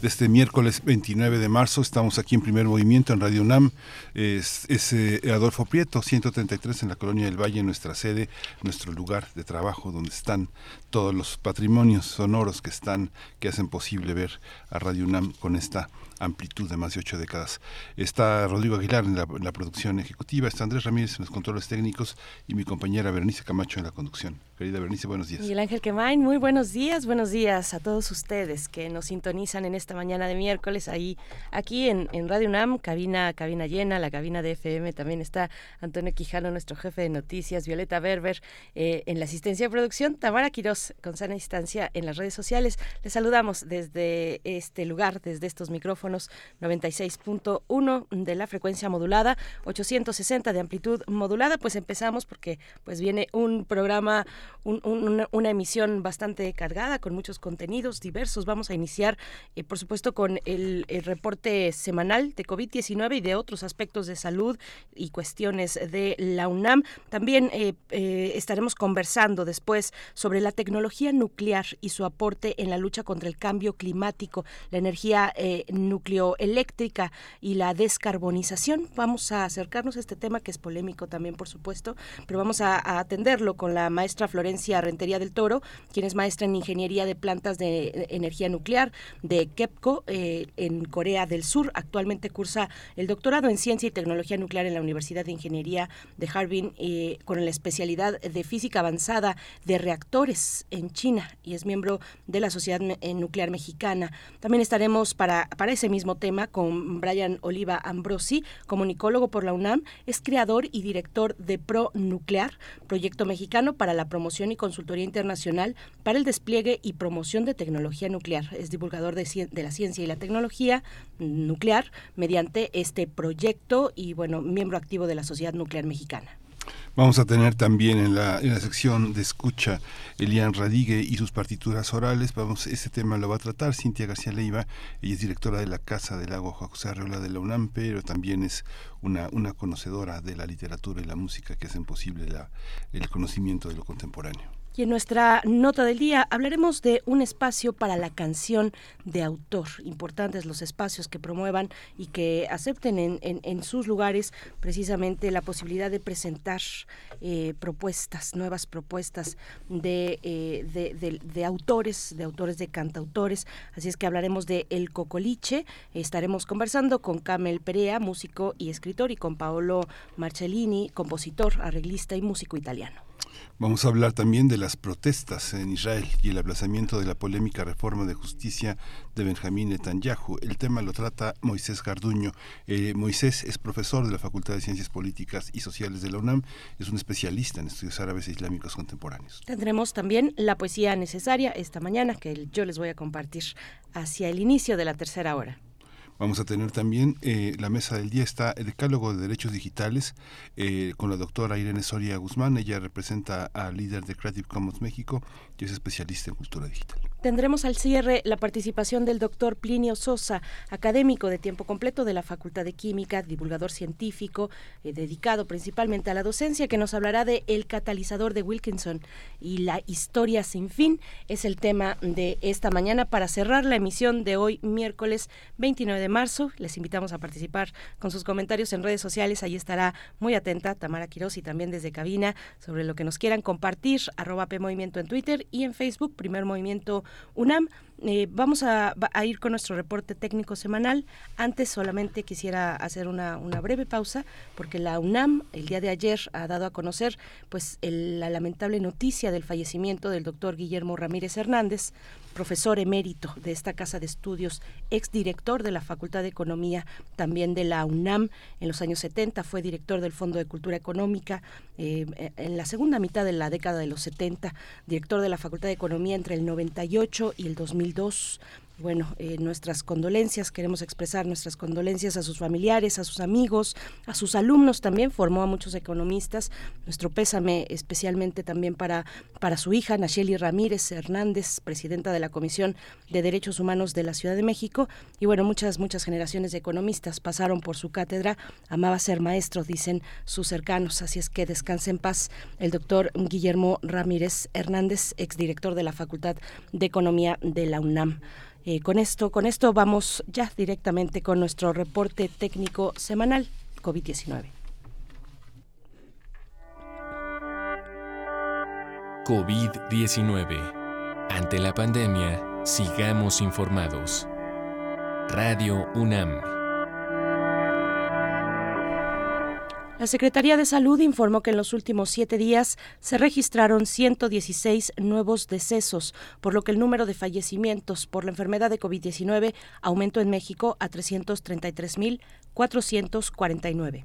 de este miércoles 29 de marzo. Estamos aquí en primer movimiento en Radio UNAM. Es, eh, Adolfo Prieto, 133 en la Colonia del Valle, nuestra sede, nuestro lugar de trabajo donde están todos los patrimonios sonoros que están, que hacen posible ver a Radio UNAM con esta amplitud de más de ocho décadas. Está Rodrigo Aguilar en la, producción ejecutiva, está Andrés Ramírez en los controles técnicos y mi compañera Berenice Camacho en la conducción. Querida Bernice, buenos días. Miguel Ángel Quemain, muy buenos días, buenos días a todos ustedes que nos sintonizan en esta mañana de miércoles ahí, aquí en, Radio UNAM, cabina, cabina llena, la cabina de FM, también está Antonio Quijano, nuestro jefe de noticias, Violeta Berber eh, en la asistencia de producción, Tamara Quirós con sana distancia en las redes sociales. Les saludamos desde este lugar, desde estos micrófonos 96.1 de la frecuencia modulada, 860 de amplitud modulada, pues empezamos porque pues viene un programa una, emisión bastante cargada con muchos contenidos diversos. Vamos a iniciar, eh, por supuesto, con el, reporte semanal de COVID-19 y de otros aspectos de salud y cuestiones de la UNAM. También eh, eh, estaremos conversando después sobre la tecnología nuclear y su aporte en la lucha contra el cambio climático, la energía nucleoeléctrica y la descarbonización. Vamos a acercarnos a este tema que es polémico también, por supuesto, pero vamos a, a atenderlo con la maestra Florencia Rentería del Toro, quien es maestra en Ingeniería de Plantas de Energía Nuclear de KEPCO eh, en Corea del Sur. Actualmente cursa el doctorado en Ciencia y Tecnología Nuclear en la Universidad de Ingeniería de Harbin eh, con la especialidad de Física Avanzada de Reactores en China y es miembro de la Sociedad eh, Nuclear Mexicana. También estaremos para, para ese mismo tema con Brian Oliva Ambrosi, comunicólogo por la UNAM, es creador y director de Pro Nuclear, proyecto mexicano para la promoción y consultoría internacional para el despliegue y promoción de tecnología nuclear. Es divulgador de, de la ciencia y la tecnología nuclear mediante este proyecto y, bueno, miembro activo de la Sociedad Nuclear Mexicana. Vamos a tener también en la, sección de escucha Elian Radigue y sus partituras orales. Vamos, este tema lo va a tratar Cintia García Leiva. Ella es directora de la Casa del Agua José Arreola de la UNAM, pero también es una, una conocedora de la literatura y la música que hacen posible la, el conocimiento de lo contemporáneo. Y en nuestra nota del día hablaremos de un espacio para la canción de autor. Importantes los espacios que promuevan y que acepten en, sus lugares precisamente la posibilidad de presentar eh, propuestas, nuevas propuestas de, eh, de, de, autores, de autores, de cantautores. Así es que hablaremos de El Cocoliche. Estaremos conversando con Camel Perea, músico y escritor, y con Paolo Marcellini, compositor, arreglista y músico italiano. Vamos a hablar también de las protestas en Israel y el aplazamiento de la polémica reforma de justicia de Benjamín Netanyahu. El tema lo trata Moisés Garduño. Eh, Moisés es profesor de la Facultad de Ciencias Políticas y Sociales de la UNAM. Es un especialista en estudios árabes e islámicos contemporáneos. Tendremos también la poesía necesaria esta mañana que yo les voy a compartir hacia el inicio de la tercera hora. Vamos a tener también eh, la mesa del día, está el decálogo de derechos digitales eh, con la doctora Irene Soria Guzmán. Ella representa al líder de Creative Commons México y es especialista en cultura digital. Tendremos al cierre la participación del doctor Plinio Sosa, académico de tiempo completo de la Facultad de Química, divulgador científico, eh, dedicado principalmente a la docencia, que nos hablará de El catalizador de Wilkinson y la historia sin fin. Es el tema de esta mañana para cerrar la emisión de hoy, miércoles 29 de marzo. Les invitamos a participar con sus comentarios en redes sociales. Ahí estará muy atenta Tamara Quiroz y también desde cabina sobre lo que nos quieran compartir. Arroba P Movimiento en Twitter y en Facebook, Primer Movimiento UNAM. Eh, vamos a, ir con nuestro reporte técnico semanal. Antes solamente quisiera hacer una, breve pausa porque la UNAM el día de ayer ha dado a conocer pues la lamentable noticia del fallecimiento del doctor Guillermo Ramírez Hernández, profesor emérito de esta casa de estudios, exdirector de la Facultad de Economía también de la UNAM. En los años 70 fue director del Fondo de Cultura Económica. Eh, en la segunda mitad de la década de los 70, director de la Facultad de Economía entre el 98 y el 2002 bueno, eh, nuestras condolencias, queremos expresar nuestras condolencias a sus familiares, a sus amigos, a sus alumnos también, formó a muchos economistas. Nuestro pésame especialmente también para, para su hija, Nacheli Ramírez Hernández, presidenta de la Comisión de Derechos Humanos de la Ciudad de México. Y bueno, muchas, muchas generaciones de economistas pasaron por su cátedra. Amaba ser maestro, dicen sus cercanos. Así es que descanse en paz el doctor Guillermo Ramírez Hernández, exdirector de la Facultad de Economía de la UNAM. Eh, con esto, con esto vamos ya directamente con nuestro reporte técnico semanal COVID-19. COVID-19. Ante la pandemia, sigamos informados. Radio UNAM. La Secretaría de Salud informó que en los últimos siete días se registraron 116 nuevos decesos, por lo que el número de fallecimientos por la enfermedad de COVID-19 aumentó en México a 333.449.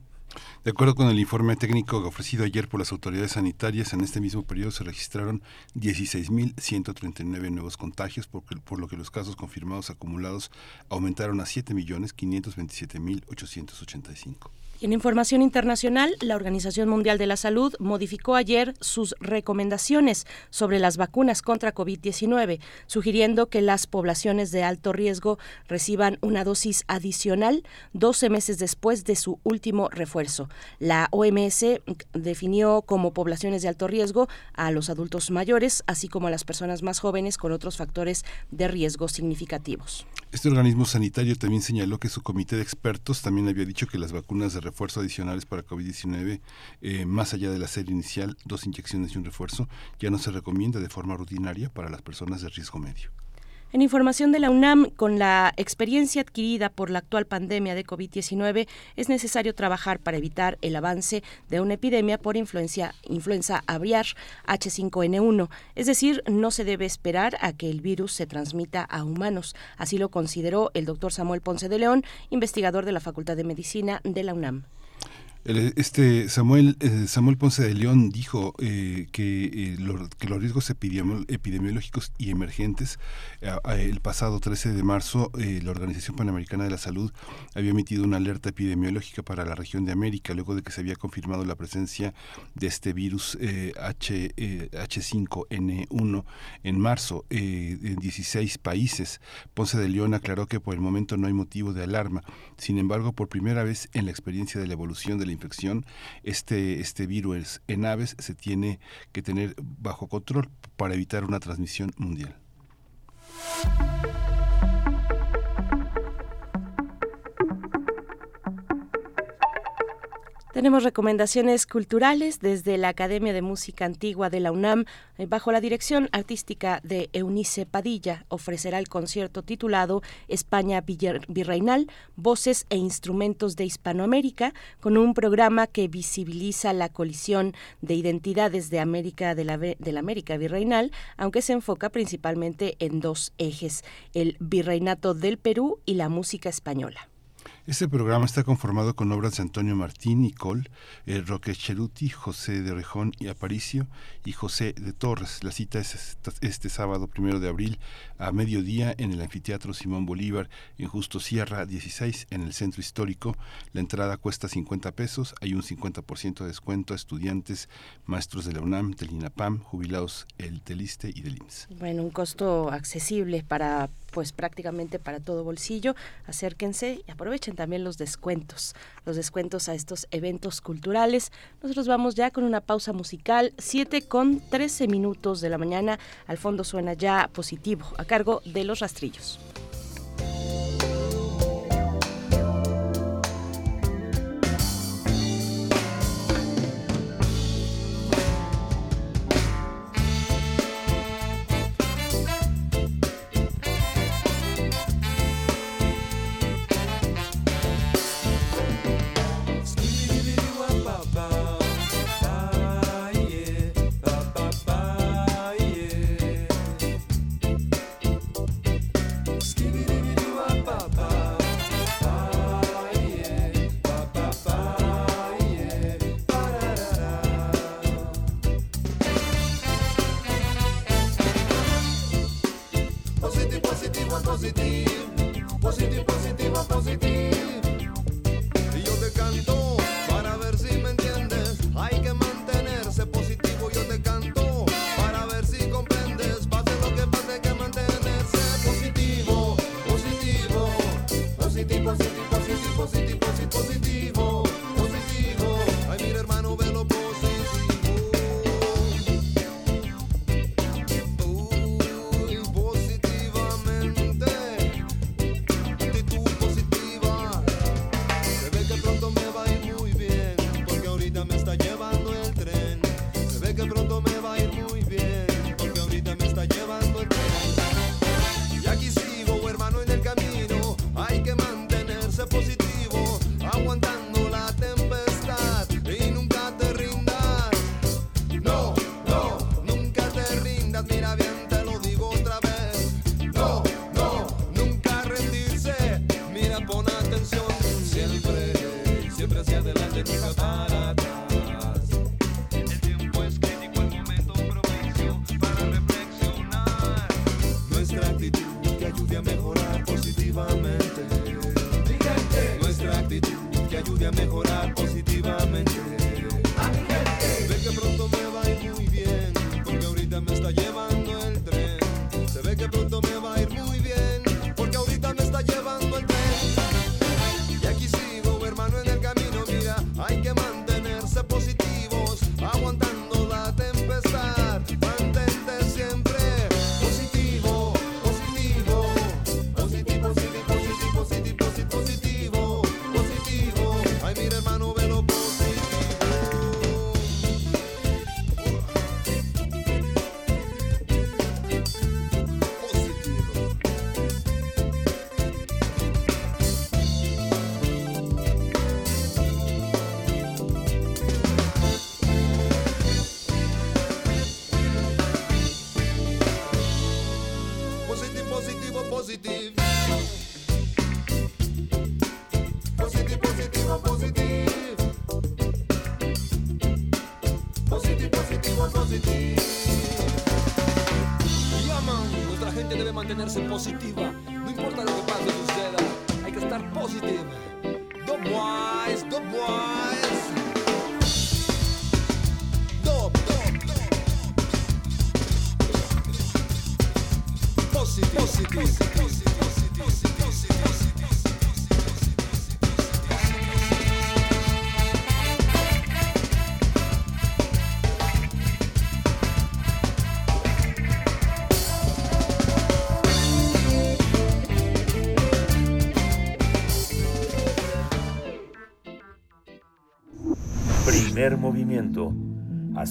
De acuerdo con el informe técnico ofrecido ayer por las autoridades sanitarias, en este mismo periodo se registraron 16.139 nuevos contagios, por, lo que los casos confirmados acumulados aumentaron a 7.527.885. En información internacional, la Organización Mundial de la Salud modificó ayer sus recomendaciones sobre las vacunas contra COVID-19, sugiriendo que las poblaciones de alto riesgo reciban una dosis adicional 12 meses después de su último refuerzo. La OMS definió como poblaciones de alto riesgo a los adultos mayores, así como a las personas más jóvenes con otros factores de riesgo significativos. Este organismo sanitario también señaló que su comité de expertos también había dicho que las vacunas de refuerzo adicionales para COVID-19, eh, más allá de la serie inicial, dos inyecciones y un refuerzo, ya no se recomienda de forma rutinaria para las personas de riesgo medio. En información de la UNAM, con la experiencia adquirida por la actual pandemia de COVID-19, es necesario trabajar para evitar el avance de una epidemia por influencia, influenza aviar H5N1. Es decir, no se debe esperar a que el virus se transmita a humanos. Así lo consideró el doctor Samuel Ponce de León, investigador de la Facultad de Medicina de la UNAM. Este Samuel eh, Samuel Ponce de León dijo eh, que, eh, que, los riesgos epidemiológicos y emergentes el pasado 13 de marzo la Organización Panamericana de la Salud había emitido una alerta epidemiológica para la región de América luego de que se había confirmado la presencia de este virus H, H5N1 en marzo en 16 países. Ponce de León aclaró que por el momento no hay motivo de alarma. Sin embargo, por primera vez en la experiencia de la evolución infección, este, este virus en aves se tiene que tener bajo control para evitar una transmisión mundial. Tenemos recomendaciones culturales desde la Academia de Música Antigua de la UNAM, eh, bajo la dirección artística de Eunice Padilla. Ofrecerá el concierto titulado España Virreinal, Voces e Instrumentos de Hispanoamérica, con un programa que visibiliza la colisión de identidades de América de la, de la América Virreinal, aunque se enfoca principalmente en dos ejes, el virreinato del Perú y la música española. Este programa está conformado con obras de Antonio Martín, Nicole, eh, Roque Cheruti, José de Rejón y Aparicio y José de Torres. La cita es este sábado primero de abril a mediodía en el Anfiteatro Simón Bolívar en Justo Sierra 16 en el Centro Histórico. La entrada cuesta 50 pesos. Hay un 50% de descuento a estudiantes, maestros de la UNAM, del INAPAM, jubilados el Teliste y del IMSS. Bueno, un costo accesible para pues prácticamente para todo bolsillo. Acérquense y aprovechen también los descuentos, los descuentos a estos eventos culturales. Nosotros vamos ya con una pausa musical, 7 con 13 minutos de la mañana. Al fondo suena ya positivo, a cargo de los rastrillos.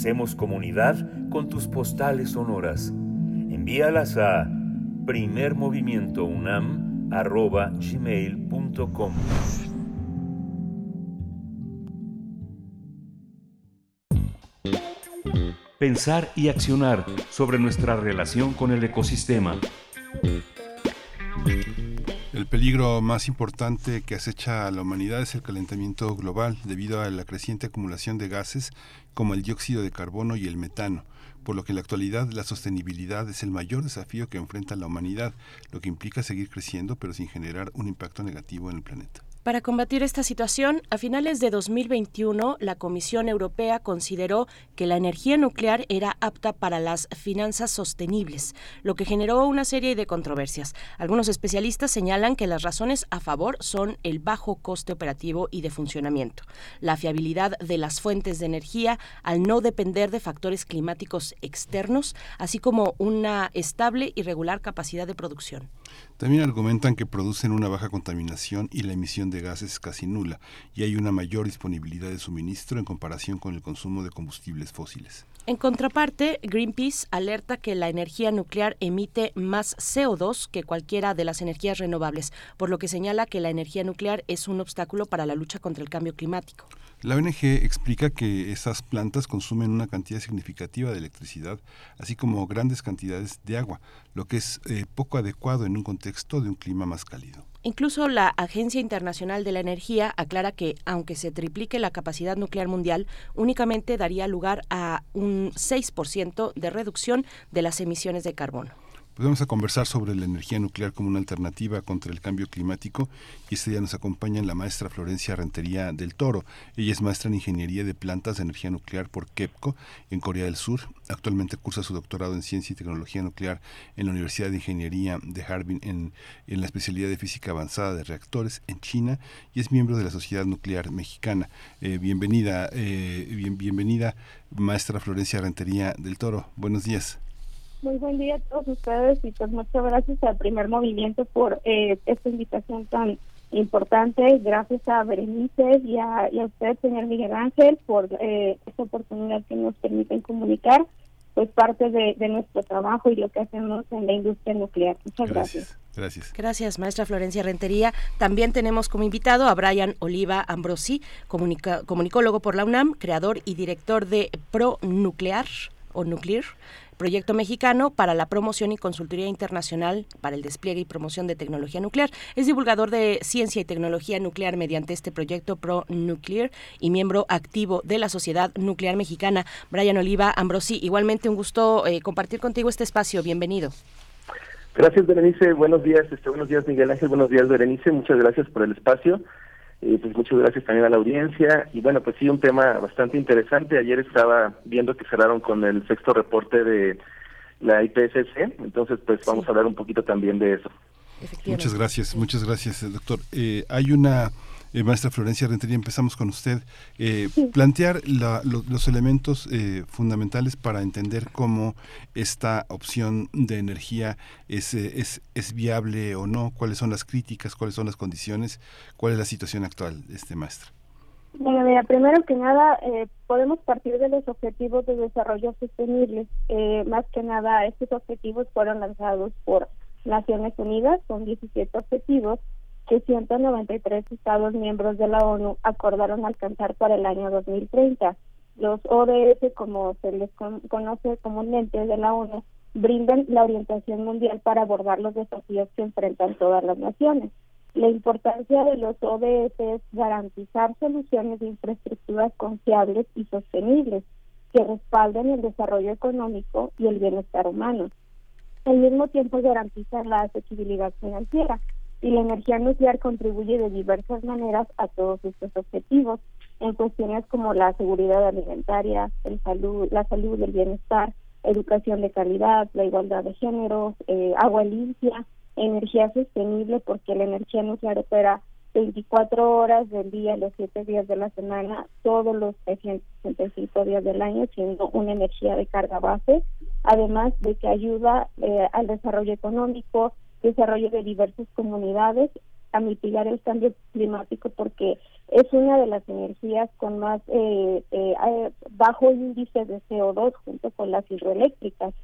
Hacemos comunidad con tus postales sonoras. Envíalas a primermovimientounam.gmail.com Pensar y accionar sobre nuestra relación con el ecosistema. El peligro más importante que acecha a la humanidad es el calentamiento global debido a la creciente acumulación de gases como el dióxido de carbono y el metano, por lo que en la actualidad la sostenibilidad es el mayor desafío que enfrenta la humanidad, lo que implica seguir creciendo pero sin generar un impacto negativo en el planeta. Para combatir esta situación, a finales de 2021, la Comisión Europea consideró que la energía nuclear era apta para las finanzas sostenibles, lo que generó una serie de controversias. Algunos especialistas señalan que las razones a favor son el bajo coste operativo y de funcionamiento, la fiabilidad de las fuentes de energía al no depender de factores climáticos externos, así como una estable y regular capacidad de producción. También argumentan que producen una baja contaminación y la emisión de gases es casi nula, y hay una mayor disponibilidad de suministro en comparación con el consumo de combustibles fósiles. En contraparte, Greenpeace alerta que la energía nuclear emite más CO2 que cualquiera de las energías renovables, por lo que señala que la energía nuclear es un obstáculo para la lucha contra el cambio climático. La ONG explica que esas plantas consumen una cantidad significativa de electricidad, así como grandes cantidades de agua, lo que es eh, poco adecuado en un contexto de un clima más cálido. Incluso la Agencia Internacional de la Energía aclara que, aunque se triplique la capacidad nuclear mundial, únicamente daría lugar a un 6% de reducción de las emisiones de carbono Pues vamos a conversar sobre la energía nuclear como una alternativa contra el cambio climático y este día nos acompaña la maestra Florencia Rentería del Toro. Ella es maestra en Ingeniería de Plantas de Energía Nuclear por KEPCO en Corea del Sur. Actualmente cursa su doctorado en Ciencia y Tecnología Nuclear en la Universidad de Ingeniería de Harbin en, en la especialidad de Física Avanzada de Reactores en China y es miembro de la Sociedad Nuclear Mexicana. Eh, bienvenida, eh, bien, bienvenida, maestra Florencia Rentería del Toro. Buenos días. Muy buen día a todos ustedes y pues muchas gracias al primer movimiento por eh, esta invitación tan importante. Gracias a Berenice y a, usted, señor Miguel Ángel, por eh, esta oportunidad que nos permiten comunicar pues parte de, nuestro trabajo y lo que hacemos en la industria nuclear. Muchas gracias. Gracias. Gracias, maestra Florencia Rentería. También tenemos como invitado a Brian Oliva Ambrosi, comunicólogo por la UNAM, creador y director de Pro Nuclear o Nuclear, proyecto mexicano para la promoción y consultoría internacional para el despliegue y promoción de tecnología nuclear. Es divulgador de ciencia y tecnología nuclear mediante este proyecto Pro Nuclear y miembro activo de la Sociedad Nuclear Mexicana. Brian Oliva Ambrosi, igualmente un gusto eh, compartir contigo este espacio. Bienvenido. Gracias, Berenice. Buenos días, este, buenos días, Miguel Ángel. Buenos días, Berenice. Muchas gracias por el espacio. Eh, pues muchas gracias también a la audiencia. Y bueno, pues sí, un tema bastante interesante. Ayer estaba viendo que cerraron con el sexto reporte de la IPCC, entonces pues vamos a hablar un poquito también de eso. Muchas gracias, muchas gracias, doctor. Eh, hay una eh, maestra Florencia Rentería, empezamos con usted. Eh, plantear los elementos eh, fundamentales para entender cómo esta opción de energía es, es, es viable o no, cuáles son las críticas, cuáles son las condiciones, cuál es la situación actual, este maestro. Bueno, mira, primero que nada, podemos partir de los objetivos de desarrollo sostenible. más que nada, estos objetivos fueron lanzados por Naciones Unidas, son 17 objetivos, que 193 Estados miembros de la ONU acordaron alcanzar para el año 2030. Los ODS, como se les conoce comúnmente de la ONU, brindan la orientación mundial para abordar los desafíos que enfrentan todas las naciones. La importancia de los ODS es garantizar soluciones de infraestructuras confiables y sostenibles que respalden el desarrollo económico y el bienestar humano. Al mismo tiempo garantizar la accesibilidad financiera y la energía nuclear contribuye de diversas maneras a todos estos objetivos en cuestiones como la seguridad alimentaria, el salud, la salud, el bienestar, educación de calidad, la igualdad de género, eh, agua limpia, energía sostenible, porque la energía nuclear opera 24 horas del día, los 7 días de la semana, todos los 365 días del año, siendo una energía de carga base, además de que ayuda eh, al desarrollo económico, desarrollo de diversas comunidades a mitigar el cambio climático porque es una de las energías con más eh, eh, eh, bajo índice de CO2 junto con las hidroeléctricas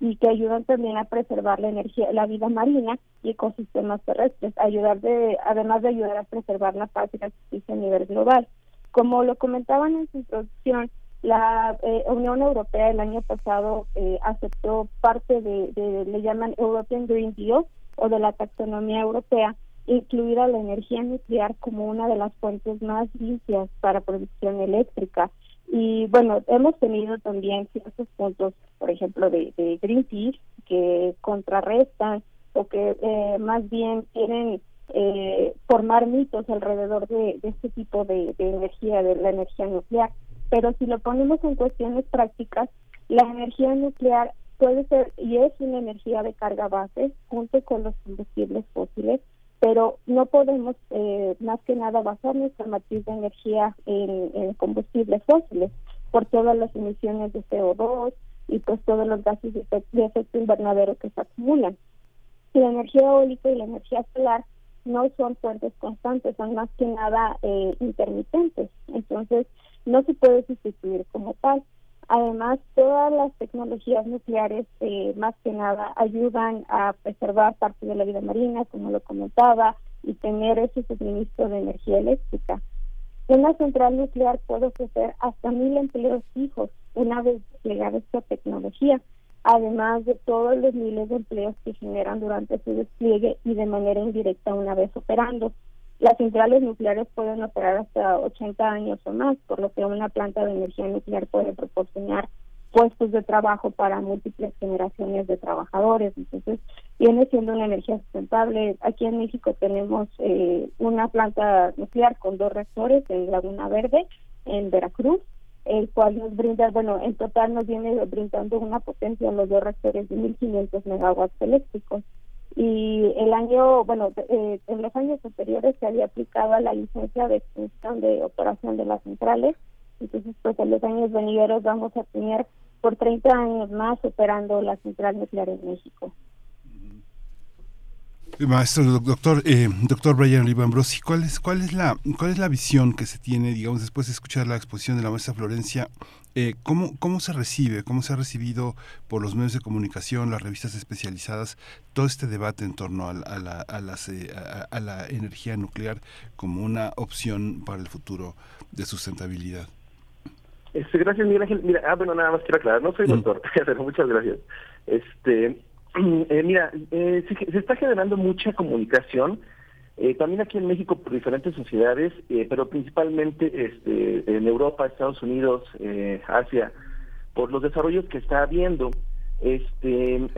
y que ayudan también a preservar la energía, la vida marina y ecosistemas terrestres, ayudar de, además de ayudar a preservar la paz y la justicia a nivel global. Como lo comentaban en su introducción, la Unión Europea el año pasado aceptó parte de, le llaman European Green Deal, o de la taxonomía europea, incluida la energía nuclear como una de las fuentes más limpias para producción eléctrica. Y bueno, hemos tenido también ciertos puntos, por ejemplo, de, de Greenpeace, que contrarrestan o que eh, más bien quieren eh, formar mitos alrededor de, este tipo de, de, energía, de la energía nuclear. Pero si lo ponemos en cuestiones prácticas, la energía nuclear puede ser y es una energía de carga base junto con los combustibles fósiles, pero no podemos eh, más que nada basar nuestra matriz de energía en, combustibles fósiles por todas las emisiones de CO2 y pues todos los gases de, efecto invernadero que se acumulan. la energía eólica y la energía solar no son fuentes constantes, son más que nada eh, intermitentes, entonces no se puede sustituir como tal. Además, todas las tecnologías nucleares, eh, más que nada, ayudan a preservar parte de la vida marina, como lo comentaba, y tener ese suministro de energía eléctrica. Una central nuclear puede ofrecer hasta mil empleos fijos una vez desplegada esta tecnología, además de todos los miles de empleos que generan durante su despliegue y de manera indirecta una vez operando. Las centrales nucleares pueden operar hasta 80 años o más, por lo que una planta de energía nuclear puede proporcionar puestos de trabajo para múltiples generaciones de trabajadores. Entonces, viene siendo una energía sustentable. Aquí en México tenemos eh, una planta nuclear con dos reactores en Laguna Verde, en Veracruz, el cual nos brinda, bueno, en total nos viene brindando una potencia en los dos reactores de 1.500 megawatts eléctricos. Y el año, bueno, eh, en los años anteriores se había aplicado la licencia de extensión de operación de las centrales. Entonces, pues en los años venideros vamos a tener por 30 años más operando la central nuclear en México. Maestro, doctor, eh, doctor Brian Libambrosi, ¿cuál es, cuál es la, cuál es la visión que se tiene, digamos, después de escuchar la exposición de la maestra Florencia? Eh, ¿cómo, ¿Cómo se recibe, cómo se ha recibido por los medios de comunicación, las revistas especializadas, todo este debate en torno a, la, a, las, eh, a, la energía nuclear como una opción para el futuro de sustentabilidad? Este, gracias, Miguel Ángel. Mira, ah, bueno, nada más quiero aclarar, no soy mm. doctor, pero muchas gracias. Este, Eh, mira, eh, se, está generando mucha comunicación, eh, también aquí en México por diferentes sociedades, pero principalmente este, en Europa, Estados Unidos, Asia, por los desarrollos que está habiendo. Este,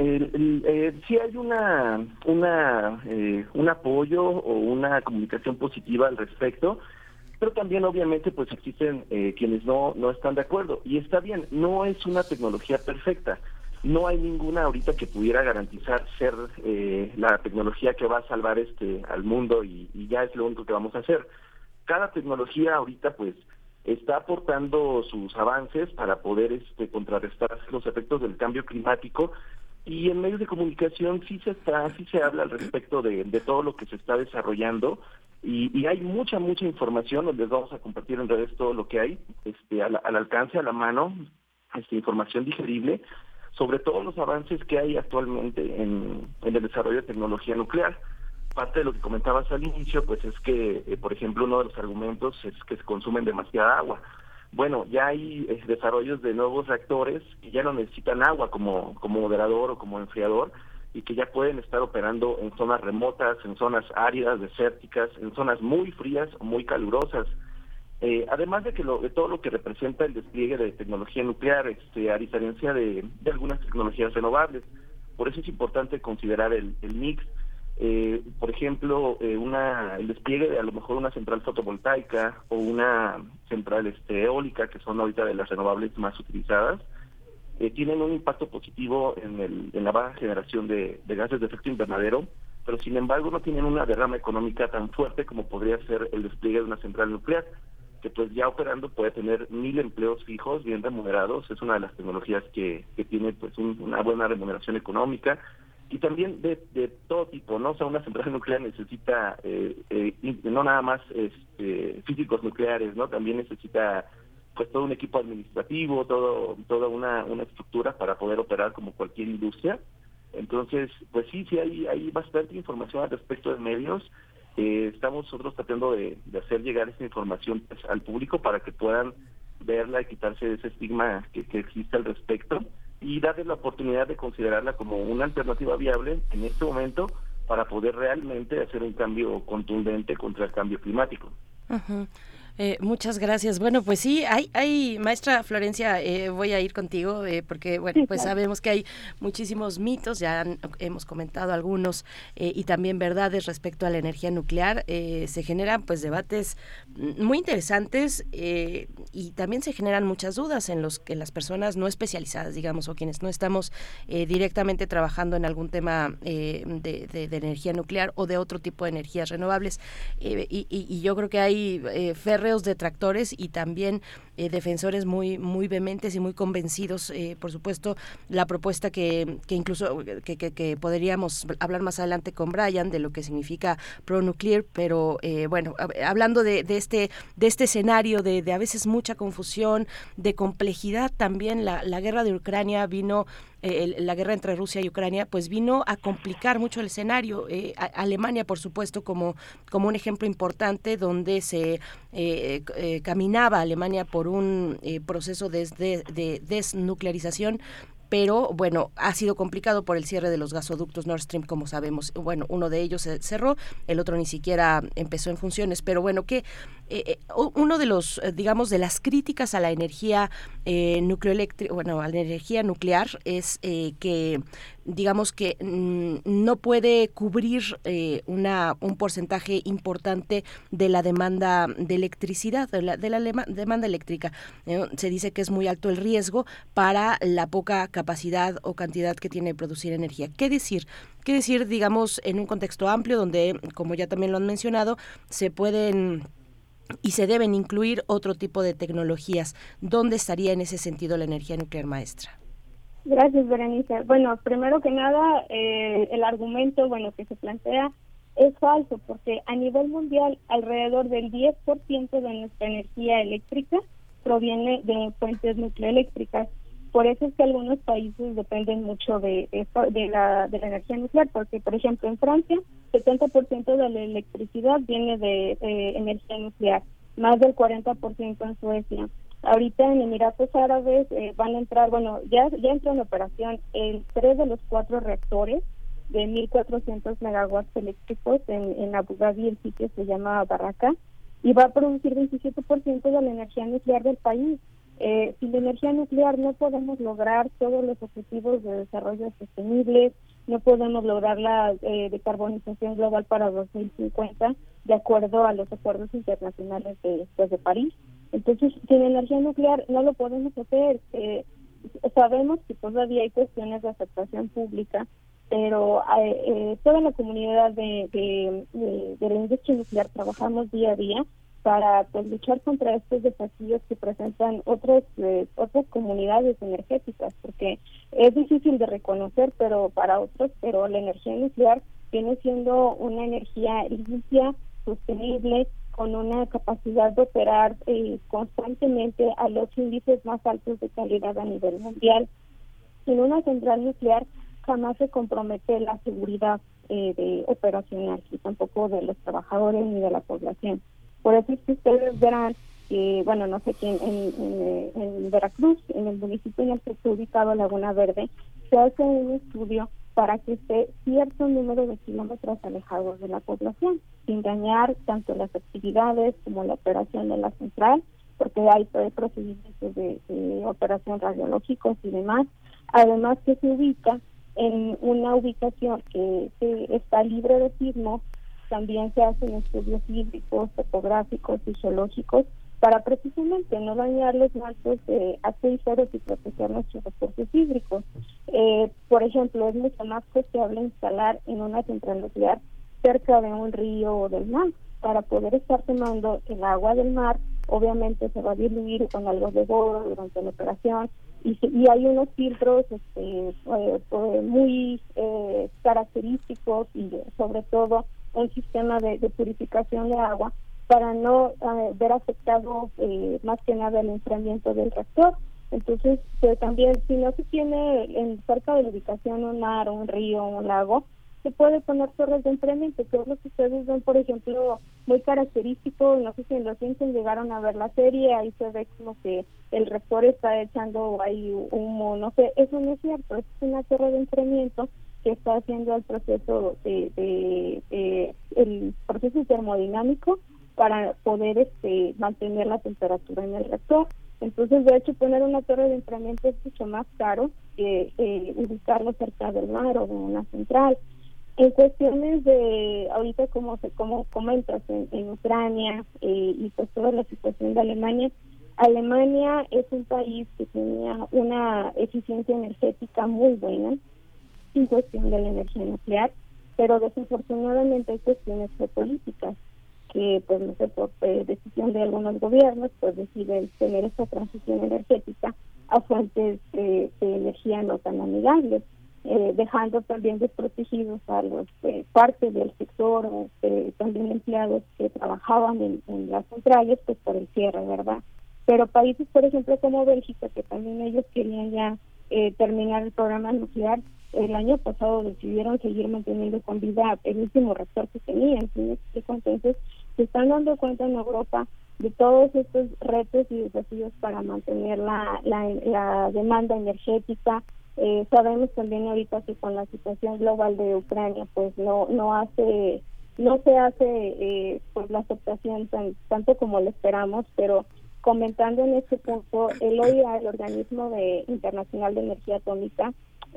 sí hay una, una, un apoyo o una comunicación positiva al respecto, pero también obviamente pues existen quienes no, no están de acuerdo. Y está bien, no es una tecnología perfecta no hay ninguna ahorita que pudiera garantizar ser eh, la tecnología que va a salvar este al mundo y, ya es lo único que vamos a hacer. Cada tecnología ahorita pues está aportando sus avances para poder este contrarrestar los efectos del cambio climático y en medios de comunicación sí se está sí se habla al respecto de, todo lo que se está desarrollando y, hay mucha mucha información les vamos a compartir en redes todo lo que hay este al, al alcance a la mano esta información digerible sobre todos los avances que hay actualmente en, el desarrollo de tecnología nuclear. Parte de lo que comentabas al inicio, pues es que, eh, por ejemplo, uno de los argumentos es que se consumen demasiada agua. Bueno, ya hay eh, desarrollos de nuevos reactores que ya no necesitan agua como, como moderador o como enfriador y que ya pueden estar operando en zonas remotas, en zonas áridas, desérticas, en zonas muy frías o muy calurosas. Eh, además de que lo, de todo lo que representa el despliegue de tecnología nuclear, este, a diferencia de, algunas tecnologías renovables. Por eso es importante considerar el, mix. Eh, por ejemplo, eh, una, el despliegue de a lo mejor una central fotovoltaica o una central este, eólica, que son ahorita de las renovables más utilizadas, tienen un impacto positivo en, el, en la baja generación de, de gases de efecto invernadero, pero sin embargo no tienen una derrama económica tan fuerte como podría ser el despliegue de una central nuclear que pues ya operando puede tener mil empleos fijos bien remunerados, es una de las tecnologías que, que tiene pues una buena remuneración económica y también de, de todo tipo, ¿no? O sea, una central nuclear necesita eh, eh, no nada más este, físicos nucleares, ¿no? También necesita pues todo un equipo administrativo, todo toda una, una estructura para poder operar como cualquier industria. Entonces, pues sí, sí hay, hay bastante información al respecto de medios eh, estamos nosotros tratando de, hacer llegar esta información pues, al público para que puedan verla y quitarse ese estigma que, existe al respecto y darles la oportunidad de considerarla como una alternativa viable en este momento para poder realmente hacer un cambio contundente contra el cambio climático. Eh, muchas gracias. Bueno, pues sí, hay, hay maestra Florencia, eh, voy a ir contigo eh, porque, bueno, pues sabemos que hay muchísimos mitos, ya hemos comentado algunos y también verdades respecto a la energía nuclear. se generan pues debates muy interesantes y también se generan muchas dudas en los que las personas no especializadas, digamos, o quienes no estamos directamente trabajando en algún tema de, de, energía nuclear o de otro tipo de energías renovables. Y, y, yo creo que hay ferre detractores y también eh, defensores muy muy vehementes y muy convencidos eh, por supuesto la propuesta que, que incluso que, que, podríamos hablar más adelante con Brian de lo que significa pro nuclear pero eh, bueno hablando de, de, este de este escenario de, de a veces mucha confusión de complejidad también la, la guerra de Ucrania vino la guerra entre Rusia y Ucrania, pues vino a complicar mucho el escenario. Alemania, por supuesto, como, como un ejemplo importante donde se caminaba Alemania por un proceso de, de desnuclearización pero bueno, ha sido complicado por el cierre de los gasoductos Nord Stream, como sabemos. Bueno, uno de ellos se cerró, el otro ni siquiera empezó en funciones, pero bueno, ¿qué, uno de los, digamos, de las críticas a la energía nucleoeléctrica, bueno, a la energía nuclear es que digamos que mm, no puede cubrir eh, una, un porcentaje importante de la demanda de electricidad, de la, de la demanda eléctrica. Se dice que es muy alto el riesgo para la poca capacidad o cantidad que tiene de producir energía. ¿Qué decir? ¿Qué decir, digamos, en un contexto amplio donde, como ya también lo han mencionado, se pueden y se deben incluir otro tipo de tecnologías? ¿Dónde estaría en ese sentido la energía nuclear maestra? Gracias, Berenice. Bueno, primero que nada, eh, el argumento, bueno, que se plantea es falso, porque a nivel mundial alrededor del 10% de nuestra energía eléctrica proviene de fuentes nucleoeléctricas. Por eso es que algunos países dependen mucho de, de, la, de la energía nuclear, porque, por ejemplo, en Francia, 70% de la electricidad viene de, de energía nuclear, más del 40% en Suecia. Ahorita en Emiratos Árabes eh, van a entrar, bueno, ya, ya entró en operación el tres de los cuatro reactores de 1.400 megawatts eléctricos en, en Abu Dhabi, el sitio se llama Barraca, y va a producir 27% de la energía nuclear del país. Eh, sin la energía nuclear no podemos lograr todos los objetivos de desarrollo sostenible, no podemos lograr la eh, decarbonización global para 2050 de acuerdo a los acuerdos internacionales de, pues, de París. Entonces, sin energía nuclear no lo podemos hacer. Eh, sabemos que todavía hay cuestiones de aceptación pública, pero eh, eh, toda la comunidad de, de, la industria nuclear trabajamos día a día para pues, luchar contra estos desafíos que presentan otras otras comunidades energéticas, porque es difícil de reconocer, pero para otros, pero la energía nuclear viene siendo una energía limpia, sostenible, con una capacidad de operar eh, constantemente a los índices más altos de calidad a nivel mundial. En una central nuclear jamás se compromete la seguridad eh, de operacional y tampoco de los trabajadores ni de la población. Por eso es que ustedes verán que, bueno, no sé quién, en, en Veracruz, en el municipio en el que está ubicado Laguna Verde, se hace un estudio para que esté cierto número de kilómetros alejados de la población, sin dañar tanto las actividades como la operación de la central, porque hay procedimientos de, operación radiológicos y demás. Además que se ubica en una ubicación que, está libre de sismos, también se hacen estudios hídricos, topográficos y geológicos para precisamente no dañar los mantos de acuíferos y proteger nuestros recursos hídricos. Eh, por ejemplo, es mucho más costeable instalar en una central nuclear cerca de un río o del mar para poder estar tomando el agua del mar. Obviamente se va a diluir con algo de bodo durante la operación y, y hay unos filtros este, eh, pues, muy eh, característicos y sobre todo un sistema de purificación de agua para no ver afectado eh, más que nada el enfriamiento del reactor. Entonces, pues, también si no se tiene en cerca de la ubicación un mar, un río, un lago, se puede poner torres de enfriamiento, que es lo que ustedes ven, por ejemplo, muy característico, no sé si en los Simpsons llegaron a ver la serie, ahí se ve como que el reactor está echando ahí humo, no sé, eso no es cierto, es una torre de enfriamiento que está haciendo el proceso de, de el proceso termodinámico para poder este, mantener la temperatura en el reactor. Entonces, de hecho, poner una torre de enfriamiento es mucho más caro que eh, ubicarlo cerca del mar o de una central. En cuestiones de, ahorita como, se, como comentas, en, Ucrania eh, y pues toda la situación de Alemania, Alemania es un país que tenía una eficiencia energética muy buena en cuestión de la energía nuclear, pero desafortunadamente hay cuestiones geopolíticas que, pues no sé, por eh, decisión de algunos gobiernos, pues deciden tener esta transición energética a fuentes de energía no tan amigables, eh, dejando también desprotegidos a los eh, parte del sector, también empleados que trabajaban en, las centrales, pues por el cierre, ¿verdad? Pero países, por ejemplo, como Bélgica, que también ellos querían ya terminar el programa nuclear, el año pasado decidieron seguir manteniendo con vida el último reactor que tenían. Entonces, se están dando cuenta en Europa de todos estos retos y desafíos para mantener la, la, demanda energética. Eh, sabemos también ahorita que con la situación global de Ucrania, pues no no hace no se hace eh, pues la aceptación tan, tanto como lo esperamos, pero comentando en este punto, el OIA, el Organismo de, Internacional de Energía Atómica,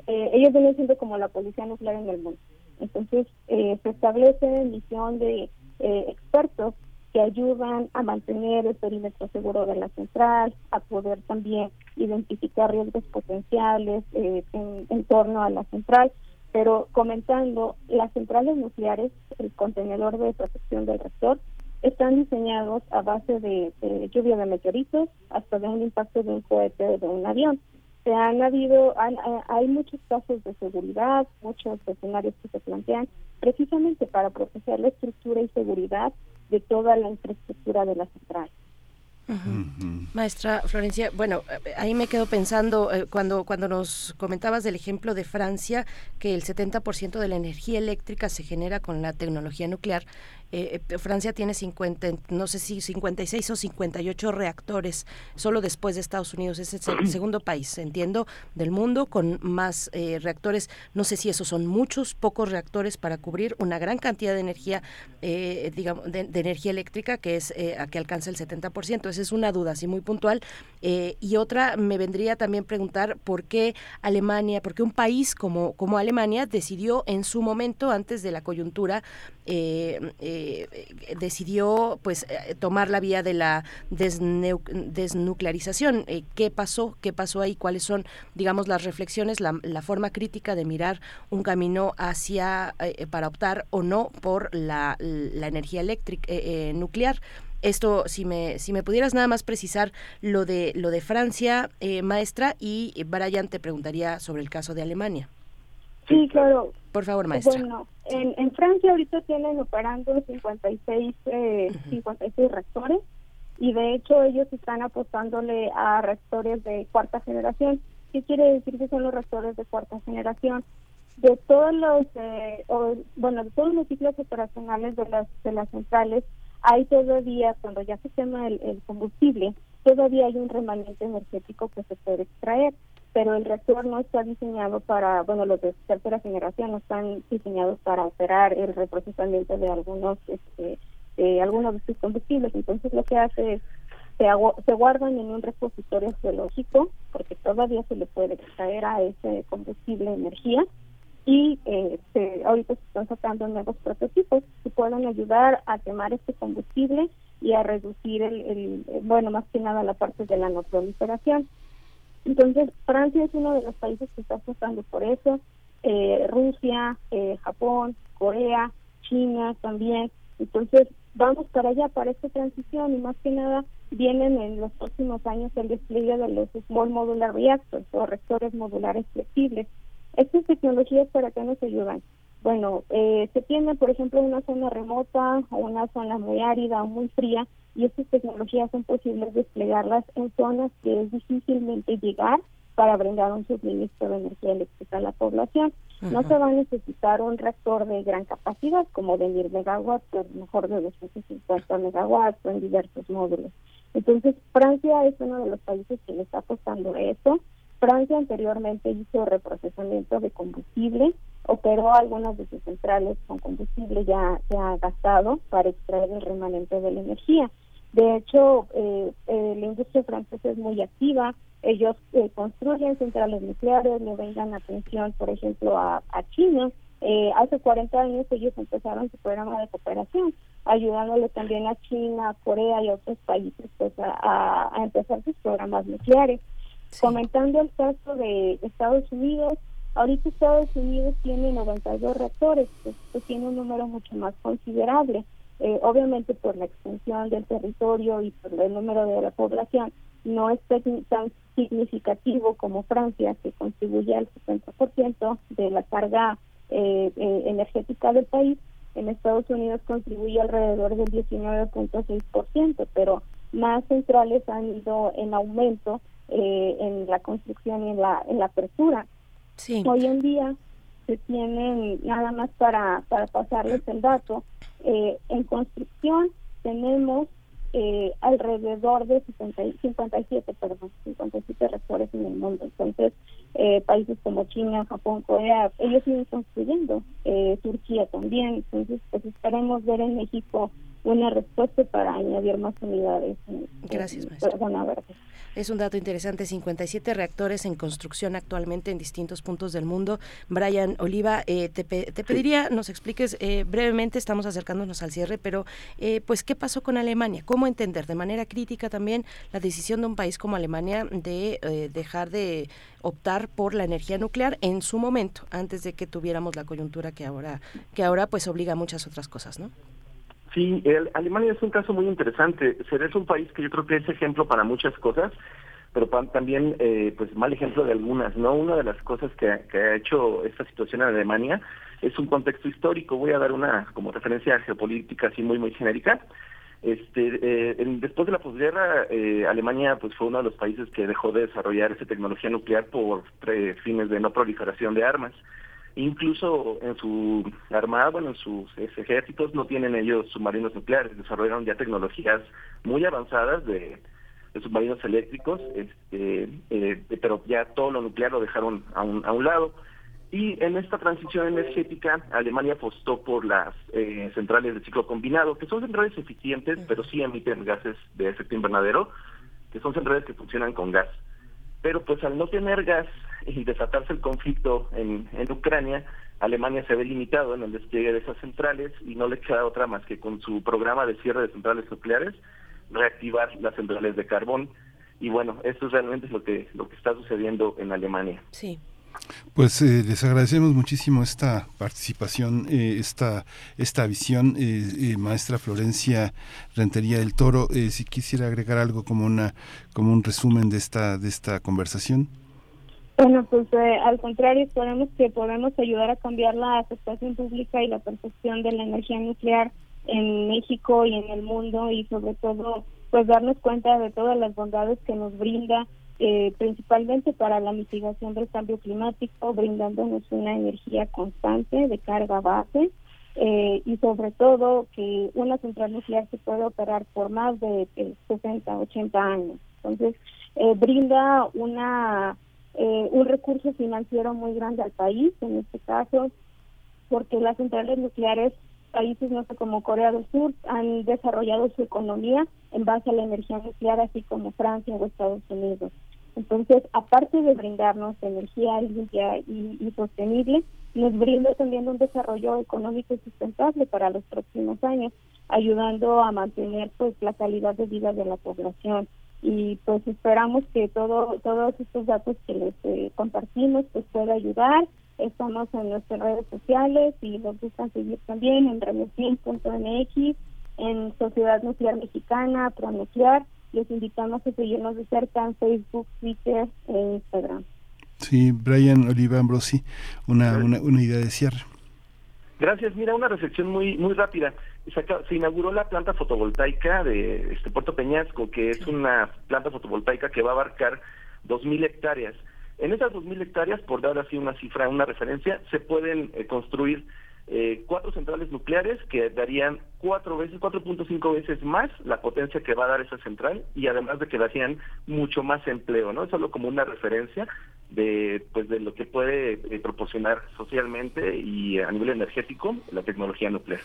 eh, ellos vienen siendo como la policía nuclear en el mundo. Entonces, eh, se establece misión de eh, expertos que ayudan a mantener el perímetro seguro de la central, a poder también identificar riesgos potenciales en, en torno a la central pero comentando, las centrales nucleares, el contenedor de protección del reactor, están diseñados a base de, lluvia de meteoritos hasta de un impacto de un cohete o de un avión. Se han habido, hay muchos casos de seguridad, muchos escenarios que se plantean precisamente para proteger la estructura y seguridad de toda la infraestructura de la central. Maestra Florencia, bueno, ahí me quedo pensando eh, cuando, cuando nos comentabas del ejemplo de Francia, que el 70% de la energía eléctrica se genera con la tecnología nuclear. Eh, eh, Francia tiene 50, no sé si 56 o 58 reactores, solo después de Estados Unidos. Es el segundo país, entiendo, del mundo con más eh, reactores. No sé si esos son muchos, pocos reactores para cubrir una gran cantidad de energía, digamos, de, energía eléctrica que es a que alcanza el 70%. Esa es una duda así muy puntual. y otra, me vendría también preguntar por qué Alemania, por qué un país como, como Alemania decidió en su momento, antes de la coyuntura, eh, eh, decidió pues eh, tomar la vía de la desnuclearización. ¿Qué pasó? ¿Qué pasó ahí? ¿Cuáles son, digamos, las reflexiones, la, forma crítica de mirar un camino hacia para optar o no por la, energía eléctrica nuclear? Esto, si me, si me pudieras nada más precisar lo de lo de Francia, maestra, y Brian te preguntaría sobre el caso de Alemania. Sí, claro. Por favor, maestra. Bueno, en, en Francia ahorita tienen operando 56, eh, 56 reactores y de hecho ellos están apostándole a reactores de cuarta generación. ¿Qué quiere decir que son los reactores de cuarta generación? De todos los, eh, bueno, de todos los ciclos operacionales de las de las centrales, hay todavía cuando ya se quema el, el combustible, todavía hay un remanente energético que se puede extraer pero el reactor no está diseñado para, bueno, los de tercera generación no están diseñados para operar el reprocesamiento de algunos, este, de algunos de sus combustibles. Entonces lo que hace es se, se guardan en un repositorio geológico, porque todavía se le puede extraer a ese combustible energía, y eh, se, ahorita se están sacando nuevos prototipos que puedan ayudar a quemar este combustible y a reducir el, el bueno, más que nada la parte de la no proliferación. Entonces, Francia es uno de los países que está apostando por eso, eh, Rusia, eh, Japón, Corea, China también. Entonces, vamos para allá, para esta transición y más que nada vienen en los próximos años el despliegue de los Small Modular Reactors o reactores modulares flexibles. Estas tecnologías para qué nos ayudan? Bueno, eh, se tiene, por ejemplo, una zona remota o una zona muy árida o muy fría y estas tecnologías son posibles desplegarlas en zonas que es difícilmente llegar para brindar un suministro de energía eléctrica a la población. No se va a necesitar un reactor de gran capacidad, como de 1000 megawatts, pero mejor de 250 megawatts o en diversos módulos. Entonces, Francia es uno de los países que le está apostando a eso. Francia anteriormente hizo reprocesamiento de combustible, operó algunas de sus centrales con combustible ya, ya gastado para extraer el remanente de la energía. De hecho, eh, eh, la industria francesa es muy activa. Ellos eh, construyen centrales nucleares, le vengan atención, por ejemplo, a, China. hace 40 años ellos empezaron su programa de cooperación, ayudándole también a China, Corea y otros países pues, a, empezar sus programas nucleares. Comentando el caso de Estados Unidos, ahorita Estados Unidos tiene 92 reactores, pues, pues tiene un número mucho más considerable. Eh, obviamente por la extensión del territorio y por el número de la población, no es tan significativo como Francia, que contribuye al 60% de la carga eh, eh, energética del país. En Estados Unidos contribuye alrededor del 19.6%, pero más centrales han ido en aumento en la construcción y en la, en la apertura. Hoy en día se tienen, nada más para, para pasarles el dato, eh, en construcción tenemos eh, alrededor de 57, perdón, 57 reactores en el mundo. Entonces, eh, países como China, Japón, Corea, ellos siguen construyendo, eh, Turquía también, entonces pues esperemos ver en México una respuesta para añadir más unidades. Gracias, maestra. Es un dato interesante, 57 reactores en construcción actualmente en distintos puntos del mundo. Brian Oliva, eh, te, pediría nos expliques eh, brevemente, estamos acercándonos al cierre, pero eh, pues qué pasó con Alemania, cómo entender de manera crítica también la decisión de un país como Alemania de dejar de optar por la energía nuclear en su momento, antes de que tuviéramos la coyuntura que ahora, que ahora pues obliga a muchas otras cosas, ¿no? Sí, Alemania es un caso muy interesante. Es un país que yo creo que es ejemplo para muchas cosas, pero también eh, pues mal ejemplo de algunas. no Una de las cosas que, ha hecho esta situación en Alemania es un contexto histórico. Voy a dar una como referencia geopolítica así muy muy genérica. Este, eh, después de la posguerra, eh, Alemania pues fue uno de los países que dejó de desarrollar esa tecnología nuclear por fines de no proliferación de armas. Incluso en su armada, bueno, en sus ejércitos no tienen ellos submarinos nucleares, desarrollaron ya tecnologías muy avanzadas de, submarinos eléctricos, este, eh, pero ya todo lo nuclear lo dejaron a un, a un lado. Y en esta transición energética, Alemania apostó por las eh, centrales de ciclo combinado, que son centrales eficientes, pero sí emiten gases de efecto invernadero, que son centrales que funcionan con gas. Pero pues al no tener gas y desatarse el conflicto en, en Ucrania, Alemania se ve limitado en el despliegue de esas centrales y no le queda otra más que con su programa de cierre de centrales nucleares reactivar las centrales de carbón. Y bueno, esto realmente es lo que, lo que está sucediendo en Alemania. Sí. Pues eh, les agradecemos muchísimo esta participación, eh, esta, esta visión, eh, maestra Florencia Rentería del Toro. si quisiera agregar algo como una como un resumen de esta de esta conversación. Bueno, pues al contrario, esperamos que podamos ayudar a cambiar la aceptación pública y la percepción de la energía nuclear en México y en el mundo y sobre todo pues darnos cuenta de todas las bondades que nos brinda eh, principalmente para la mitigación del cambio climático, brindándonos una energía constante de carga base eh, y sobre todo que una central nuclear se puede operar por más de 60, 80 años. Entonces, eh, brinda una un recurso financiero muy grande al país, en este caso, porque las centrales nucleares países, no sé, como Corea del Sur, han desarrollado su economía en base a la energía nuclear, así como Francia o Estados Unidos. Entonces, aparte de brindarnos energía limpia y, sostenible, nos brinda también un desarrollo económico y sustentable para los próximos años, ayudando a mantener pues la calidad de vida de la población. Y pues esperamos que todo todos estos datos que les eh, compartimos pues pueda ayudar. Estamos en nuestras redes sociales y nos gustan seguir también en remesín.mx, en Sociedad Nuclear Mexicana, Pronuclear les invitamos a seguirnos de cerca en Facebook, Twitter e Instagram. Sí, Brian Oliva Ambrosi, una, una, una, idea de cierre. Gracias. Mira, una reflexión muy muy rápida. Se, inauguró la planta fotovoltaica de este Puerto Peñasco, que es una planta fotovoltaica que va a abarcar 2.000 hectáreas. En esas 2.000 hectáreas, por dar así una cifra, una referencia, se pueden eh, construir eh, cuatro centrales nucleares que darían cuatro veces, 4.5 veces más la potencia que va a dar esa central y además de que darían mucho más empleo, ¿no? Es solo como una referencia de pues de lo que puede eh, proporcionar socialmente y a nivel energético la tecnología nuclear.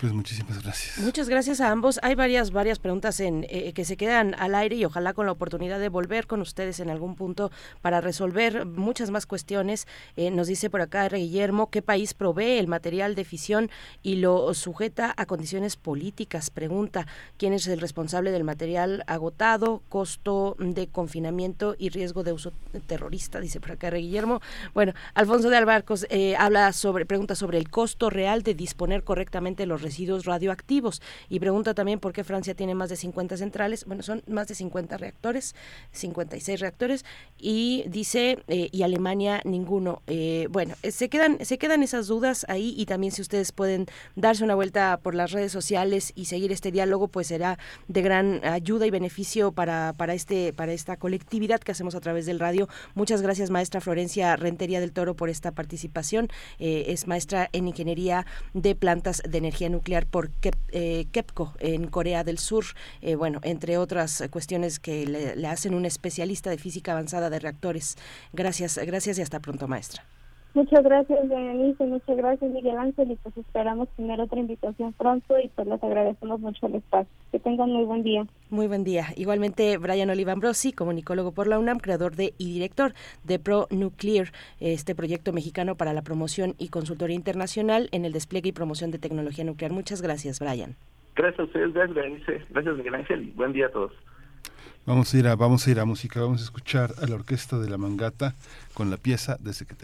Pues muchísimas gracias. Muchas gracias a ambos. Hay varias varias preguntas en eh, que se quedan al aire y ojalá con la oportunidad de volver con ustedes en algún punto para resolver muchas más cuestiones. Eh, nos dice por acá Guillermo, ¿qué país provee el material de fisión y lo sujeta a condiciones políticas? Pregunta, ¿quién es el responsable del material agotado, costo de confinamiento y riesgo de uso terrorista? Dice por acá Guillermo. Bueno, Alfonso de Albarcos eh, habla sobre, pregunta sobre el costo real de disponer correctamente los residuos radioactivos. Y pregunta también por qué Francia tiene más de 50 centrales. Bueno, son más de 50 reactores, 56 reactores. Y dice, eh, y Alemania ninguno. Eh, bueno, eh, se quedan, se quedan esas dudas ahí y también si ustedes pueden darse una vuelta por las redes sociales y seguir este diálogo, pues será de gran ayuda y beneficio para, para, este, para esta colectividad que hacemos a través del radio. Muchas gracias, maestra Florencia Rentería del Toro, por esta participación. es maestra en Ingeniería de Plantas de Energía nuclear por KEPCO en Corea del Sur. bueno, entre otras cuestiones que le, le hacen un especialista de física avanzada de reactores. Gracias, gracias y hasta pronto, maestra. Muchas gracias, Denise, muchas gracias, Miguel Ángel, y pues esperamos tener otra invitación pronto y pues les agradecemos mucho el espacio. Que tengan muy buen día. Muy buen día. Igualmente, Brian Olivambrosi, comunicólogo por la UNAM, creador de y director de Pro Nuclear, este proyecto mexicano para la promoción y consultoría internacional en el despliegue y promoción de tecnología nuclear. Muchas gracias, Brian. Gracias a ustedes, gracias, Berenice. Gracias, Miguel Ángel, y buen día a todos. Vamos a ir a, vamos a ir a música, vamos a escuchar a la orquesta de la Mangata con la pieza Desde que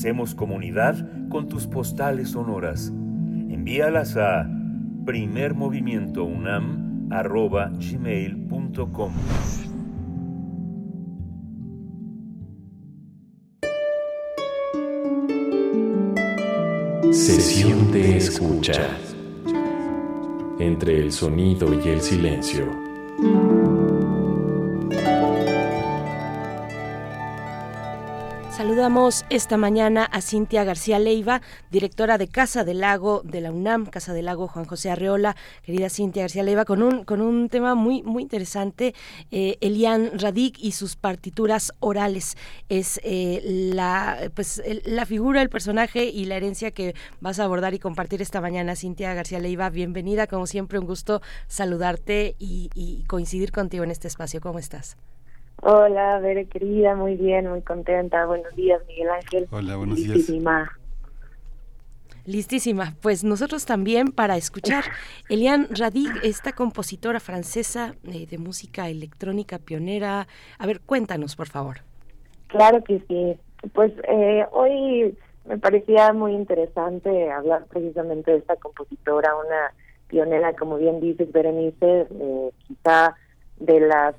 Hacemos comunidad con tus postales sonoras. Envíalas a primermovimientounam.gmail.com Sesión de escucha. Entre el sonido y el silencio. Saludamos esta mañana a Cintia García Leiva, directora de Casa del Lago de la UNAM, Casa del Lago Juan José Arreola. Querida Cintia García Leiva, con un, con un tema muy, muy interesante, eh, Elian Radik y sus partituras orales. Es eh, la, pues, la figura, el personaje y la herencia que vas a abordar y compartir esta mañana, Cintia García Leiva. Bienvenida, como siempre, un gusto saludarte y coincidir contigo en este espacio. ¿Cómo estás? Hola, Bere querida, muy bien, muy contenta. Buenos días, Miguel Ángel. Hola, buenos Listísima. días. Listísima. Pues nosotros también para escuchar Eliane Radig, esta compositora francesa eh, de música electrónica pionera. A ver, cuéntanos, por favor. Claro que sí. Pues eh, hoy me parecía muy interesante hablar precisamente de esta compositora, una pionera, como bien dices, Berenice, eh, quizá de las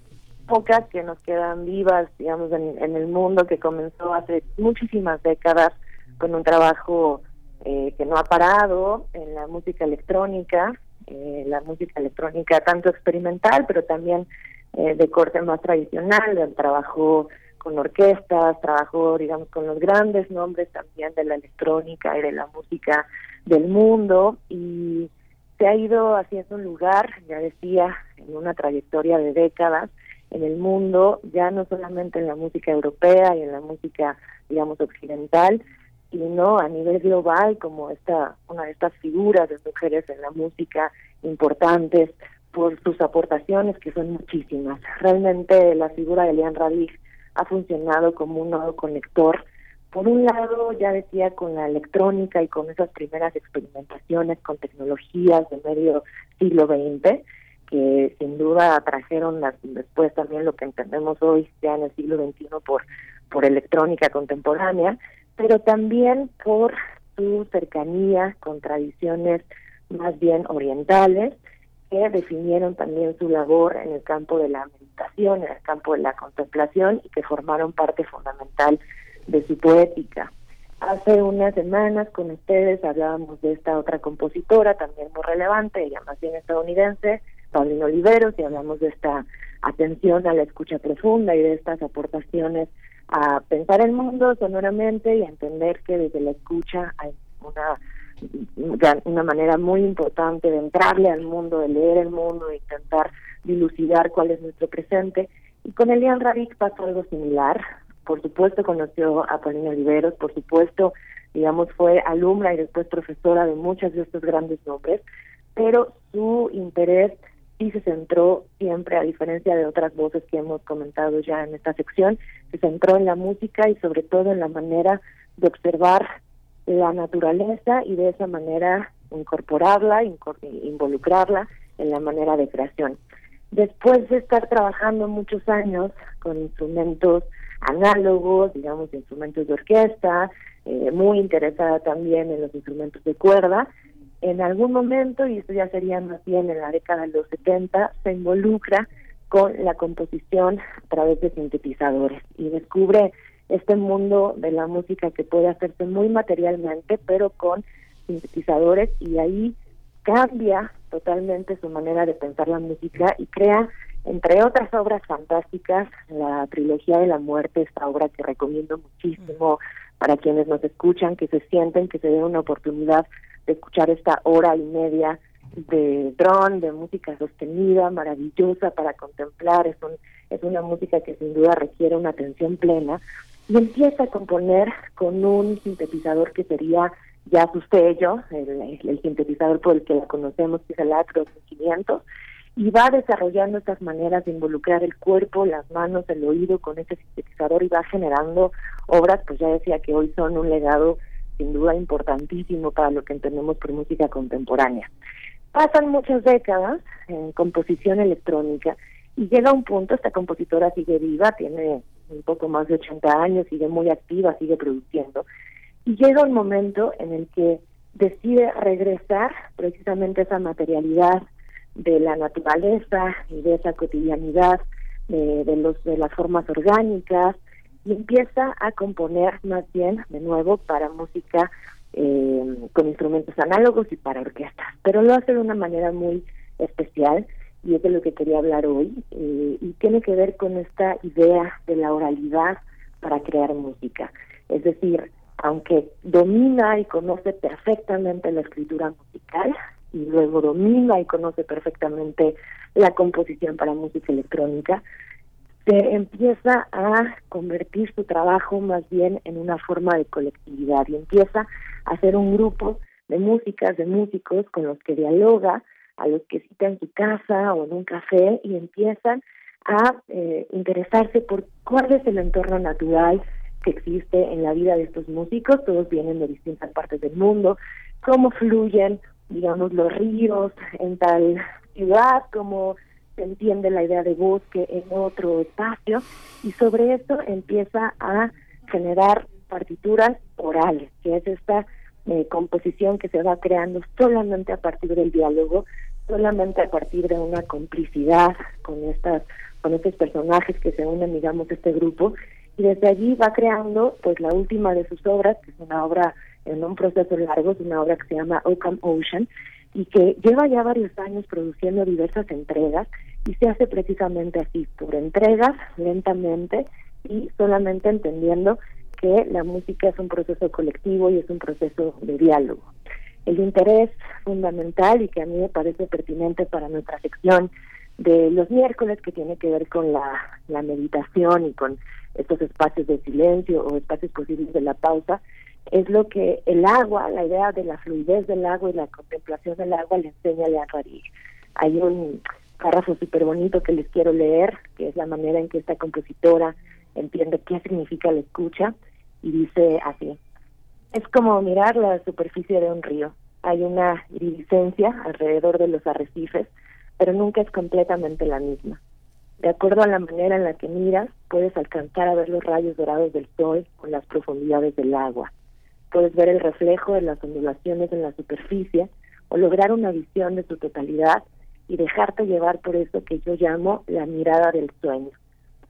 pocas que nos quedan vivas, digamos, en, el mundo, que comenzó hace muchísimas décadas con un trabajo eh, que no ha parado en la música electrónica, eh, la música electrónica tanto experimental, pero también eh, de corte más tradicional, trabajó con orquestas, trabajó, digamos, con los grandes nombres también de la electrónica y de la música del mundo. Y se ha ido haciendo un lugar, ya decía, en una trayectoria de décadas en el mundo, ya no solamente en la música europea y en la música, digamos, occidental, sino a nivel global como esta una de estas figuras de mujeres en la música importantes por sus aportaciones que son muchísimas. Realmente la figura de Lian Radig ha funcionado como un nodo conector. Por un lado, ya decía, con la electrónica y con esas primeras experimentaciones con tecnologías de medio siglo XX, que sin duda trajeron las, después también lo que entendemos hoy ya en el siglo XXI por, por electrónica contemporánea, pero también por su cercanía con tradiciones más bien orientales que definieron también su labor en el campo de la meditación, en el campo de la contemplación y que formaron parte fundamental de su poética. Hace unas semanas con ustedes hablábamos de esta otra compositora también muy relevante, ella más bien estadounidense, Paulino Oliveros, y hablamos de esta atención a la escucha profunda y de estas aportaciones a pensar el mundo sonoramente y a entender que desde la escucha hay una, una manera muy importante de entrarle al mundo, de leer el mundo, de intentar dilucidar cuál es nuestro presente. Y con Elian Rarik pasó algo similar. Por supuesto conoció a Paulina Oliveros, por supuesto, digamos, fue alumna y después profesora de muchos de estos grandes nombres, pero su interés y se centró siempre, a diferencia de otras voces que hemos comentado ya en esta sección, se centró en la música y sobre todo en la manera de observar la naturaleza y de esa manera incorporarla, involucrarla en la manera de creación. Después de estar trabajando muchos años con instrumentos análogos, digamos, instrumentos de orquesta, eh, muy interesada también en los instrumentos de cuerda, en algún momento, y esto ya sería más bien en la década de los 70, se involucra con la composición a través de sintetizadores y descubre este mundo de la música que puede hacerse muy materialmente, pero con sintetizadores y ahí cambia totalmente su manera de pensar la música y crea, entre otras obras fantásticas, la trilogía de la muerte, esta obra que recomiendo muchísimo para quienes nos escuchan, que se sienten, que se den una oportunidad de escuchar esta hora y media de dron, de música sostenida, maravillosa para contemplar, es, un, es una música que sin duda requiere una atención plena, y empieza a componer con un sintetizador que sería ya su sello, el, el sintetizador por el que la conocemos, que es el Acro 500, y va desarrollando estas maneras de involucrar el cuerpo, las manos, el oído con ese sintetizador y va generando obras, pues ya decía que hoy son un legado sin duda importantísimo para lo que entendemos por música contemporánea. Pasan muchas décadas en composición electrónica y llega un punto, esta compositora sigue viva, tiene un poco más de 80 años, sigue muy activa, sigue produciendo, y llega un momento en el que decide regresar precisamente esa materialidad de la naturaleza y de esa cotidianidad de, de, los, de las formas orgánicas, y empieza a componer más bien de nuevo para música eh, con instrumentos análogos y para orquestas, pero lo hace de una manera muy especial y es de lo que quería hablar hoy eh, y tiene que ver con esta idea de la oralidad para crear música, es decir, aunque domina y conoce perfectamente la escritura musical y luego domina y conoce perfectamente la composición para música electrónica, se empieza a convertir su trabajo más bien en una forma de colectividad y empieza a ser un grupo de músicas, de músicos con los que dialoga, a los que cita en su casa o en un café y empiezan a eh, interesarse por cuál es el entorno natural que existe en la vida de estos músicos, todos vienen de distintas partes del mundo, cómo fluyen, digamos, los ríos en tal ciudad, cómo se entiende la idea de bosque en otro espacio y sobre eso empieza a generar partituras orales, que es esta eh, composición que se va creando solamente a partir del diálogo, solamente a partir de una complicidad con estas con estos personajes que se unen, digamos, este grupo, y desde allí va creando, pues, la última de sus obras, que es una obra en un proceso largo, es una obra que se llama Occam Ocean, y que lleva ya varios años produciendo diversas entregas, y se hace precisamente así, por entregas, lentamente, y solamente entendiendo que la música es un proceso colectivo y es un proceso de diálogo. El interés fundamental y que a mí me parece pertinente para nuestra sección de los miércoles que tiene que ver con la, la meditación y con estos espacios de silencio o espacios posibles de la pausa, es lo que el agua, la idea de la fluidez del agua y la contemplación del agua le enseña a Leanne Hay un párrafo súper bonito que les quiero leer, que es la manera en que esta compositora entiende qué significa la escucha y dice así, es como mirar la superficie de un río. Hay una iridiscencia alrededor de los arrecifes, pero nunca es completamente la misma. De acuerdo a la manera en la que miras, puedes alcanzar a ver los rayos dorados del sol con las profundidades del agua. Puedes ver el reflejo de las ondulaciones en la superficie o lograr una visión de su totalidad y dejarte llevar por eso que yo llamo la mirada del sueño.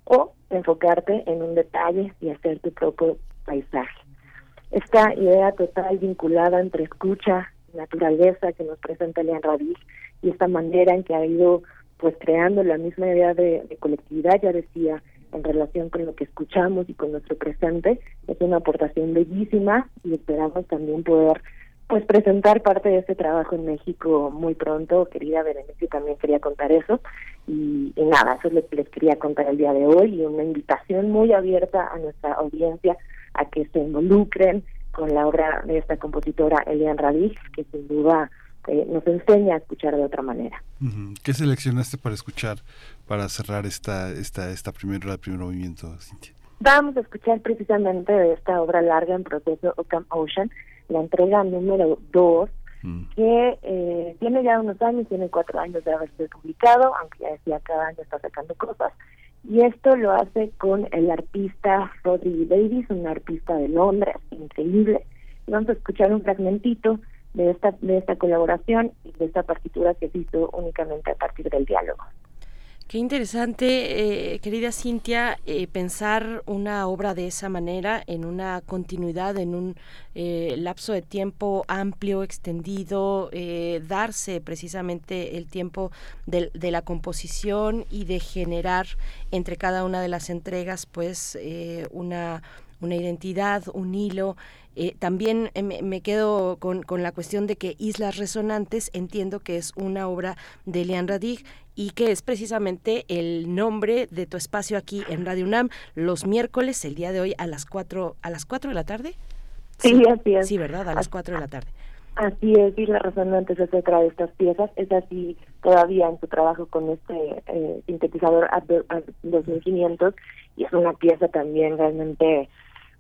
O enfocarte en un detalle y hacer tu propio paisaje. Esta idea total vinculada entre escucha, naturaleza que nos presenta Lean Radic y esta manera en que ha ido pues creando la misma idea de, de, colectividad, ya decía, en relación con lo que escuchamos y con nuestro presente, es una aportación bellísima y esperamos también poder pues presentar parte de este trabajo en México muy pronto, querida Berenice, también quería contar eso. Y, y, nada, eso es lo que les quería contar el día de hoy y una invitación muy abierta a nuestra audiencia a que se involucren con la obra de esta compositora Elian Radic, que sin duda eh, nos enseña a escuchar de otra manera. ¿Qué seleccionaste para escuchar, para cerrar esta esta esta primera primer movimiento, Cintia? Vamos a escuchar precisamente de esta obra larga en proceso Ocam Ocean, la entrega número 2, mm. que eh, tiene ya unos años, tiene cuatro años de haberse publicado, aunque ya decía cada año está sacando cosas, y esto lo hace con el artista Rodri Davis, un artista de Londres, increíble. Vamos a escuchar un fragmentito de esta de esta colaboración y de esta partitura que se únicamente a partir del diálogo. Qué interesante, eh, querida Cintia, eh, pensar una obra de esa manera, en una continuidad, en un eh, lapso de tiempo amplio, extendido, eh, darse precisamente el tiempo de, de, la composición y de generar entre cada una de las entregas, pues, eh, una una identidad, un hilo. Eh, también me, me quedo con, con, la cuestión de que Islas Resonantes entiendo que es una obra de Lean Radig y que es precisamente el nombre de tu espacio aquí en Radio UNAM los miércoles, el día de hoy a las 4, a las 4 de la tarde. Sí, sí así es. Sí, ¿verdad? A las 4 de la tarde. Así es, Islas Resonantes es otra de estas piezas, es así todavía en su trabajo con este eh, sintetizador AD 2500 y es una pieza también realmente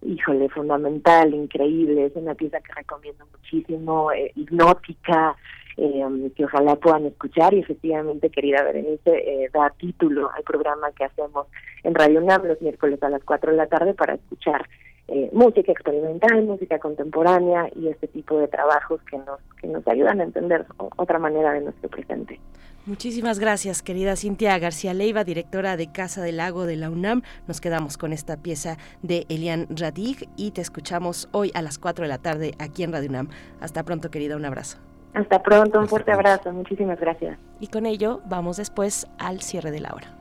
híjole, fundamental, increíble, es una pieza que recomiendo muchísimo, eh, hipnótica, eh, que ojalá puedan escuchar. Y efectivamente, querida Berenice, eh, da título al programa que hacemos en Radio UNAM los miércoles a las 4 de la tarde para escuchar eh, música experimental, música contemporánea y este tipo de trabajos que nos, que nos ayudan a entender otra manera de nuestro presente. Muchísimas gracias, querida Cintia García Leiva, directora de Casa del Lago de la UNAM. Nos quedamos con esta pieza de Elian Radig y te escuchamos hoy a las 4 de la tarde aquí en Radio UNAM. Hasta pronto, querida, un abrazo. Hasta pronto, un fuerte abrazo, muchísimas gracias. Y con ello vamos después al cierre de la hora.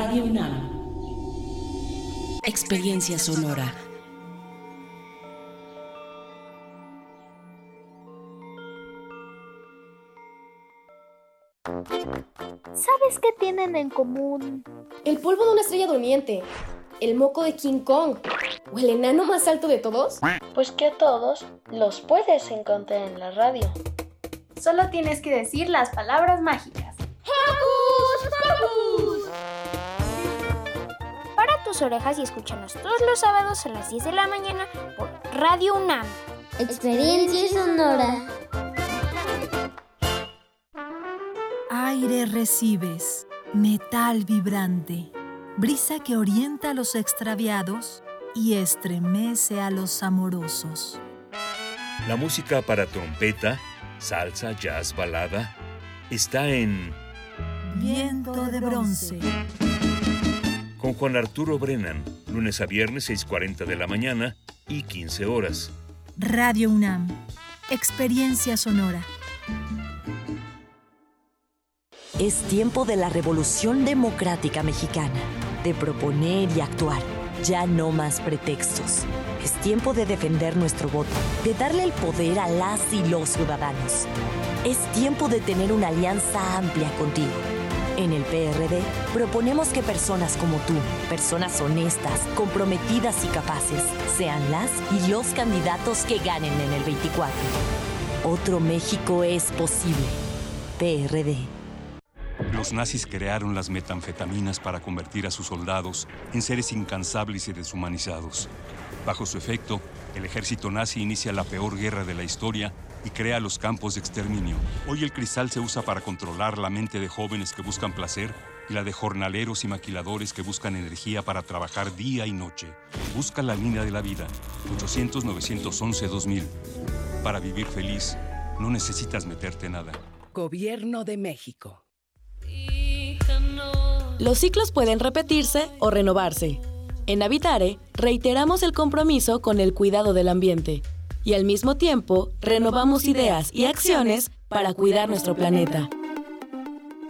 Radio UNAM. Experiencia sonora. ¿Sabes qué tienen en común? El polvo de una estrella durmiente, el moco de King Kong o el enano más alto de todos. Pues que a todos los puedes encontrar en la radio. Solo tienes que decir las palabras mágicas. ¡Hocus Pocus! Tus orejas y escúchanos todos los sábados a las 10 de la mañana por Radio UNAM. Experiencia sonora. Aire recibes, metal vibrante, brisa que orienta a los extraviados y estremece a los amorosos. La música para trompeta, salsa, jazz, balada, está en Viento de bronce. Con Juan Arturo Brennan, lunes a viernes 6.40 de la mañana y 15 horas. Radio UNAM. Experiencia sonora. Es tiempo de la revolución democrática mexicana, de proponer y actuar. Ya no más pretextos. Es tiempo de defender nuestro voto, de darle el poder a las y los ciudadanos. Es tiempo de tener una alianza amplia contigo. En el PRD proponemos que personas como tú, personas honestas, comprometidas y capaces, sean las y los candidatos que ganen en el 24. Otro México es posible. PRD. Los nazis crearon las metanfetaminas para convertir a sus soldados en seres incansables y deshumanizados. Bajo su efecto, el ejército nazi inicia la peor guerra de la historia y crea los campos de exterminio. Hoy el cristal se usa para controlar la mente de jóvenes que buscan placer y la de jornaleros y maquiladores que buscan energía para trabajar día y noche. Busca la línea de la vida. 800-911-2000. Para vivir feliz, no necesitas meterte nada. Gobierno de México. Los ciclos pueden repetirse o renovarse. En Habitare, reiteramos el compromiso con el cuidado del ambiente y al mismo tiempo renovamos ideas y acciones para cuidar nuestro planeta.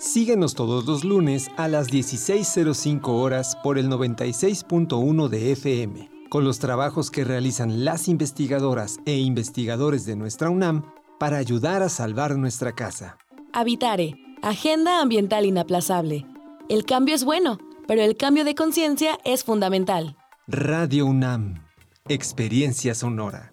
Síguenos todos los lunes a las 16.05 horas por el 96.1 de FM, con los trabajos que realizan las investigadoras e investigadores de nuestra UNAM para ayudar a salvar nuestra casa. Habitare, Agenda Ambiental Inaplazable. El cambio es bueno, pero el cambio de conciencia es fundamental. Radio UNAM, Experiencia Sonora.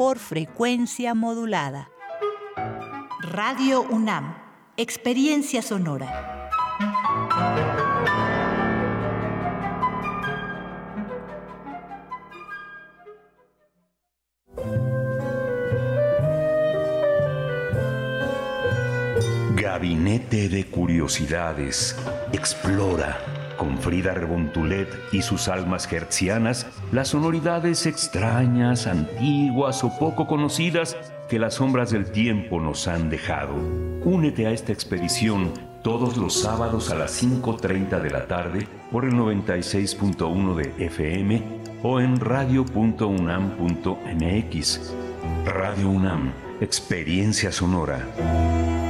por frecuencia modulada. Radio UNAM, Experiencia Sonora. Gabinete de Curiosidades. Explora con Frida Rebontulet y sus almas hertzianas las sonoridades extrañas, antiguas o poco conocidas que las sombras del tiempo nos han dejado. Únete a esta expedición todos los sábados a las 5.30 de la tarde por el 96.1 de FM o en radio.unam.mx. Radio UNAM, Experiencia Sonora.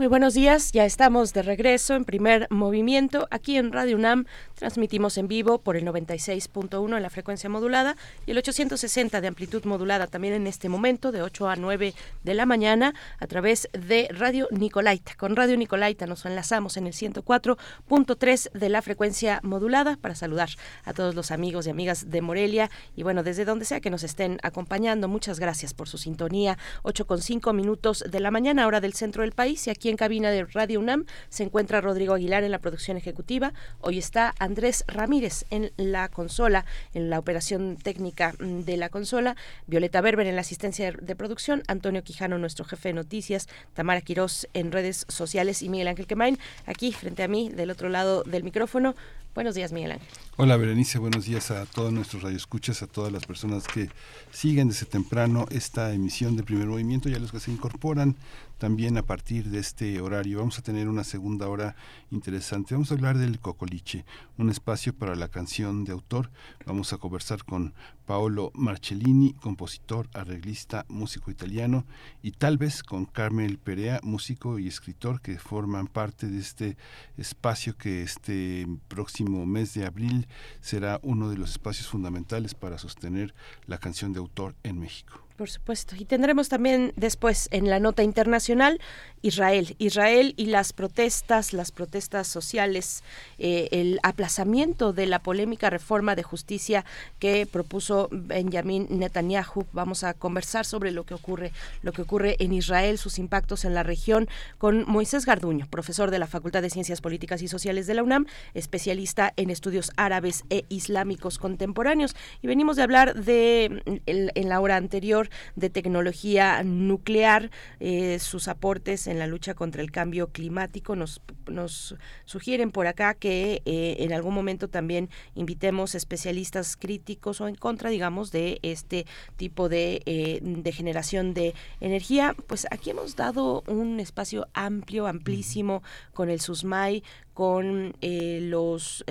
Muy buenos días, ya estamos de regreso en primer movimiento aquí en Radio UNAM. Transmitimos en vivo por el 96.1 en la frecuencia modulada y el 860 de amplitud modulada también en este momento de 8 a 9 de la mañana a través de Radio Nicolaita. Con Radio Nicolaita nos enlazamos en el 104.3 de la frecuencia modulada para saludar a todos los amigos y amigas de Morelia y bueno, desde donde sea que nos estén acompañando, muchas gracias por su sintonía. 8 con 5 minutos de la mañana, hora del centro del país y aquí en cabina de Radio UNAM se encuentra Rodrigo Aguilar en la producción ejecutiva. Hoy está Andrés Ramírez en la consola, en la operación técnica mm, de la consola. Violeta Berber en la asistencia de producción. Antonio Quijano, nuestro jefe de noticias. Tamara Quirós en redes sociales y Miguel Ángel Quemain aquí frente a mí, del otro lado del micrófono. Buenos días, Miguel Ángel. Hola, Berenice. Buenos días a todos nuestros radioescuchas, a todas las personas que siguen desde temprano esta emisión de Primer Movimiento y a los que se incorporan también a partir de este horario. Vamos a tener una segunda hora interesante. Vamos a hablar del Cocoliche, un espacio para la canción de autor. Vamos a conversar con Paolo Marcellini, compositor, arreglista, músico italiano, y tal vez con Carmel Perea, músico y escritor que forman parte de este espacio que este próximo mes de abril será uno de los espacios fundamentales para sostener la canción de autor en México. Por supuesto. Y tendremos también después en la nota internacional Israel. Israel y las protestas, las protestas sociales, eh, el aplazamiento de la polémica reforma de justicia que propuso Benjamin Netanyahu. Vamos a conversar sobre lo que ocurre, lo que ocurre en Israel, sus impactos en la región, con Moisés Garduño, profesor de la Facultad de Ciencias Políticas y Sociales de la UNAM, especialista en estudios árabes e islámicos contemporáneos. Y venimos de hablar de en la hora anterior de tecnología nuclear, eh, sus aportes en la lucha contra el cambio climático. Nos, nos sugieren por acá que eh, en algún momento también invitemos especialistas críticos o en contra, digamos, de este tipo de, eh, de generación de energía. Pues aquí hemos dado un espacio amplio, amplísimo con el SUSMAI, con los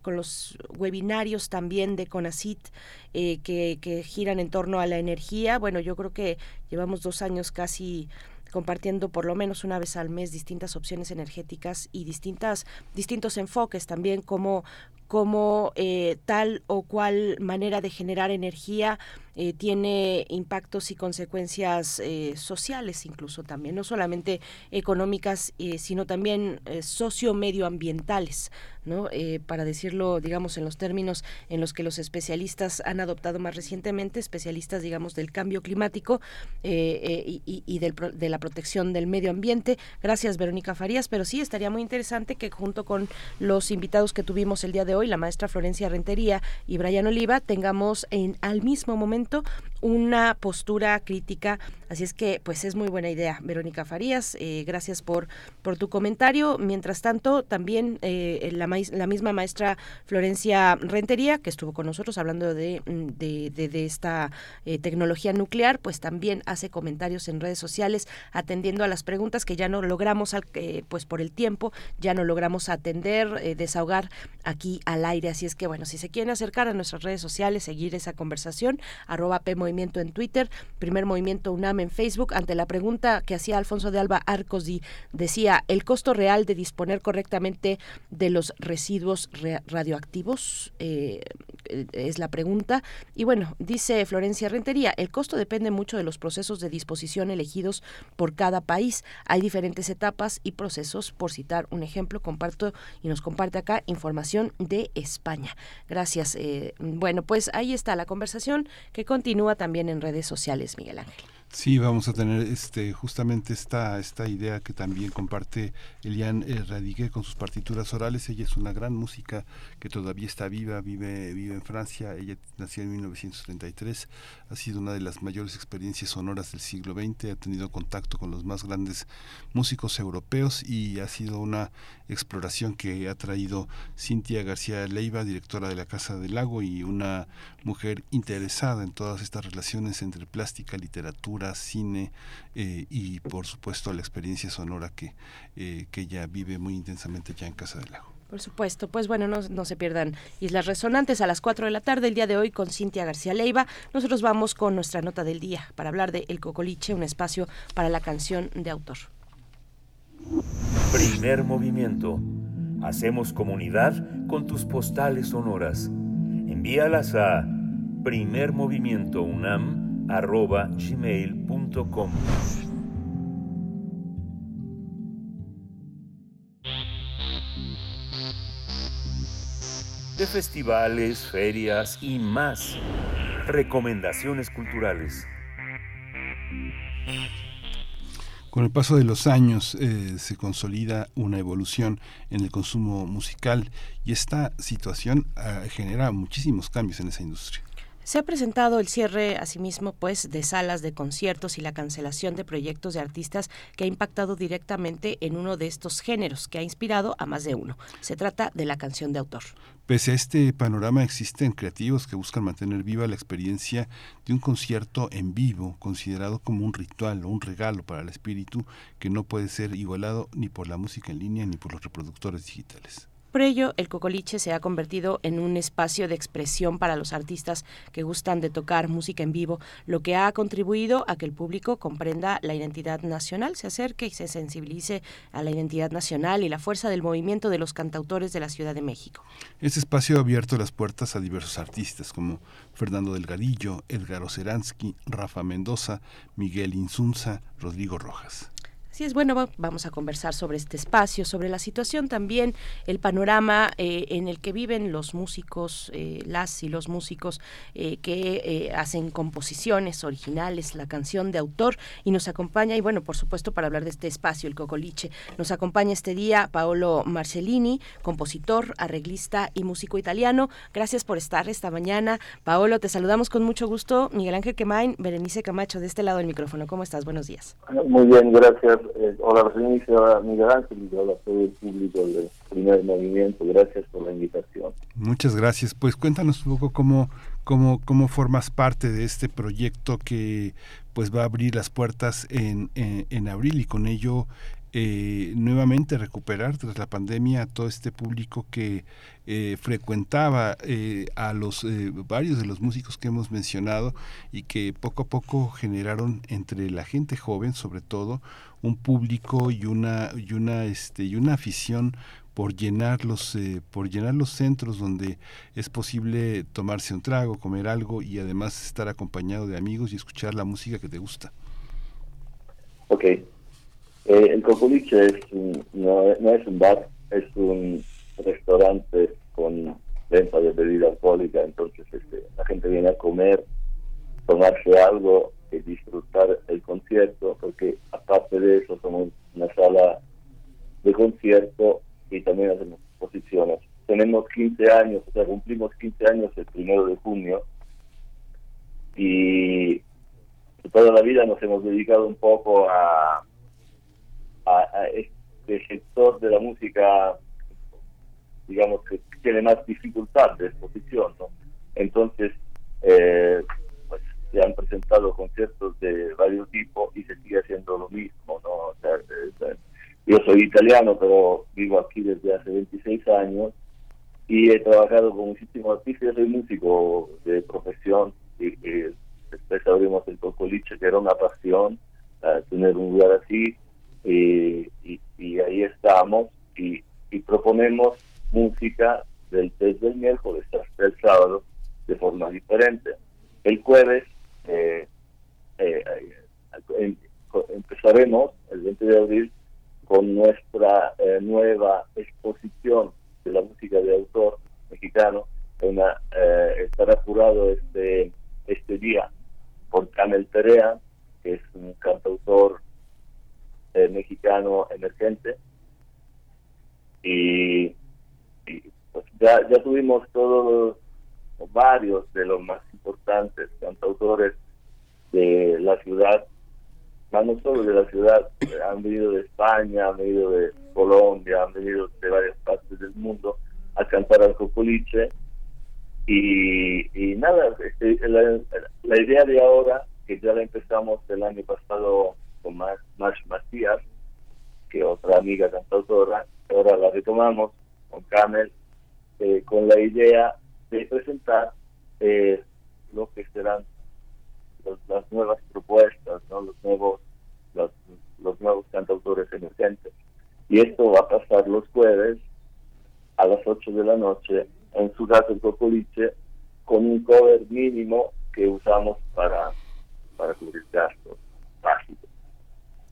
con los webinarios también de CONACIT eh, que, que giran en torno a la energía. Bueno, yo creo que llevamos dos años casi compartiendo por lo menos una vez al mes distintas opciones energéticas y distintas distintos enfoques también como como eh, tal o cual manera de generar energía eh, tiene impactos y consecuencias eh, sociales incluso también, no solamente económicas, sino también socio-medioambientales, ¿no? para decirlo, digamos, en los términos en los que los especialistas han adoptado más recientemente, especialistas, digamos, del cambio climático y, y del, de la protección del medio ambiente. Gracias, Verónica Farías, pero sí estaría muy interesante que junto con los invitados que tuvimos el día de hoy, la maestra Florencia Rentería y Brian Oliva, tengamos en al mismo momento una postura crítica. Así es que, pues es muy buena idea. Verónica Farías, eh, gracias por, por tu comentario. Mientras tanto, también eh, la, la, misma maestra Florencia Rentería, que estuvo con nosotros hablando de, de, de, esta eh, tecnología nuclear, pues también hace comentarios en redes sociales atendiendo a las preguntas que ya no logramos, pues por el tiempo, ya no logramos atender, desahogar aquí al aire. Así es que, bueno, si se quieren acercar a nuestras redes sociales, seguir esa conversación, arroba Movimiento en Twitter, Primer Movimiento UNAM en Facebook, ante la pregunta que hacía Alfonso de Alba Arcos y decía, ¿el costo real de disponer correctamente de los residuos radioactivos? Eh, es la pregunta. Y bueno, dice Florencia Rentería, el costo depende mucho de los procesos de disposición elegidos por cada país. Hay diferentes etapas y procesos, por citar un ejemplo, comparto y nos comparte acá información de España. Gracias. Eh, bueno, pues ahí está la conversación que continúa también en redes sociales, Miguel Ángel. Sí, vamos a tener este justamente esta esta idea que también comparte Eliane eh, Radigue con sus partituras orales. Ella es una gran música que todavía está viva, vive vive en Francia. Ella nació en 1933, ha sido una de las mayores experiencias sonoras del siglo XX, ha tenido contacto con los más grandes músicos europeos y ha sido una exploración que ha traído Cintia García Leiva, directora de la Casa del Lago y una mujer interesada en todas estas relaciones entre plástica, literatura, cine eh, y por supuesto la experiencia sonora que, eh, que ella vive muy intensamente ya en Casa del Lago. Por supuesto, pues bueno, no, no, se pierdan Islas Resonantes a las 4 de la tarde el día de hoy con Cintia García Leiva. Nosotros vamos con nuestra nota del día para hablar de El Cocoliche, un espacio para la canción de autor. Primer movimiento. Hacemos comunidad con tus postales sonoras. Envíalas a primermovimientounam.gmail.com De festivales, ferias y más. Recomendaciones culturales. Con el paso de los años eh, se consolida una evolución en el consumo musical y esta situación ah, genera muchísimos cambios en esa industria. Se ha presentado el cierre, asimismo, pues, de salas de conciertos y la cancelación de proyectos de artistas que ha impactado directamente en uno de estos géneros, que ha inspirado a más de uno. Se trata de la canción de autor. Pese a este panorama, existen creativos que buscan mantener viva la experiencia de un concierto en vivo, considerado como un ritual o un regalo para el espíritu que no puede ser igualado ni por la música en línea ni por los reproductores digitales. Por ello, el Cocoliche se ha convertido en un espacio de expresión para los artistas que gustan de tocar música en vivo, lo que ha contribuido a que el público comprenda la identidad nacional, se acerque y se sensibilice a la identidad nacional y la fuerza del movimiento de los cantautores de la Ciudad de México. Este espacio ha abierto las puertas a diversos artistas como Fernando Delgadillo, Edgar Oceransky, Rafa Mendoza, Miguel Insunza, Rodrigo Rojas. Así es, bueno, vamos a conversar sobre este espacio, sobre la situación también, el panorama eh, en el que viven los músicos, eh, las y los músicos eh, que hacen composiciones originales, la canción de autor, y nos acompaña, y bueno, por supuesto, para hablar de este espacio, el Cocoliche, nos acompaña este día Paolo Marcellini, compositor, arreglista y músico italiano. Gracias por estar esta mañana. Paolo, te saludamos con mucho gusto. Miguel Ángel Quemain, Berenice Camacho, de este lado del micrófono. ¿Cómo estás? Buenos días. Muy bien, gracias eh, hola hola Miguel Ángel y hola todo el público del primer movimiento. Gracias por la invitación. Muchas gracias. Pues cuéntanos un poco cómo, cómo, cómo formas parte de este proyecto que pues va a abrir las puertas en, en, en abril y con ello eh, nuevamente recuperar tras la pandemia a todo este público que eh, frecuentaba eh, a los eh, varios de los músicos que hemos mencionado y que poco a poco generaron entre la gente joven sobre todo un público y una y una este y una afición por llenar los eh, por llenar los centros donde es posible tomarse un trago comer algo y además estar acompañado de amigos y escuchar la música que te gusta. Okay eh, el Coculiche es no, es un bar, es un restaurante con venta de bebida alcohólica, entonces este, la gente viene a comer, tomarse algo y disfrutar el concierto, porque aparte de eso somos una sala de concierto y también hacemos exposiciones. Tenemos 15 años, o sea, cumplimos 15 años el primero de junio y toda la vida nos hemos dedicado un poco a a, este sector de la música, digamos, que tiene más dificultad de exposición, ¿no? Entonces, eh, se han presentado conciertos de varios tipos y se sigue haciendo lo mismo, ¿no? O yo soy italiano, pero vivo aquí desde hace 26 años y he trabajado con muchísimos artistas, soy músico de profesión y, después abrimos el Cocoliche, que era una pasión, tener un lugar así, y, ahí estamos y, proponemos música del desde del miércoles hasta el sábado de forma diferente. El jueves eh, eh, em, empezaremos el 20 de abril con nuestra eh, nueva exposición de la música de autor mexicano. Estará jurado este, este día por Camel Perea, que es un cantautor eh, mexicano emergente. Y, pues ya, ya tuvimos todos varios de los más importantes cantautores de la ciudad, no solo de la ciudad, han venido de España, han venido de Colombia, han venido de varias partes del mundo a cantar al Cocoliche. Y, nada, este, la, idea de ahora, que ya la empezamos el año pasado con más Macías, que otra amiga cantautora, ahora la retomamos con Camel, eh, con la idea de presentar eh, lo que serán las nuevas propuestas, ¿no? los nuevos los, los nuevos cantautores emergentes. Y esto va a pasar los jueves a las 8 de la noche en su casa en Cocoliche con un cover mínimo que usamos para, para cubrir gastos básicos.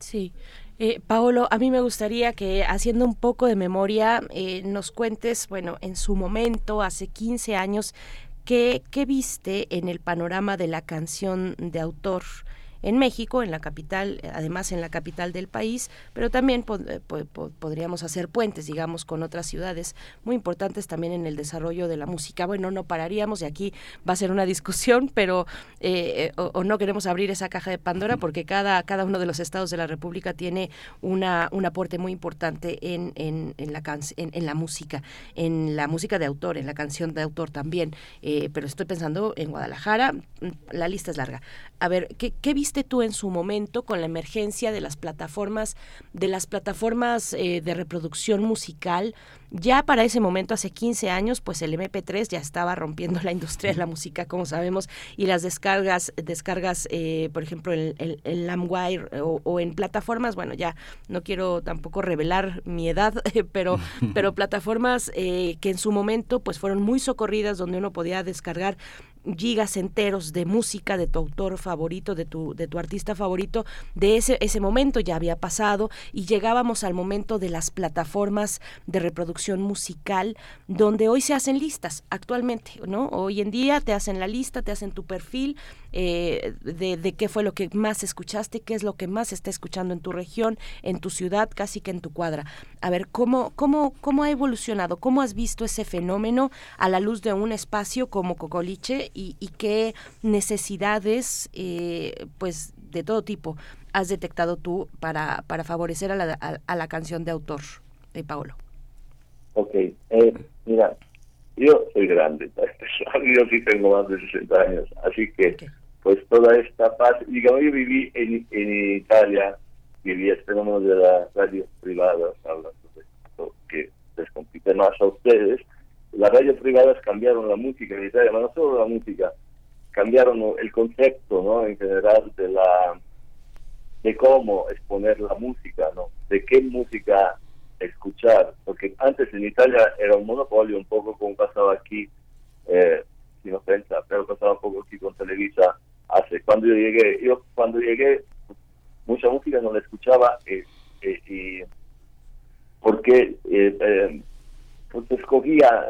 Sí. Eh, Paolo, a mí me gustaría que haciendo un poco de memoria eh, nos cuentes, bueno, en su momento, hace 15 años, ¿qué, ¿qué viste en el panorama de la canción de autor? En México, en la capital, además en la capital del país, pero también eh, podríamos hacer puentes, digamos, con otras ciudades muy importantes también en el desarrollo de la música. Bueno, no pararíamos y aquí va a ser una discusión, pero eh, o, no queremos abrir esa caja de Pandora porque cada, cada uno de los estados de la República tiene una, un aporte muy importante en, en, en la, en, en, la música, en la música de autor, en la canción de autor también. Eh, pero estoy pensando en Guadalajara, mm, la lista es larga. A ver, ¿qué, qué viste tú en su momento con la emergencia de las plataformas, de las plataformas eh, de reproducción musical? Ya para ese momento, hace 15 años, pues el MP3 ya estaba rompiendo la industria de la música, como sabemos, y las descargas, descargas, eh, por ejemplo, en, en, Lamwire o, en plataformas, bueno, ya no quiero tampoco revelar mi edad, pero, pero plataformas eh, que en su momento, pues fueron muy socorridas, donde uno podía descargar gigas enteros de música de tu autor favorito, de tu, de tu artista favorito, de ese, ese momento ya había pasado y llegábamos al momento de las plataformas de reproducción musical donde hoy se hacen listas actualmente, ¿no? Hoy en día te hacen la lista, te hacen tu perfil eh, de, de, qué fue lo que más escuchaste, qué es lo que más está escuchando en tu región, en tu ciudad, casi que en tu cuadra. A ver, ¿cómo, cómo, cómo ha evolucionado? ¿Cómo has visto ese fenómeno a la luz de un espacio como Cocoliche y, qué necesidades, eh, pues de todo tipo, has detectado tú para, para favorecer a la, a, la canción de autor de Paolo? Ok, eh, mira, yo soy grande, yo sí tengo más de 60 años, así que pues toda esta paz, digamos, yo viví en, en Italia, fenómeno de las radios privadas, hablando de esto que les compite más a ustedes, las radios privadas cambiaron la música en Italia, no solo la música, cambiaron el concepto, ¿no? En general de la de cómo exponer la música, ¿no? De qué música escuchar, porque antes en Italia era un monopolio un poco como pasaba aquí, eh, sin ofensa, pero pasaba un poco aquí con Televisa hace cuando yo llegué, yo cuando llegué mucha música no la escuchaba eh, eh, y porque eh, pues escogía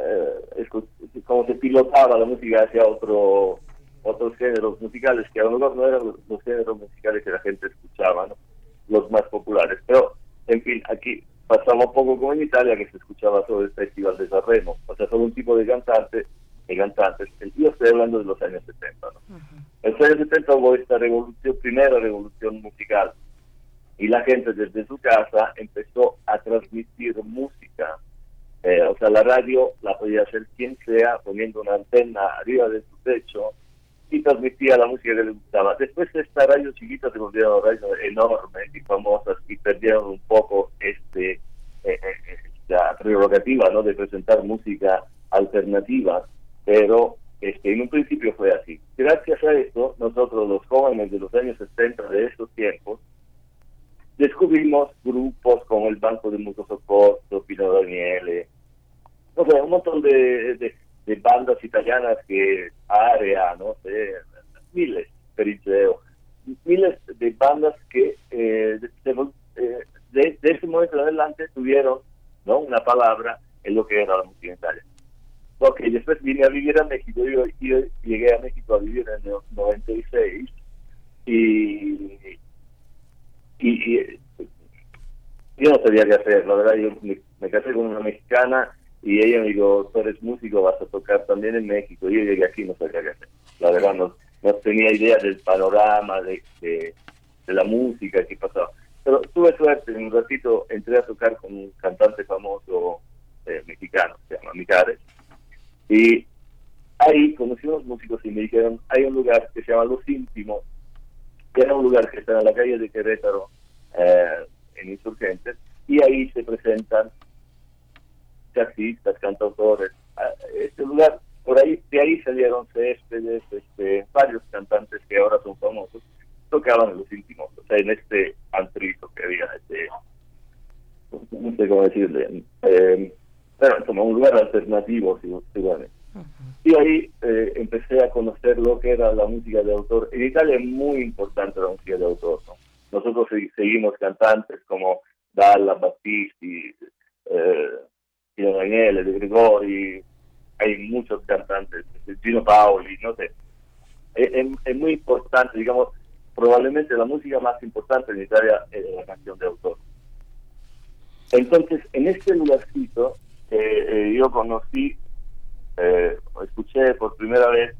como se pilotaba la música hacia otro otros géneros musicales que a lo mejor no eran los, géneros musicales que la gente escuchaba, los más populares. Pero, en fin, aquí pasaba un poco como en Italia, que se escuchaba solo el Festival de Sanremo, o sea, solo un tipo de cantante, de cantantes. Yo estoy hablando de los años 70, ¿no? En los años 70 hubo esta revolución, primera revolución musical, y la gente desde su casa empezó a transmitir música eh, o sea, la radio la podía hacer quien sea, poniendo una antena arriba de su techo y transmitía la música que le gustaba. Después esta radio chiquita se volvieron radios enormes y famosas y perdieron un poco este eh, eh, esta prerrogativa ¿no? de presentar música alternativa, pero este, en un principio fue así. Gracias a esto, nosotros los jóvenes de los años 60 de estos tiempos, descubrimos grupos como el Banco de Mutuo Socorro, Pino Daniele, no sé, un montón de, de, bandas italianas que Area, no sé, miles, Periceo, miles de bandas que eh, eh, de, de, ese momento en adelante tuvieron no una palabra en lo que era la música en Italia. Ok, después vine a vivir a México, yo, llegué a México a vivir en el 96 y, y, yo no sabía qué hacer, la verdad, yo me casé con una mexicana y ella me dijo, tú eres músico, vas a tocar también en México. Y yo llegué aquí no sabía qué hacer. La verdad, no, no tenía idea del panorama, de, de, la música, qué pasaba. Pero tuve suerte, en un ratito entré a tocar con un cantante famoso eh, mexicano, se llama Micares. Y ahí conocí unos músicos y me dijeron, hay un lugar que se llama Los Íntimos, que era un lugar que está en la calle de Querétaro, eh, en Insurgentes, y ahí se presentan artistas, cantautores. Este lugar, por ahí, de ahí salieron Céspedes, este, varios cantantes que ahora son famosos, tocaban en los íntimos, o sea, en este antrito que había, este, no sé cómo decirle, eh, pero como un lugar alternativo, si, si vale. Y ahí eh, empecé a conocer lo que era la música de autor. En Italia es muy importante la música de autor. ¿no? Nosotros seguimos cantantes como Dalla, Battisti, eh, Pino Daniele, De Gregori, hay muchos cantantes, Gino Paoli, no sé. Es, es, muy importante, digamos, probablemente la música más importante en Italia es la canción de autor. Entonces, en este lugarcito, eh, eh, yo conocí, eh, escuché por primera vez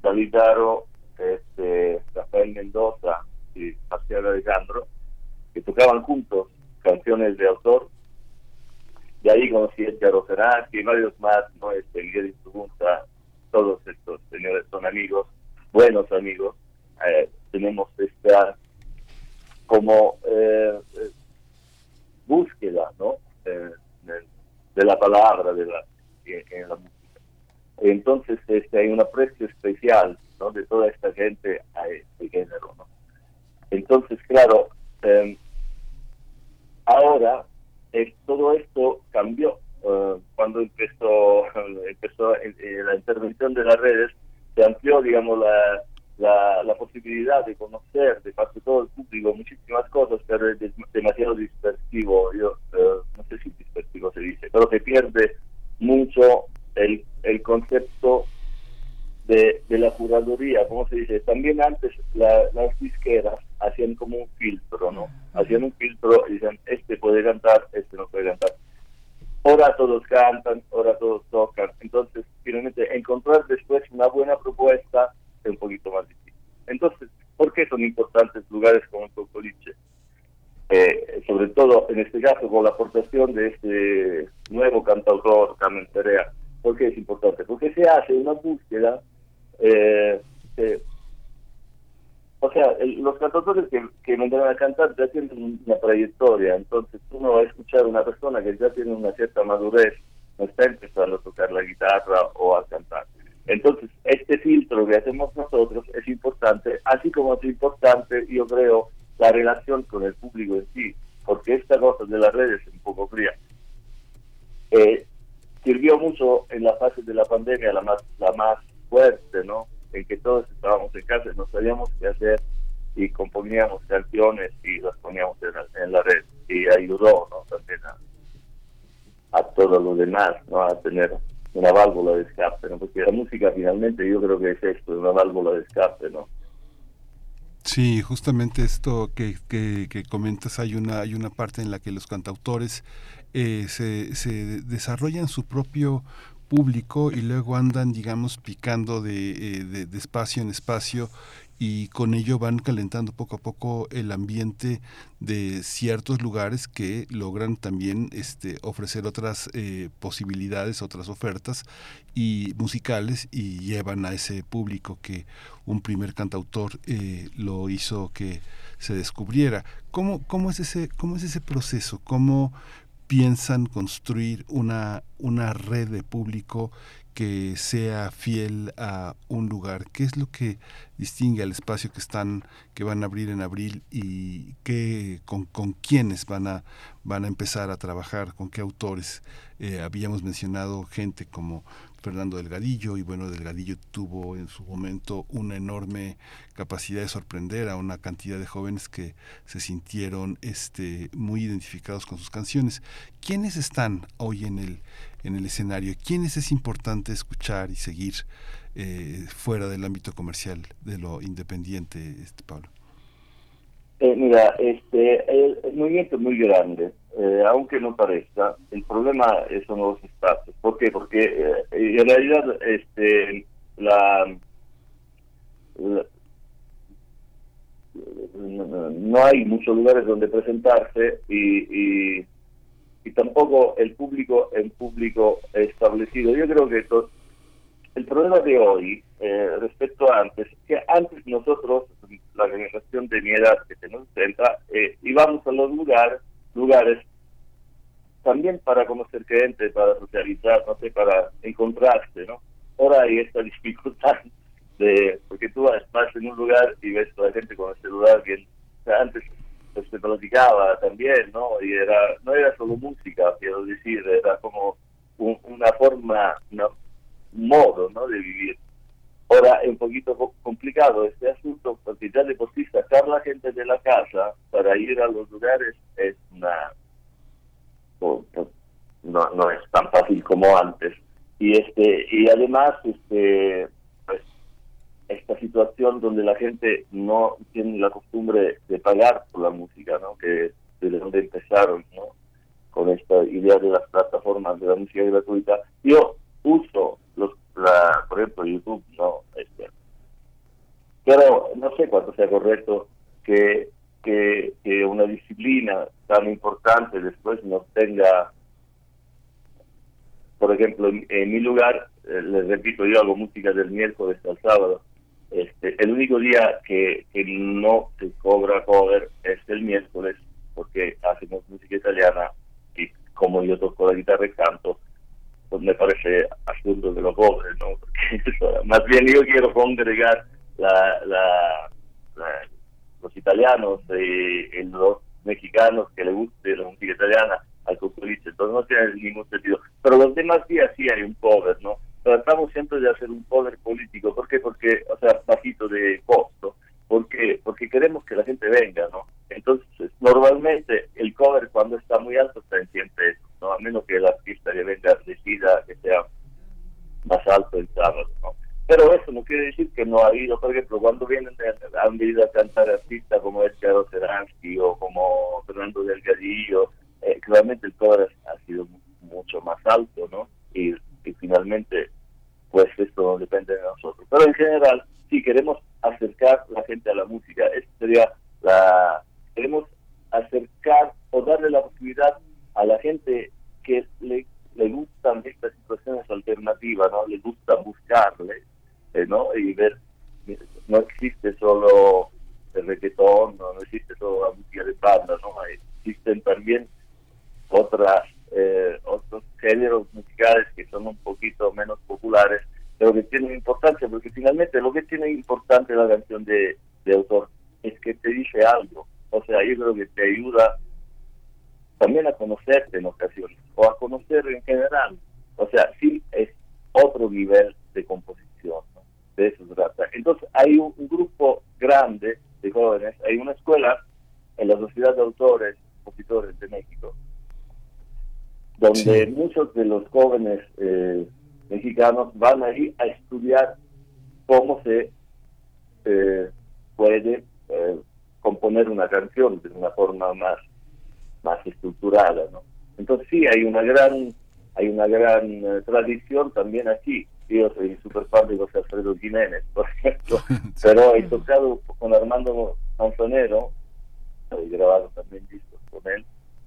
David Daro, este, Rafael Mendoza y Marcial Alejandro, que tocaban juntos canciones de autor. De ahí conocí a Edgar Ferrari y varios más, ¿no? Este, Miguel Instrumenta, todos estos señores son amigos, buenos amigos. tenemos esta como búsqueda, ¿no? De la palabra de la, en, la música. Entonces este, hay un aprecio especial ¿no? de toda esta gente a este género. Entonces, claro, em, ahora eh, todo esto cambió. Eh, cuando empezó, empezó eh, la intervención de las redes, se amplió, digamos, la, la, la, posibilidad de conocer de parte de todo el público muchísimas cosas, pero es demasiado dispersivo. Yo no sé si dispersivo se dice, pero se pierde mucho el, el concepto de, de la curaduría, como se dice. También antes las disqueras hacían como un filtro, ¿no? Hacían un filtro y decían, este puede cantar, este no puede cantar. Ahora todos cantan, ahora todos tocan. Entonces, finalmente, encontrar después una buena propuesta es un poquito más difícil. Entonces, ¿por qué son importantes lugares como el Cocoliche? Eh, sobre todo en este caso con la aportación de este nuevo cantautor Carmen Perea. ¿Por qué es importante? Porque se hace una búsqueda, eh, o sea, los cantautores que, que vendrán a cantar ya tienen una trayectoria, entonces uno va a escuchar a una persona que ya tiene una cierta madurez, no está empezando a tocar la guitarra o a cantar. Entonces, este filtro que hacemos nosotros es importante, así como es importante, yo creo, la relación con el público en sí, porque esta cosa de las redes es un poco fría. Eh, sirvió mucho en la fase de la pandemia, la más, la más fuerte, ¿no? En que todos estábamos en casa, no sabíamos qué hacer y componíamos canciones y las poníamos en la, red y ayudó, ¿no? También a, a todo lo demás, ¿no? A tener una válvula de escape, ¿no? Porque la música finalmente yo creo que es esto, una válvula de escape, ¿no? Sí, justamente esto que, que, comentas, hay una, hay una parte en la que los cantautores eh, se, se desarrollan su propio público y luego andan, digamos, picando de, eh, de, de, espacio en espacio y con ello van calentando poco a poco el ambiente de ciertos lugares que logran también este, ofrecer otras eh, posibilidades, otras ofertas y musicales y llevan a ese público que un primer cantautor eh, lo hizo que se descubriera. ¿Cómo, cómo, es ese, ¿Cómo es ese proceso? ¿Cómo piensan construir una, una red de público que sea fiel a un lugar. ¿Qué es lo que distingue al espacio que están, que van a abrir en abril y qué, con, con quiénes van a, van a empezar a trabajar, con qué autores? Eh, habíamos mencionado gente como Fernando Delgadillo y bueno, Delgadillo tuvo en su momento una enorme capacidad de sorprender a una cantidad de jóvenes que se sintieron este, muy identificados con sus canciones. ¿Quiénes están hoy en el en el escenario. ¿Quiénes es importante escuchar y seguir eh, fuera del ámbito comercial, de lo independiente, este Pablo? Eh, mira, este, el, movimiento es muy grande, eh, aunque no parezca. El problema son los espacios. ¿Por qué? Porque en realidad este, la, no hay muchos lugares donde presentarse y, y y tampoco el público en público establecido. Yo creo que el problema de hoy eh, respecto a antes, que antes nosotros, la generación de mi edad, que tenemos 30, eh, íbamos a los lugares, lugares también para conocer gente, para socializar, no sé, para encontrarse, ¿no? Ahora hay esta dificultad de, porque tú vas en un lugar y ves a la gente con el celular, que antes respecto a las practicaba también, ¿no? Y era, no era solo música, quiero decir, era como una forma, un modo, ¿no? De vivir. Ahora es un poquito complicado este asunto porque ya de por sí sacar la gente de la casa para ir a los lugares es una no, no es tan fácil como antes. Y este y además este pues esta situación donde la gente no tiene la costumbre de pagar por la música no que desde donde empezaron no con esta idea de las plataformas de la música gratuita. Yo uso la, por ejemplo YouTube no este pero no sé cuánto sea correcto que, que, una disciplina tan importante después nos tenga por ejemplo, en, mi lugar, eh, les repito, yo hago música del miércoles al sábado. Este, el único día que, que no se cobra cover es el miércoles, porque hacemos música italiana y como yo toco la guitarra y canto, pues me parece absurdo que lo cobre, ¿no? Más bien yo quiero congregar la, la, los italianos y, y los mexicanos que les guste la música italiana al futbolista, entonces no tiene ningún sentido. Pero los demás días sí hay un poder, ¿no? Tratamos siempre de hacer un poder político, ¿por qué? Porque, o sea, bajito de costo, porque porque queremos que la gente venga, ¿no? Entonces, normalmente el cover cuando está muy alto está en 100 pesos, ¿no? A menos que el artista que venga decida que sea más alto el sábado, ¿no? Pero eso no quiere decir que no ha habido, por ejemplo, cuando vienen han venido a cantar artistas como Edgar Seransky o como Fernando Delgadillo, eh, claramente el cover ha sido mucho más alto, ¿no? Y, finalmente, pues esto depende de nosotros. Pero en general, si queremos acercar la gente a la música, esta sería la... Queremos acercar o darle la posibilidad a la gente que le, le gustan estas situaciones alternativas, ¿no? Le gusta buscarle, eh, ¿no? Y ver, no existe solo el reggaetón, no, no existe solo la música de banda, ¿no? Existen también otras eh, otros géneros musicales que son un poquito menos populares, tienen importancia, porque finalmente lo que tiene importante la canción de, autor es que te dice algo. O sea, yo creo que te ayuda también a conocerte en ocasiones, o a conocer en general. O sea, sí es otro nivel de composición, de eso se trata. Entonces, hay un, grupo grande de jóvenes, hay una escuela en la Sociedad de Autores, Compositores de México, donde muchos de los jóvenes eh, mexicanos van ahí estudiar cómo se eh, puede eh, componer una canción de una forma más más estructurada, ¿no? Entonces sí hay una gran hay una gran tradición también aquí. Yo soy súper fan de José Alfredo Jiménez, por ejemplo, pero he tocado con Armando Manzanero, he grabado también discos con él,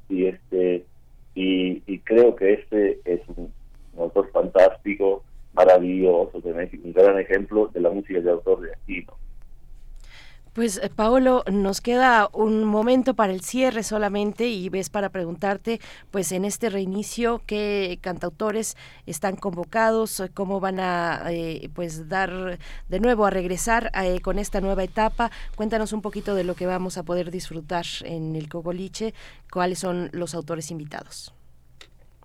y este y, creo que este es un, autor fantástico, maravilloso, un gran ejemplo de la música de autor de Pues eh, Paolo, nos queda un momento para el cierre solamente y ves para preguntarte, pues en este reinicio, qué cantautores están convocados, cómo van a eh, pues dar de nuevo a regresar eh, con esta nueva etapa. Cuéntanos un poquito de lo que vamos a poder disfrutar en el Cogoliche, cuáles son los autores invitados.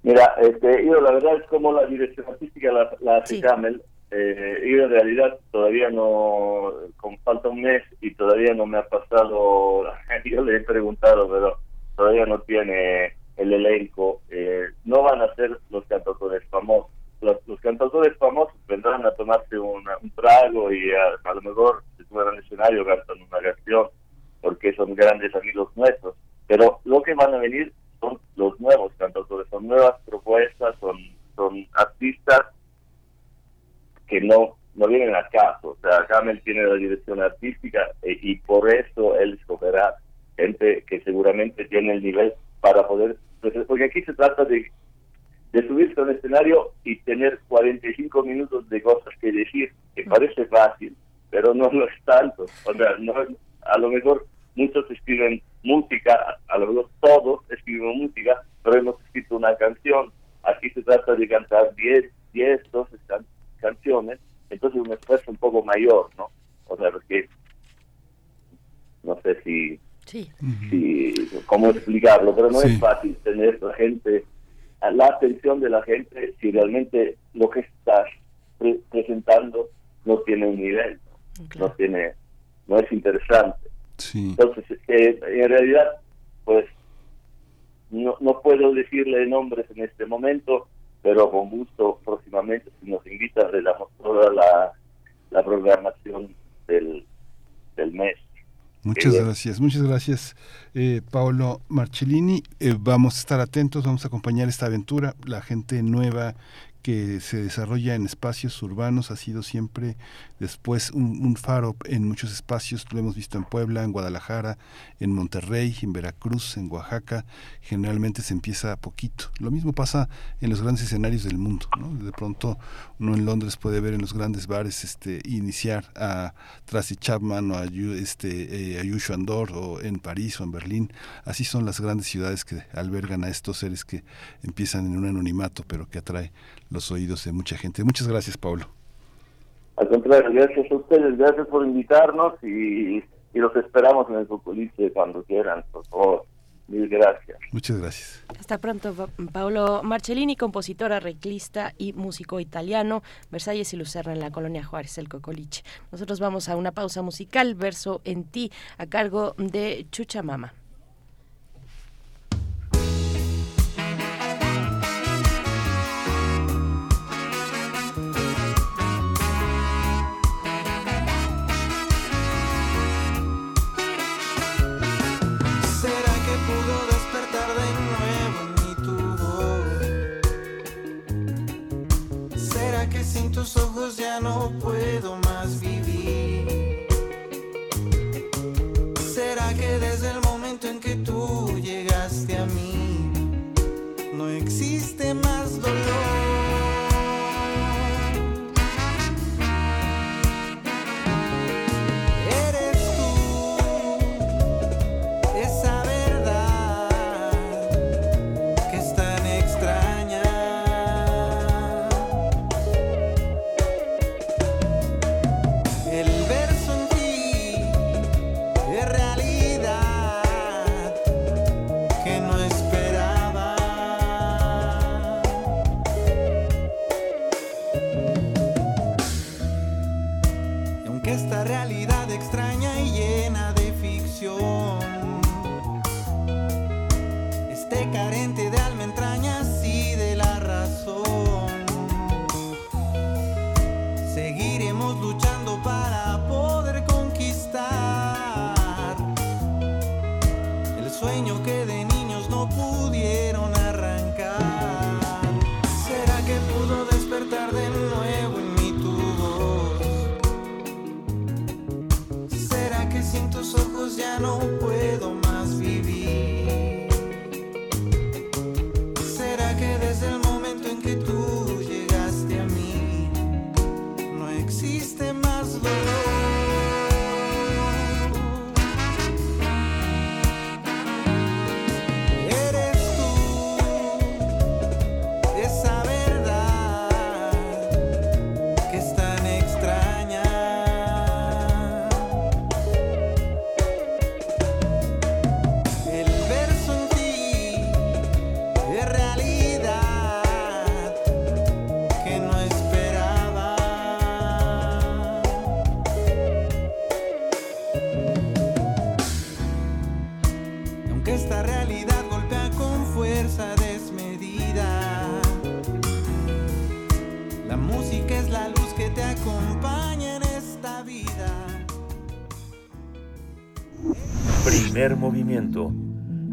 Mira, este, yo la verdad es como la dirección artística la, la hace Camel. Eh, yo en realidad todavía no, con falta un mes y todavía no me ha pasado, yo le he preguntado, pero todavía no tiene el elenco. Eh, no van a ser los cantautores famosos. Los, los cantautores famosos vendrán a tomarse un trago y a, lo mejor se suben al escenario, cantan una canción, porque son grandes amigos nuestros. Pero lo que van a venir son los nuevos cantautores, son nuevas propuestas, son, son artistas que no, no vienen a caso. O sea, Camel tiene la dirección artística eh, y por eso él escogerá gente que seguramente tiene el nivel para poder... Pues, porque aquí se trata de, de subirse a un escenario y tener 45 minutos de cosas que decir, que parece fácil, pero no lo es tanto. O sea, no, a lo mejor muchos escriben música, a lo mejor todos escribimos música, pero hemos escrito una canción. Aquí se trata de cantar 10, 10, 12 canciones, entonces un esfuerzo un poco mayor, ¿no? O sea, porque no sé si Sí. sí cómo explicarlo, pero no es fácil tener la gente, la atención de la gente si realmente lo que estás presentando no tiene un nivel, no tiene, no es interesante. Entonces, eh, en realidad, pues no, no puedo decirle nombres en este momento, pero con gusto próximamente si nos invita le damos toda la, la programación del, del mes. Muchas gracias, muchas gracias, eh, Paolo Marcellini. Eh, vamos a estar atentos, vamos a acompañar esta aventura. La gente nueva que se desarrolla en espacios urbanos ha sido siempre después un, faro en muchos espacios, lo hemos visto en Puebla, en Guadalajara, en Monterrey, en Veracruz, en Oaxaca, generalmente se empieza a poquito. Lo mismo pasa en los grandes escenarios del mundo, De pronto uno en Londres puede ver en los grandes bares este iniciar a Tracy Chapman o a, este, eh, a Yushu Andor o en París o en Berlín. Así son las grandes ciudades que albergan a estos seres que empiezan en un anonimato, pero que atrae los oídos de mucha gente. Muchas gracias, Pablo. Al contrario, gracias a ustedes, gracias por invitarnos y, los esperamos en el Populice cuando quieran, por favor. Mil gracias. Muchas gracias. Hasta pronto, Paolo Marcellini, compositor, arreglista y músico italiano, Versalles y Lucerna en la colonia Juárez, el Cocoliche. Nosotros vamos a una pausa musical, verso en ti, a cargo de Chucha Mama. Tus ojos ya no puedo más vivir. ¿Será que desde el momento en que tú llegaste a mí no existe más dolor?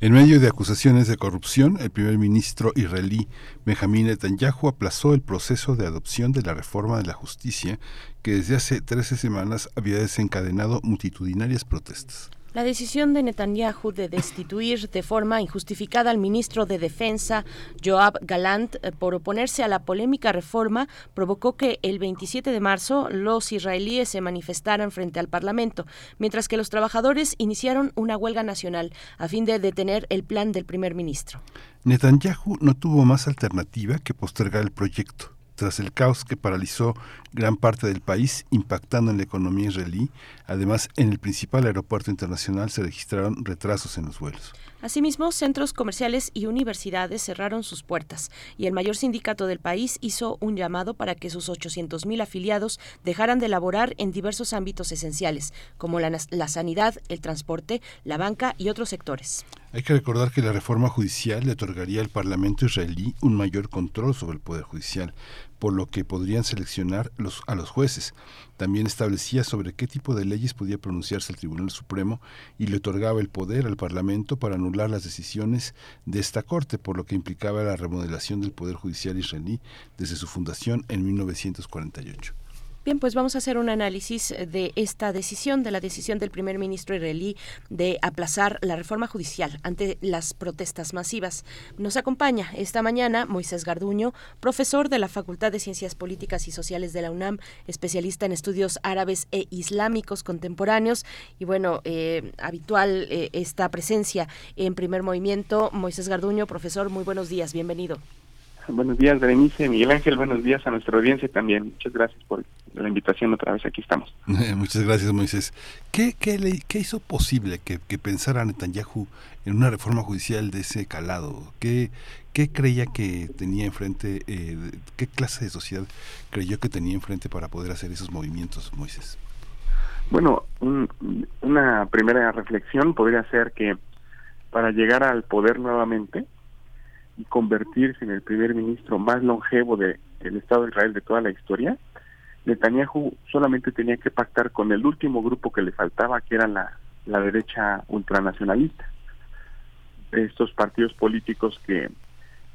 en medio de acusaciones de corrupción, el primer ministro israelí Benjamin Netanyahu aplazó el proceso de adopción de la reforma de la justicia que desde hace 13 semanas había desencadenado multitudinarias protestas. La decisión de Netanyahu de destituir de forma injustificada al ministro de Defensa, Joab Galant, eh, por oponerse a la polémica reforma, provocó que el 27 de marzo los israelíes se manifestaran frente al Parlamento, mientras que los trabajadores iniciaron una huelga nacional a fin de detener el plan del primer ministro. Netanyahu no tuvo más alternativa que postergar el proyecto tras el caos que paralizó gran parte del país, impactando en la economía israelí. Además, en el principal aeropuerto internacional se registraron retrasos en los vuelos. Asimismo, centros comerciales y universidades cerraron sus puertas y el mayor sindicato del país hizo un llamado para que sus 800.000 afiliados dejaran de laborar en diversos ámbitos esenciales, como la, la sanidad, el transporte, la banca y otros sectores. Hay que recordar que la reforma judicial le otorgaría al Parlamento israelí un mayor control sobre el Poder Judicial, por lo que podrían seleccionar los, a los jueces. También establecía sobre qué tipo de leyes podía pronunciarse el Tribunal Supremo y le otorgaba el poder al Parlamento para anular las decisiones de esta Corte, por lo que implicaba la remodelación del Poder Judicial israelí desde su fundación en 1948. Bien, pues vamos a hacer un análisis de esta decisión, de la decisión del primer ministro israelí de aplazar la reforma judicial ante las protestas masivas. Nos acompaña esta mañana Moisés Garduño, profesor de la Facultad de Ciencias Políticas y Sociales de la UNAM, especialista en estudios árabes e islámicos contemporáneos y bueno, eh, habitual eh, esta presencia en primer movimiento. Moisés Garduño, profesor, muy buenos días, bienvenido. Buenos días, Berenice, Miguel Ángel, buenos días a nuestra audiencia también. Muchas gracias por la invitación otra vez, aquí estamos. Muchas gracias, Moisés. ¿Qué, qué, qué hizo posible que, que, pensara Netanyahu en una reforma judicial de ese calado? ¿Qué, qué creía que tenía enfrente, eh, qué clase de sociedad creyó que tenía enfrente para poder hacer esos movimientos, Moisés? Bueno, un, una primera reflexión podría ser que para llegar al poder nuevamente y convertirse en el primer ministro más longevo del Estado de Israel de toda la historia, Netanyahu solamente tenía que pactar con el último grupo que le faltaba, que era la, la derecha ultranacionalista. Estos partidos políticos que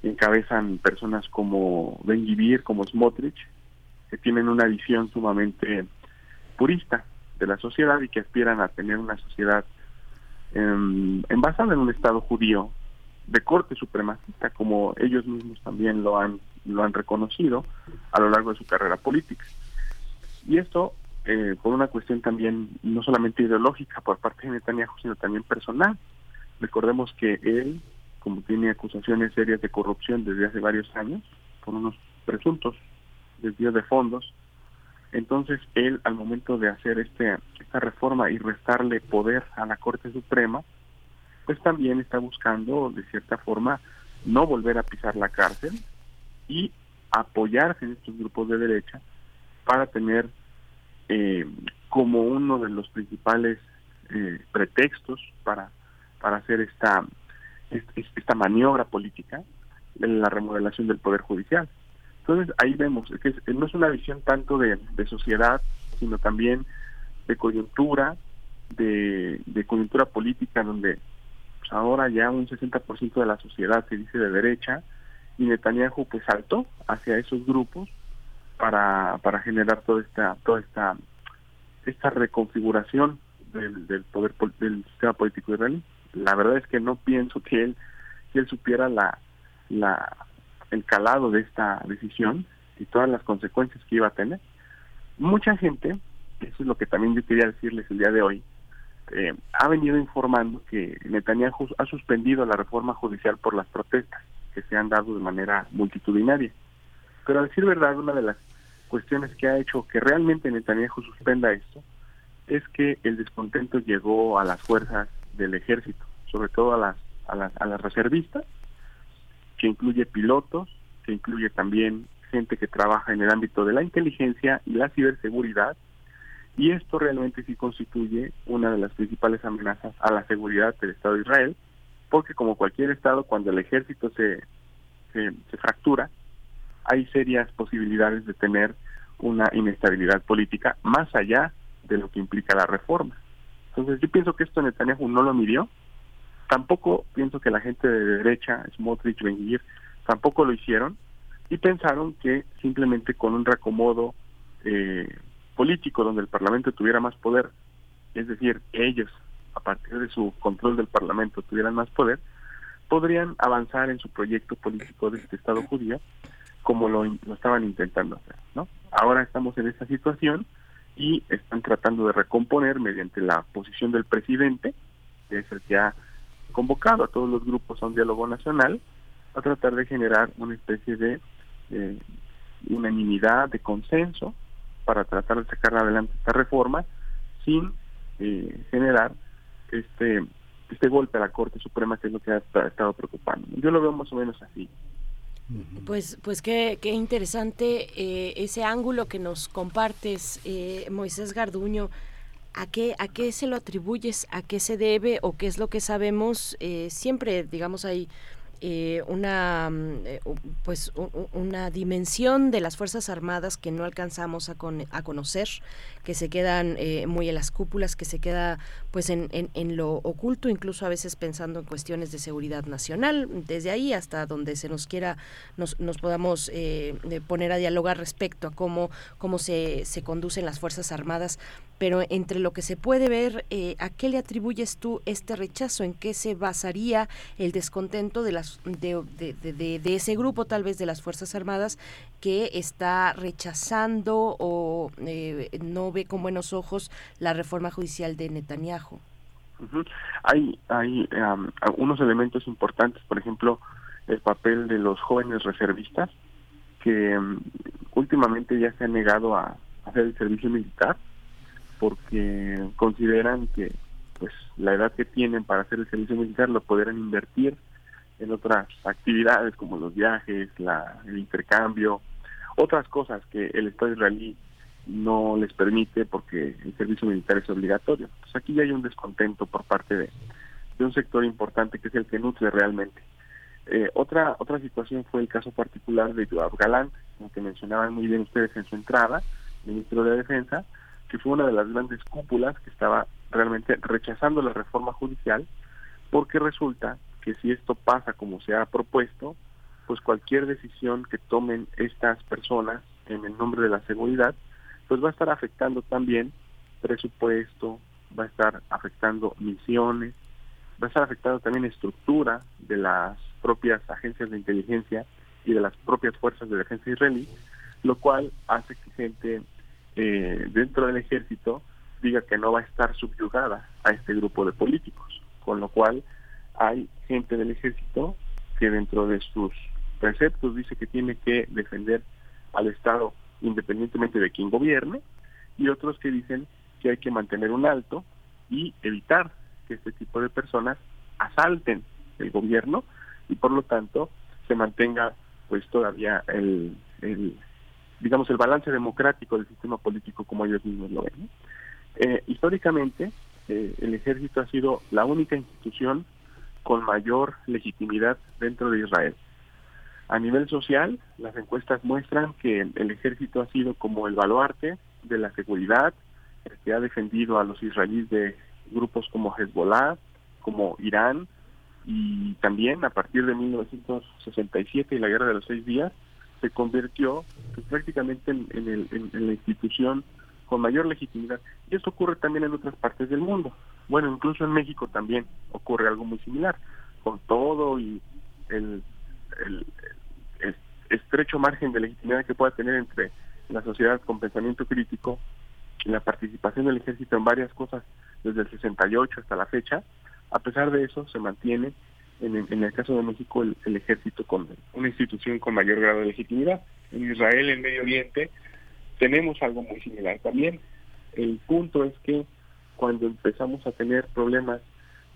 encabezan personas como Ben Gvir, como Smotrich, que tienen una visión sumamente purista de la sociedad y que aspiran a tener una sociedad eh, envasada en un Estado judío de corte supremacista, como ellos mismos también lo han lo han reconocido a lo largo de su carrera política. Y esto eh, por una cuestión también no solamente ideológica por parte de Netanyahu, sino también personal. Recordemos que él, como tiene acusaciones serias de corrupción desde hace varios años, por unos presuntos desvíos de fondos, entonces él al momento de hacer este esta reforma y restarle poder a la Corte Suprema, pues también está buscando de cierta forma no volver a pisar la cárcel y apoyarse en estos grupos de derecha para tener eh, como uno de los principales eh, pretextos para para hacer esta esta maniobra política en la remodelación del poder judicial. Entonces ahí vemos que no es una visión tanto de, sociedad sino también de coyuntura de, coyuntura política donde ahora ya un 60% de la sociedad se dice de derecha y Netanyahu pues saltó hacia esos grupos para, para generar toda esta toda esta esta reconfiguración del, del poder del sistema político israelí. La verdad es que no pienso que él que él supiera la la el calado de esta decisión y todas las consecuencias que iba a tener. Mucha gente, eso es lo que también yo quería decirles el día de hoy, eh, ha venido informando que Netanyahu ha suspendido la reforma judicial por las protestas que se han dado de manera multitudinaria. Pero a decir verdad, una de las cuestiones que ha hecho que realmente Netanyahu suspenda esto es que el descontento llegó a las fuerzas del ejército, sobre todo a las, a las, a las reservistas, que incluye pilotos, que incluye también gente que trabaja en el ámbito de la inteligencia y la ciberseguridad, y esto realmente sí constituye una de las principales amenazas a la seguridad del Estado de Israel, porque como cualquier Estado, cuando el ejército se, se, fractura, hay serias posibilidades de tener una inestabilidad política más allá de lo que implica la reforma. Entonces yo pienso que esto Netanyahu no lo midió, tampoco pienso que la gente de derecha, Smotrich, Ben tampoco lo hicieron y pensaron que simplemente con un reacomodo eh, político donde el Parlamento tuviera más poder, es decir, ellos a partir de su control del Parlamento, tuvieran más poder, podrían avanzar en su proyecto político de este Estado judío como lo, lo estaban intentando hacer. ¿no? Ahora estamos en esta situación y están tratando de recomponer mediante la posición del presidente, que es el que ha convocado a todos los grupos a un diálogo nacional, a tratar de generar una especie de eh, unanimidad, de consenso, para tratar de sacar adelante esta reforma sin eh, generar este este golpe a la Corte Suprema que es lo que ha estado preocupando. Yo lo veo más o menos así. Pues, pues qué, qué interesante eh, ese ángulo que nos compartes, eh, Moisés Garduño. ¿A qué, ¿A qué se lo atribuyes? ¿A qué se debe? ¿O qué es lo que sabemos? Eh, siempre, digamos, hay eh, una mm, eh, pues una dimensión de las fuerzas armadas que no alcanzamos a, a conocer que se quedan eh, muy en las cúpulas que se queda pues en, en, lo oculto incluso a veces pensando en cuestiones de seguridad nacional. Desde ahí hasta donde se nos quiera nos, nos podamos poner a dialogar respecto a cómo cómo se, se conducen las fuerzas armadas pero entre lo que se puede ver, ¿a qué le atribuyes tú este rechazo? ¿En qué se basaría el descontento de las de, de, ese grupo tal vez de las Fuerzas Armadas que está rechazando o eh, no ve con buenos ojos la reforma judicial de Netanyahu. Hay, hay unos elementos importantes, por ejemplo, el papel de los jóvenes reservistas, que últimamente ya se han negado a hacer el servicio militar porque consideran que pues la edad que tienen para hacer el servicio militar lo podrán invertir en otras actividades como los viajes, la, el intercambio, otras cosas que el Estado israelí no les permite porque el servicio militar es obligatorio. Entonces aquí ya hay un descontento por parte de, un sector importante que es el que nutre realmente. Eh, otra otra situación fue el caso particular de Joab Galán, que mencionaban muy bien ustedes en su entrada, ministro de Defensa, que fue una de las grandes cúpulas que estaba realmente rechazando la reforma judicial porque resulta que si esto pasa como se ha propuesto, pues cualquier decisión que tomen estas personas en el nombre de la seguridad, pues va a estar afectando también presupuesto, va a estar afectando misiones, va a estar afectando también estructura de las propias agencias de inteligencia y de las propias fuerzas de defensa israelí, lo cual hace que gente eh, dentro del ejército diga que no va a estar subyugada a este grupo de políticos, con lo cual hay gente del ejército que dentro de sus preceptos dice que tiene que defender al Estado independientemente de quién gobierne y otros que dicen que hay que mantener un alto y evitar que este tipo de personas asalten el gobierno y por lo tanto se mantenga pues todavía el, el digamos el balance democrático del sistema político como ellos mismos lo ven. Eh, históricamente eh, el ejército ha sido la única institución con mayor legitimidad dentro de Israel. A nivel social, las encuestas muestran que el ejército ha sido como el baluarte de la seguridad, que ha defendido a los israelíes de grupos como Hezbollah, como Irán, y también a partir de 1967 y la Guerra de los Seis Días, se convirtió pues, prácticamente en, en la institución con mayor legitimidad. Y esto ocurre también en otras partes del mundo. Bueno, incluso en México también ocurre algo muy similar, con todo y el, estrecho margen de legitimidad que pueda tener entre la sociedad con pensamiento crítico y la participación del ejército en varias cosas desde el 68 hasta la fecha, a pesar de eso se mantiene en, en el caso de México el, el, ejército con una institución con mayor grado de legitimidad. En Israel, en Medio Oriente, tenemos algo muy similar también. El punto es que cuando empezamos a tener problemas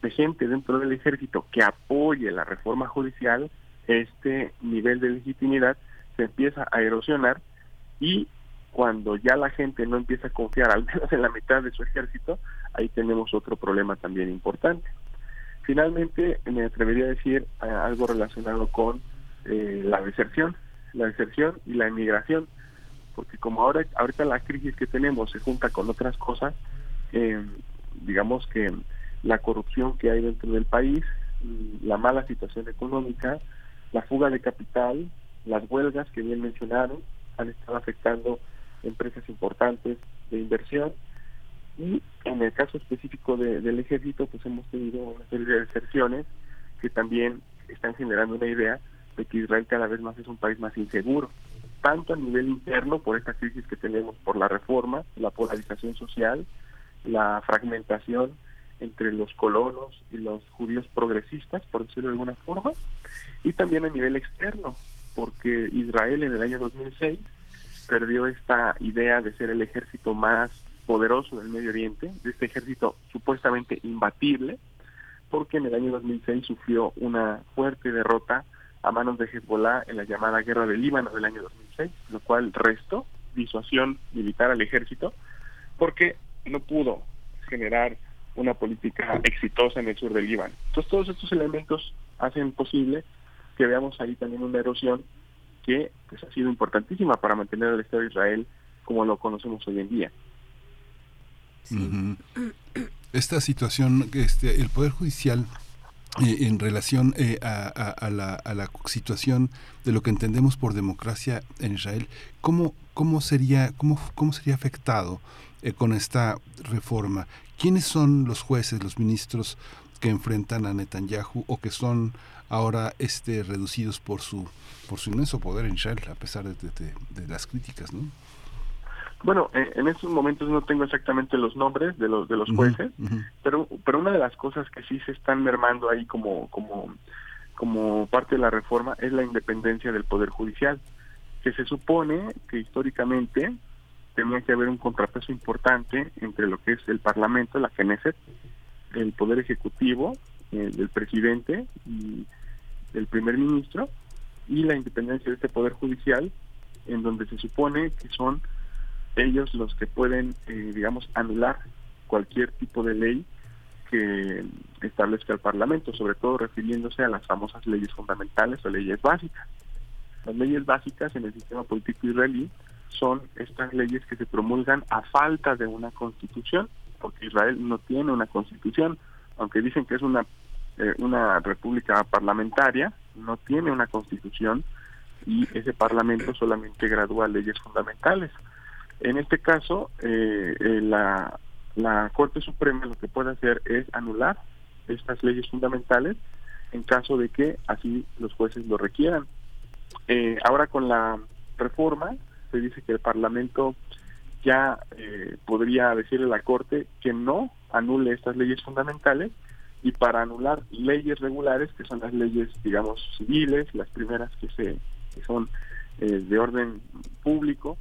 de gente dentro del ejército que apoye la reforma judicial, este nivel de legitimidad se empieza a erosionar y cuando ya la gente no empieza a confiar al menos en la mitad de su ejército, ahí tenemos otro problema también importante. Finalmente, me atrevería a decir eh, algo relacionado con eh, la deserción, la deserción y la emigración porque como ahora ahorita la crisis que tenemos se junta con otras cosas, eh, digamos que la corrupción que hay dentro del país, mm, la mala situación económica, la fuga de capital, las huelgas que bien mencionaron, han estado afectando empresas importantes de inversión y en el caso específico del ejército, pues hemos tenido una serie de deserciones que también están generando una idea de que Israel cada vez más es un país más inseguro, tanto a nivel interno por esta crisis que tenemos por la reforma, la polarización social, la fragmentación entre los colonos y los judíos progresistas, por decirlo de alguna forma, y también a nivel externo, porque Israel en el año 2006 perdió esta idea de ser el ejército más poderoso del Medio Oriente, de este ejército supuestamente imbatible, porque en el año 2006 sufrió una fuerte derrota a manos de Hezbollah en la llamada Guerra del Líbano del año 2006, lo cual restó disuasión militar al ejército, porque no pudo generar una política exitosa en el sur del Líbano. Entonces todos estos elementos hacen posible que veamos ahí también una erosión que pues, ha sido importantísima para mantener el Estado de Israel como lo conocemos hoy en día. Esta situación, este, el Poder Judicial eh, en relación eh, a, la, situación de lo que entendemos por democracia en Israel, ¿cómo, cómo, sería, cómo, cómo sería afectado eh, con esta reforma? ¿Quiénes son los jueces, los ministros que enfrentan a Netanyahu o que son ahora este reducidos por su por su inmenso poder en Israel a pesar de, de las críticas, ¿no? Bueno, eh, en estos momentos no tengo exactamente los nombres de los de los jueces, pero pero una de las cosas que sí se están mermando ahí como como como parte de la reforma es la independencia del poder judicial, que se supone que históricamente tenía que haber un contrapeso importante entre lo que es el Parlamento, la Knesset, el poder ejecutivo, el, el presidente y el primer ministro y la independencia de este poder judicial, en donde se supone que son ellos los que pueden, eh, digamos, anular cualquier tipo de ley que establezca el Parlamento, sobre todo refiriéndose a las famosas leyes fundamentales o leyes básicas. Las leyes básicas en el sistema político israelí son estas leyes que se promulgan a falta de una constitución, porque Israel no tiene una constitución, aunque dicen que es una eh, una república parlamentaria, no tiene una constitución y ese parlamento solamente gradúa leyes fundamentales. En este caso, eh, eh, la, la Corte Suprema lo que puede hacer es anular estas leyes fundamentales en caso de que así los jueces lo requieran. Eh, ahora con la reforma se dice que el Parlamento ya podría decirle a la Corte que no anule estas leyes fundamentales y para anular leyes regulares, que son las leyes, digamos, civiles, las primeras que, se, que son de orden público,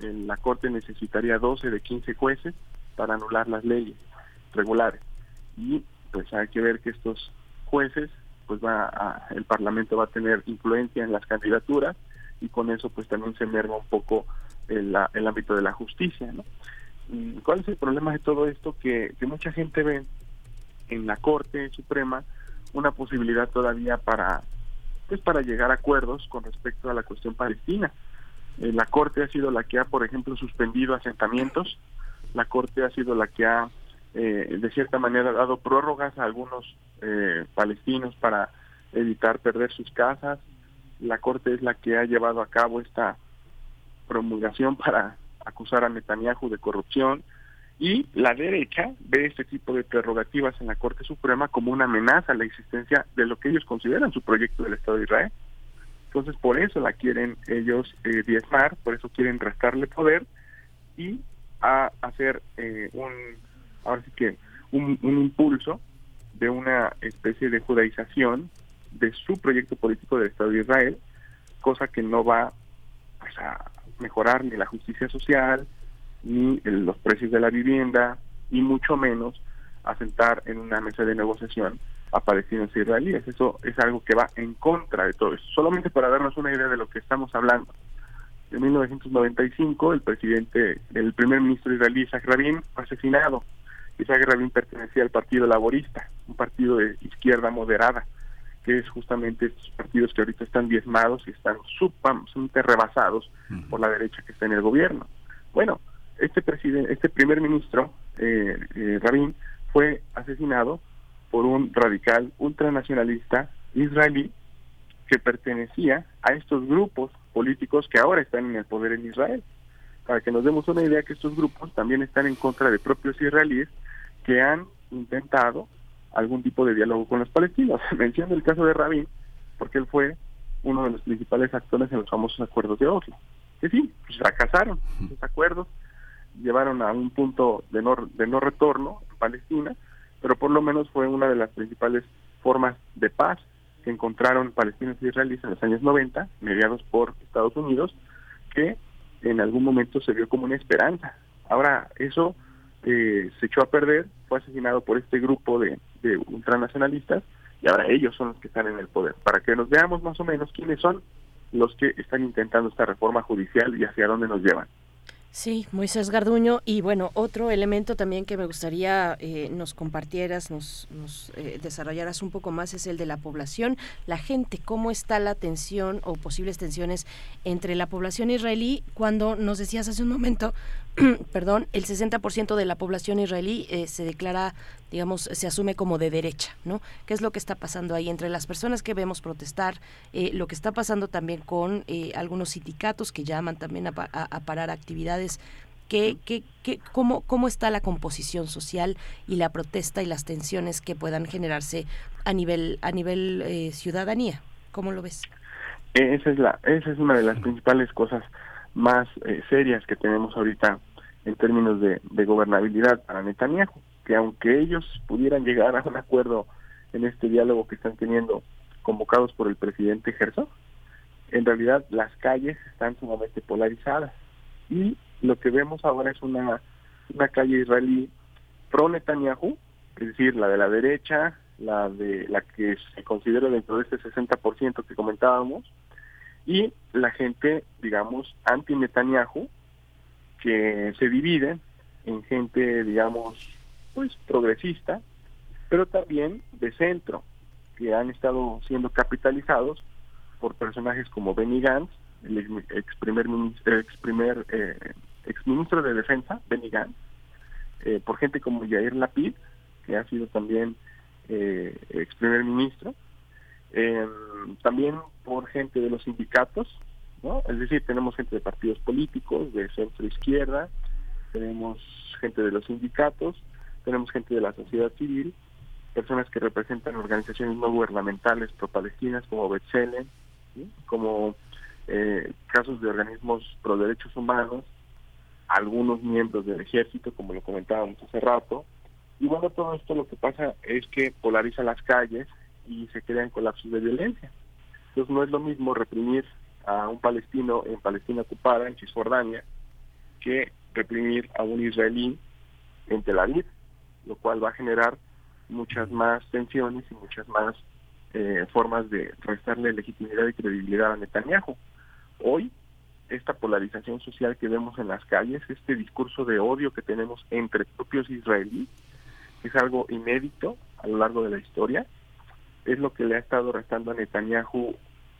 la Corte necesitaría 12 de 15 jueces para anular las leyes regulares. Y pues hay que ver que estos jueces, pues va a, el Parlamento va a tener influencia en las candidaturas y con eso pues también se merma un poco el, el ámbito de la justicia. ¿no? ¿Cuál es el problema de todo esto? Que, que mucha gente ve en la Corte Suprema una posibilidad todavía para pues para llegar a acuerdos con respecto a la cuestión palestina. Eh, la Corte ha sido la que ha, por ejemplo, suspendido asentamientos. La Corte ha sido la que ha, eh, de cierta manera, dado prórrogas a algunos eh, palestinos para evitar perder sus casas. La Corte es la que ha llevado a cabo esta promulgación para acusar a Netanyahu de corrupción. Y la derecha ve este tipo de prerrogativas en la Corte Suprema como una amenaza a la existencia de lo que ellos consideran su proyecto del Estado de Israel. Entonces, por eso la quieren ellos eh, diezmar, por eso quieren restarle poder y a hacer eh, un, ahora sí que, un, impulso de una especie de judaización de su proyecto político del Estado de Israel, cosa que no va pues, a mejorar ni la justicia social, ni los precios de la vivienda, y mucho menos a sentar en una mesa de negociación a palestinos e israelíes. Eso es algo que va en contra de todo eso. Solamente para darnos una idea de lo que estamos hablando. En 1995, el presidente, el primer ministro israelí, Isaac Rabin, fue asesinado. Isaac Rabin pertenecía al Partido Laborista, un partido de izquierda moderada, que es justamente estos partidos que ahorita están diezmados y están sumamente rebasados por la derecha que está en el gobierno. Bueno, este presidente, este primer ministro, eh, eh, Rabin, fue asesinado por un radical ultranacionalista israelí que pertenecía a estos grupos políticos que ahora están en el poder en Israel. para que nos demos una idea que estos grupos también están en contra de propios israelíes que han intentado algún tipo de diálogo con los palestinos. Menciono el caso de Rabin, porque él fue uno de los principales actores en los famosos acuerdos de Oslo. Que sí, pues fracasaron esos acuerdos, llevaron a un punto de no, de no retorno en Palestina, pero por lo menos fue una de las principales formas de paz que encontraron palestinos y israelíes en los años 90, mediados por Estados Unidos, que en algún momento se vio como una esperanza. Ahora eso eh, se echó a perder, fue asesinado por este grupo de, de ultranacionalistas y ahora ellos son los que están en el poder. Para que nos veamos más o menos quiénes son los que están intentando esta reforma judicial y hacia dónde nos llevan. Sí, Moisés Garduño. Y bueno, otro elemento también que me gustaría eh, nos compartieras, nos, eh, desarrollaras un poco más es el de la población, la gente, cómo está la tensión o posibles tensiones entre la población israelí cuando nos decías hace un momento, perdón, el 60% de la población israelí eh, se declara digamos, se asume como de derecha, ¿no? ¿Qué es lo que está pasando ahí entre las personas que vemos protestar, eh, lo que está pasando también con eh, algunos sindicatos que llaman también a, parar actividades? ¿Qué, qué, qué, cómo, ¿Cómo está la composición social y la protesta y las tensiones que puedan generarse a nivel, a nivel eh, ciudadanía? ¿Cómo lo ves? Esa es, la, esa es una de las principales cosas más serias que tenemos ahorita en términos de, de gobernabilidad para Netanyahu que aunque ellos pudieran llegar a un acuerdo en este diálogo que están teniendo convocados por el presidente Herzog, en realidad las calles están sumamente polarizadas. Y lo que vemos ahora es una, una calle israelí pro Netanyahu, es decir, la de la derecha, la de la que se considera dentro de este 60% que comentábamos, y la gente, digamos, anti Netanyahu, que se divide en gente, digamos, pues progresista, pero también de centro, que han estado siendo capitalizados por personajes como Benny Gantz, el ex primer ministro, ex primer eh, ex ministro de defensa, Benny Gantz, eh, por gente como Yair Lapid, que ha sido también eh, ex primer ministro, em, también por gente de los sindicatos, ¿no? Es decir, tenemos gente de partidos políticos, de centro izquierda, tenemos gente de los sindicatos, tenemos gente de la sociedad civil, personas que representan organizaciones no gubernamentales pro-palestinas como B'Tselem, como eh, casos de organismos pro derechos humanos, algunos miembros del ejército, como lo comentábamos hace rato. Y bueno, todo esto lo que pasa es que polariza las calles y se crean colapsos de violencia. Entonces no es lo mismo reprimir a un palestino en Palestina ocupada, en Cisjordania, que reprimir a un israelí en Tel Aviv lo cual va a generar muchas más tensiones y muchas más eh, formas de restarle legitimidad y credibilidad a Netanyahu. Hoy, esta polarización social que vemos en las calles, este discurso de odio que tenemos entre propios israelíes, es algo inédito a lo largo de la historia, es lo que le ha estado restando a Netanyahu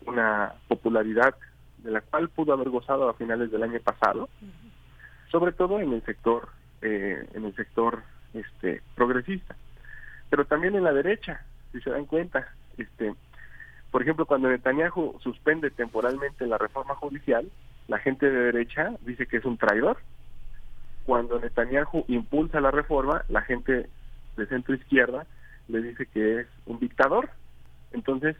una popularidad de la cual pudo haber gozado a finales del año pasado, sobre todo en el sector eh, en el sector este progresista. Pero también en la derecha si se dan cuenta este por ejemplo cuando Netanyahu suspende temporalmente la reforma judicial la gente de derecha dice que es un traidor. Cuando Netanyahu impulsa la reforma la gente de centro izquierda le dice que es un dictador entonces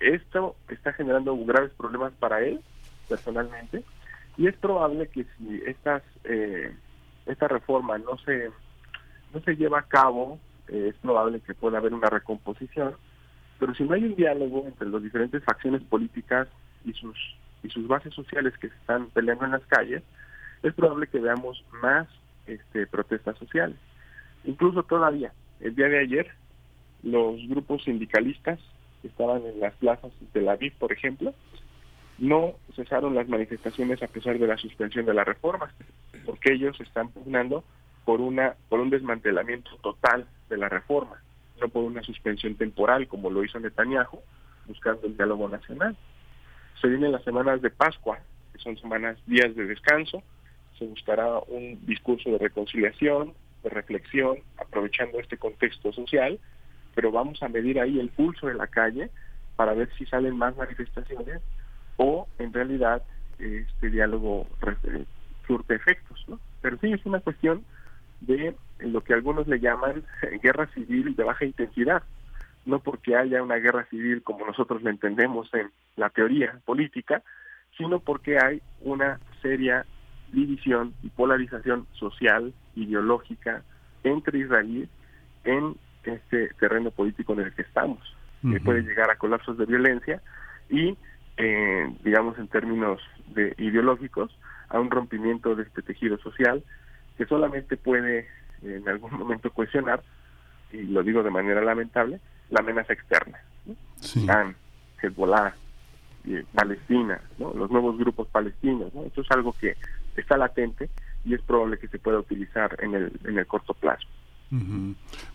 esto está generando graves problemas para él personalmente y es probable que si estas eh, esta reforma no se no se lleva a cabo, eh, es probable que pueda haber una recomposición, pero si no hay un diálogo entre las diferentes facciones políticas y sus y sus bases sociales que se están peleando en las calles, es probable que veamos más este, protestas sociales. Incluso todavía, el día de ayer, los grupos sindicalistas que estaban en las plazas de la Aviv, por ejemplo, no cesaron las manifestaciones a pesar de la suspensión de la reforma, porque ellos están pugnando por una por un desmantelamiento total de la reforma, no por una suspensión temporal como lo hizo Netanyahu, buscando el diálogo nacional. Se vienen las semanas de Pascua, que son semanas días de descanso, se buscará un discurso de reconciliación, de reflexión, aprovechando este contexto social, pero vamos a medir ahí el pulso de la calle para ver si salen más manifestaciones o en realidad este diálogo surte efectos, ¿no? Pero sí es una cuestión de lo que algunos le llaman guerra civil de baja intensidad, no porque haya una guerra civil como nosotros la entendemos en la teoría política, sino porque hay una seria división y polarización social, ideológica entre israelíes en este terreno político en el que estamos, que puede llegar a colapsos de violencia y, eh, digamos en términos de ideológicos, a un rompimiento de este tejido social que solamente puede en algún momento cuestionar, y lo digo de manera lamentable, la amenaza externa. ¿no? Irán, Hezbollah, eh, Palestina, ¿no? los nuevos grupos palestinos. ¿no? Esto es algo que está latente y es probable que se pueda utilizar en el, en el corto plazo.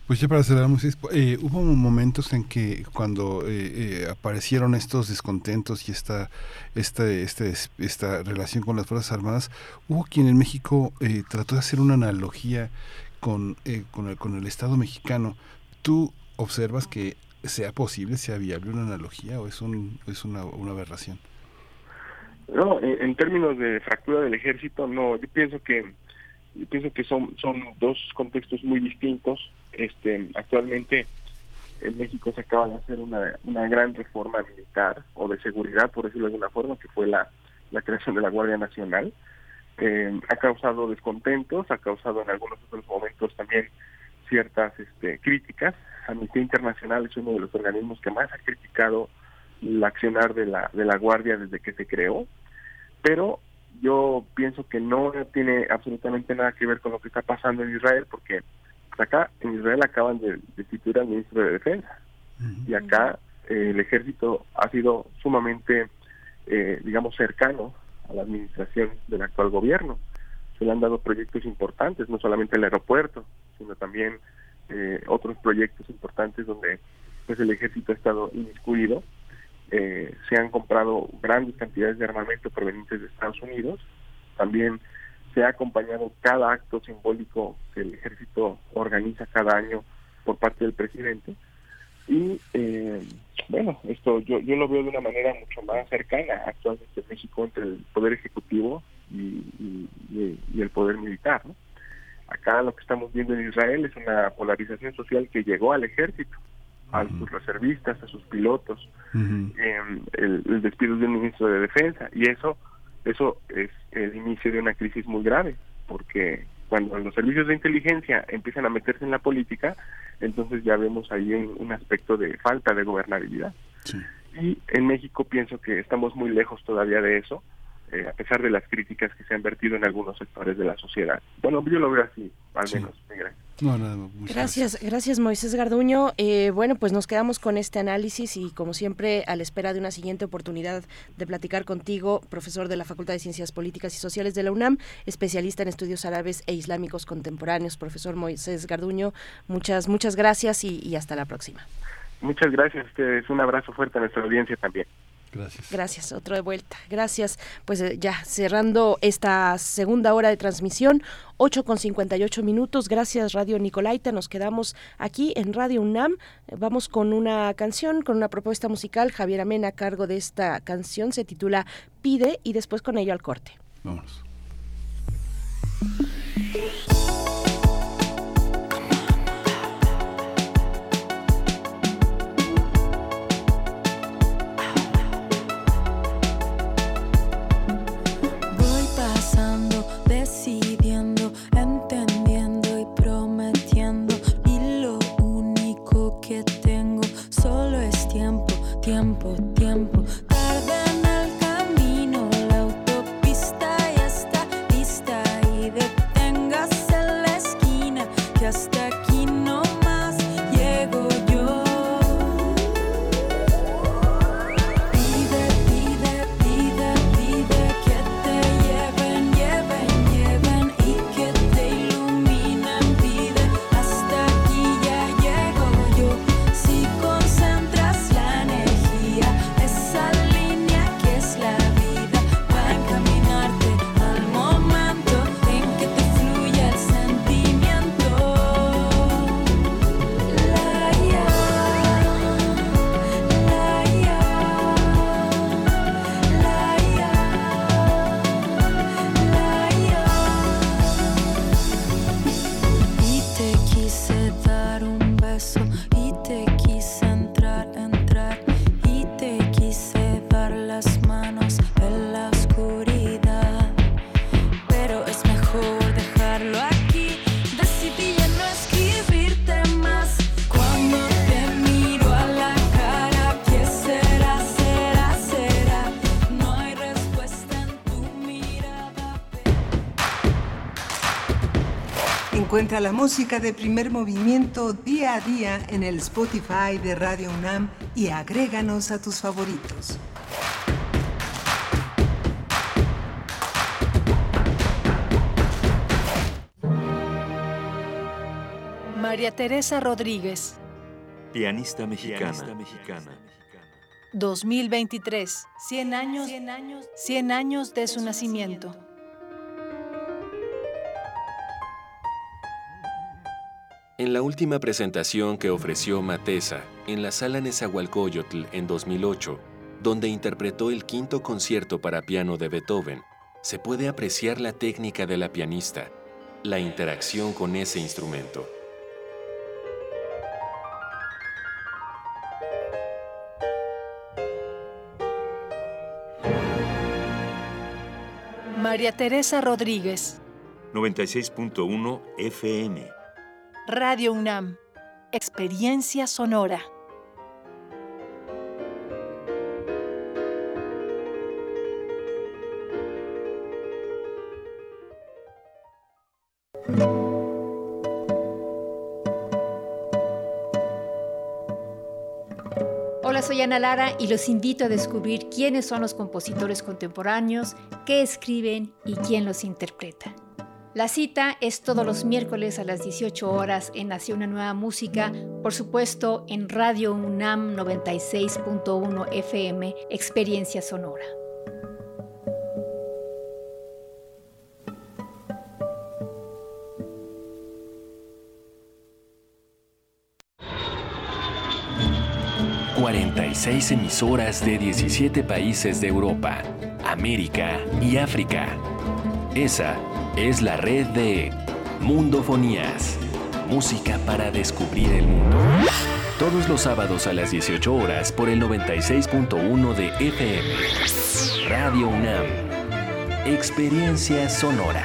Pues ya para cerrar, Moisés, eh, hubo momentos en que cuando eh, eh, aparecieron estos descontentos y esta, esta, este, esta relación con las Fuerzas Armadas, hubo quien en México eh, trató de hacer una analogía con, eh, con, el, con el Estado mexicano. ¿Tú observas que sea posible, sea viable una analogía o es, un, es una, una aberración? No, en, en términos de fractura del ejército, no, yo pienso que pienso que son son dos contextos muy distintos. Este, actualmente en México se acaba de hacer una, una gran reforma militar o de seguridad, por decirlo de alguna forma, que fue la, la creación de la Guardia Nacional. Ha causado descontentos, ha causado en algunos otros momentos también ciertas este, críticas. Amnistía Internacional es uno de los organismos que más ha criticado el accionar de la, de la Guardia desde que se creó, pero yo pienso que no tiene absolutamente nada que ver con lo que está pasando en Israel, porque acá en Israel acaban de destituir al ministro de Defensa. Y acá eh, el ejército ha sido sumamente, eh, digamos, cercano a la administración del actual gobierno. Se le han dado proyectos importantes, no solamente el aeropuerto, sino también eh, otros proyectos importantes donde pues el ejército ha estado inmiscuido eh, se han comprado grandes cantidades de armamento provenientes de Estados Unidos. También se ha acompañado cada acto simbólico que el ejército organiza cada año por parte del presidente. Y eh, bueno, esto yo, yo lo veo de una manera mucho más cercana actualmente en México entre el poder ejecutivo y, el poder militar. ¿no? Acá lo que estamos viendo en Israel es una polarización social que llegó al ejército, a sus reservistas, a sus pilotos, eh, el, el despido de un ministro de defensa. Y eso eso es el inicio de una crisis muy grave porque cuando los servicios de inteligencia empiezan a meterse en la política entonces ya vemos ahí un, un aspecto de falta de gobernabilidad. Y en México pienso que estamos muy lejos todavía de eso eh, a pesar de las críticas que se han vertido en algunos sectores de la sociedad bueno yo lo veo así al menos Miguel. No, nada, muchas Gracias, gracias Moisés Garduño. Eh, bueno, pues nos quedamos con este análisis y como siempre a la espera de una siguiente oportunidad de platicar contigo, profesor de la Facultad de Ciencias Políticas y Sociales de la UNAM, especialista en estudios árabes e islámicos contemporáneos, profesor Moisés Garduño. Muchas, muchas gracias y, y hasta la próxima. muchas gracias a ustedes un abrazo fuerte a nuestra audiencia también Gracias. Gracias, otro de vuelta. Gracias. Pues eh, ya cerrando esta segunda hora de transmisión, 8 con 58 minutos. Gracias, Radio Nicolaita. Nos quedamos aquí en Radio UNAM. Vamos con una canción, con una propuesta musical. Javier Amena a cargo de esta canción se titula Pide y después con ello al corte. Vámonos. Encuentra la música de primer movimiento día a día en el Spotify de Radio UNAM y agréganos a tus favoritos. María Teresa Rodríguez, Pianista mexicana. mexicana. 2023, 100 años, 100 años de su nacimiento. En la última presentación que ofreció Matesa en la sala Nezahualcóyotl en 2008, donde interpretó el quinto concierto para piano de Beethoven, se puede apreciar la técnica de la pianista, la interacción con ese instrumento. María Teresa Rodríguez, 96.1 FM. Radio UNAM, Experiencia Sonora. Hola, soy Ana Lara y los invito a descubrir quiénes son los compositores contemporáneos, qué escriben y quién los interpreta. La cita es todos los miércoles a las 18 horas en Nació una nueva música, por supuesto en Radio UNAM 96.1 FM, Experiencia Sonora. ...46 emisoras de 17 países de Europa, América y África. Esa es la red de Mundofonías, música para descubrir el mundo. Todos los sábados a las 18 horas por el 96.1 de FM. Radio UNAM. Experiencia sonora.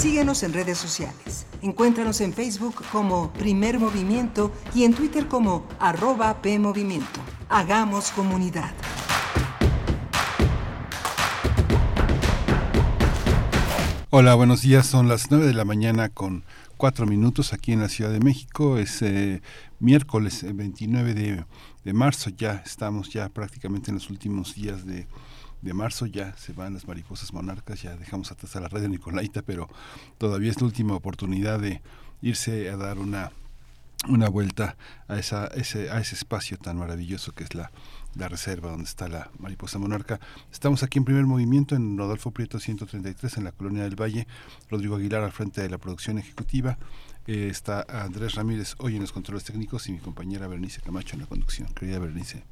Síguenos en redes sociales. Encuéntranos en Facebook como Primer Movimiento y en Twitter como arroba PMovimiento. Hagamos comunidad. Hola, buenos días. Son las 9 de la mañana con 4 minutos aquí en la Ciudad de México. Es eh, miércoles 29 de, de marzo. Ya estamos ya prácticamente en los últimos días de, de marzo ya se van las mariposas monarcas, ya dejamos atrás a la red de Nicolaita, pero todavía es la última oportunidad de irse a dar una una vuelta a, esa, ese, a ese espacio tan maravilloso que es la, la reserva donde está la mariposa monarca. Estamos aquí en primer movimiento en Rodolfo Prieto 133 en la Colonia del Valle. Rodrigo Aguilar al frente de la producción ejecutiva. Eh, está Andrés Ramírez hoy en los controles técnicos y mi compañera Bernice Camacho en la conducción. Querida Bernice.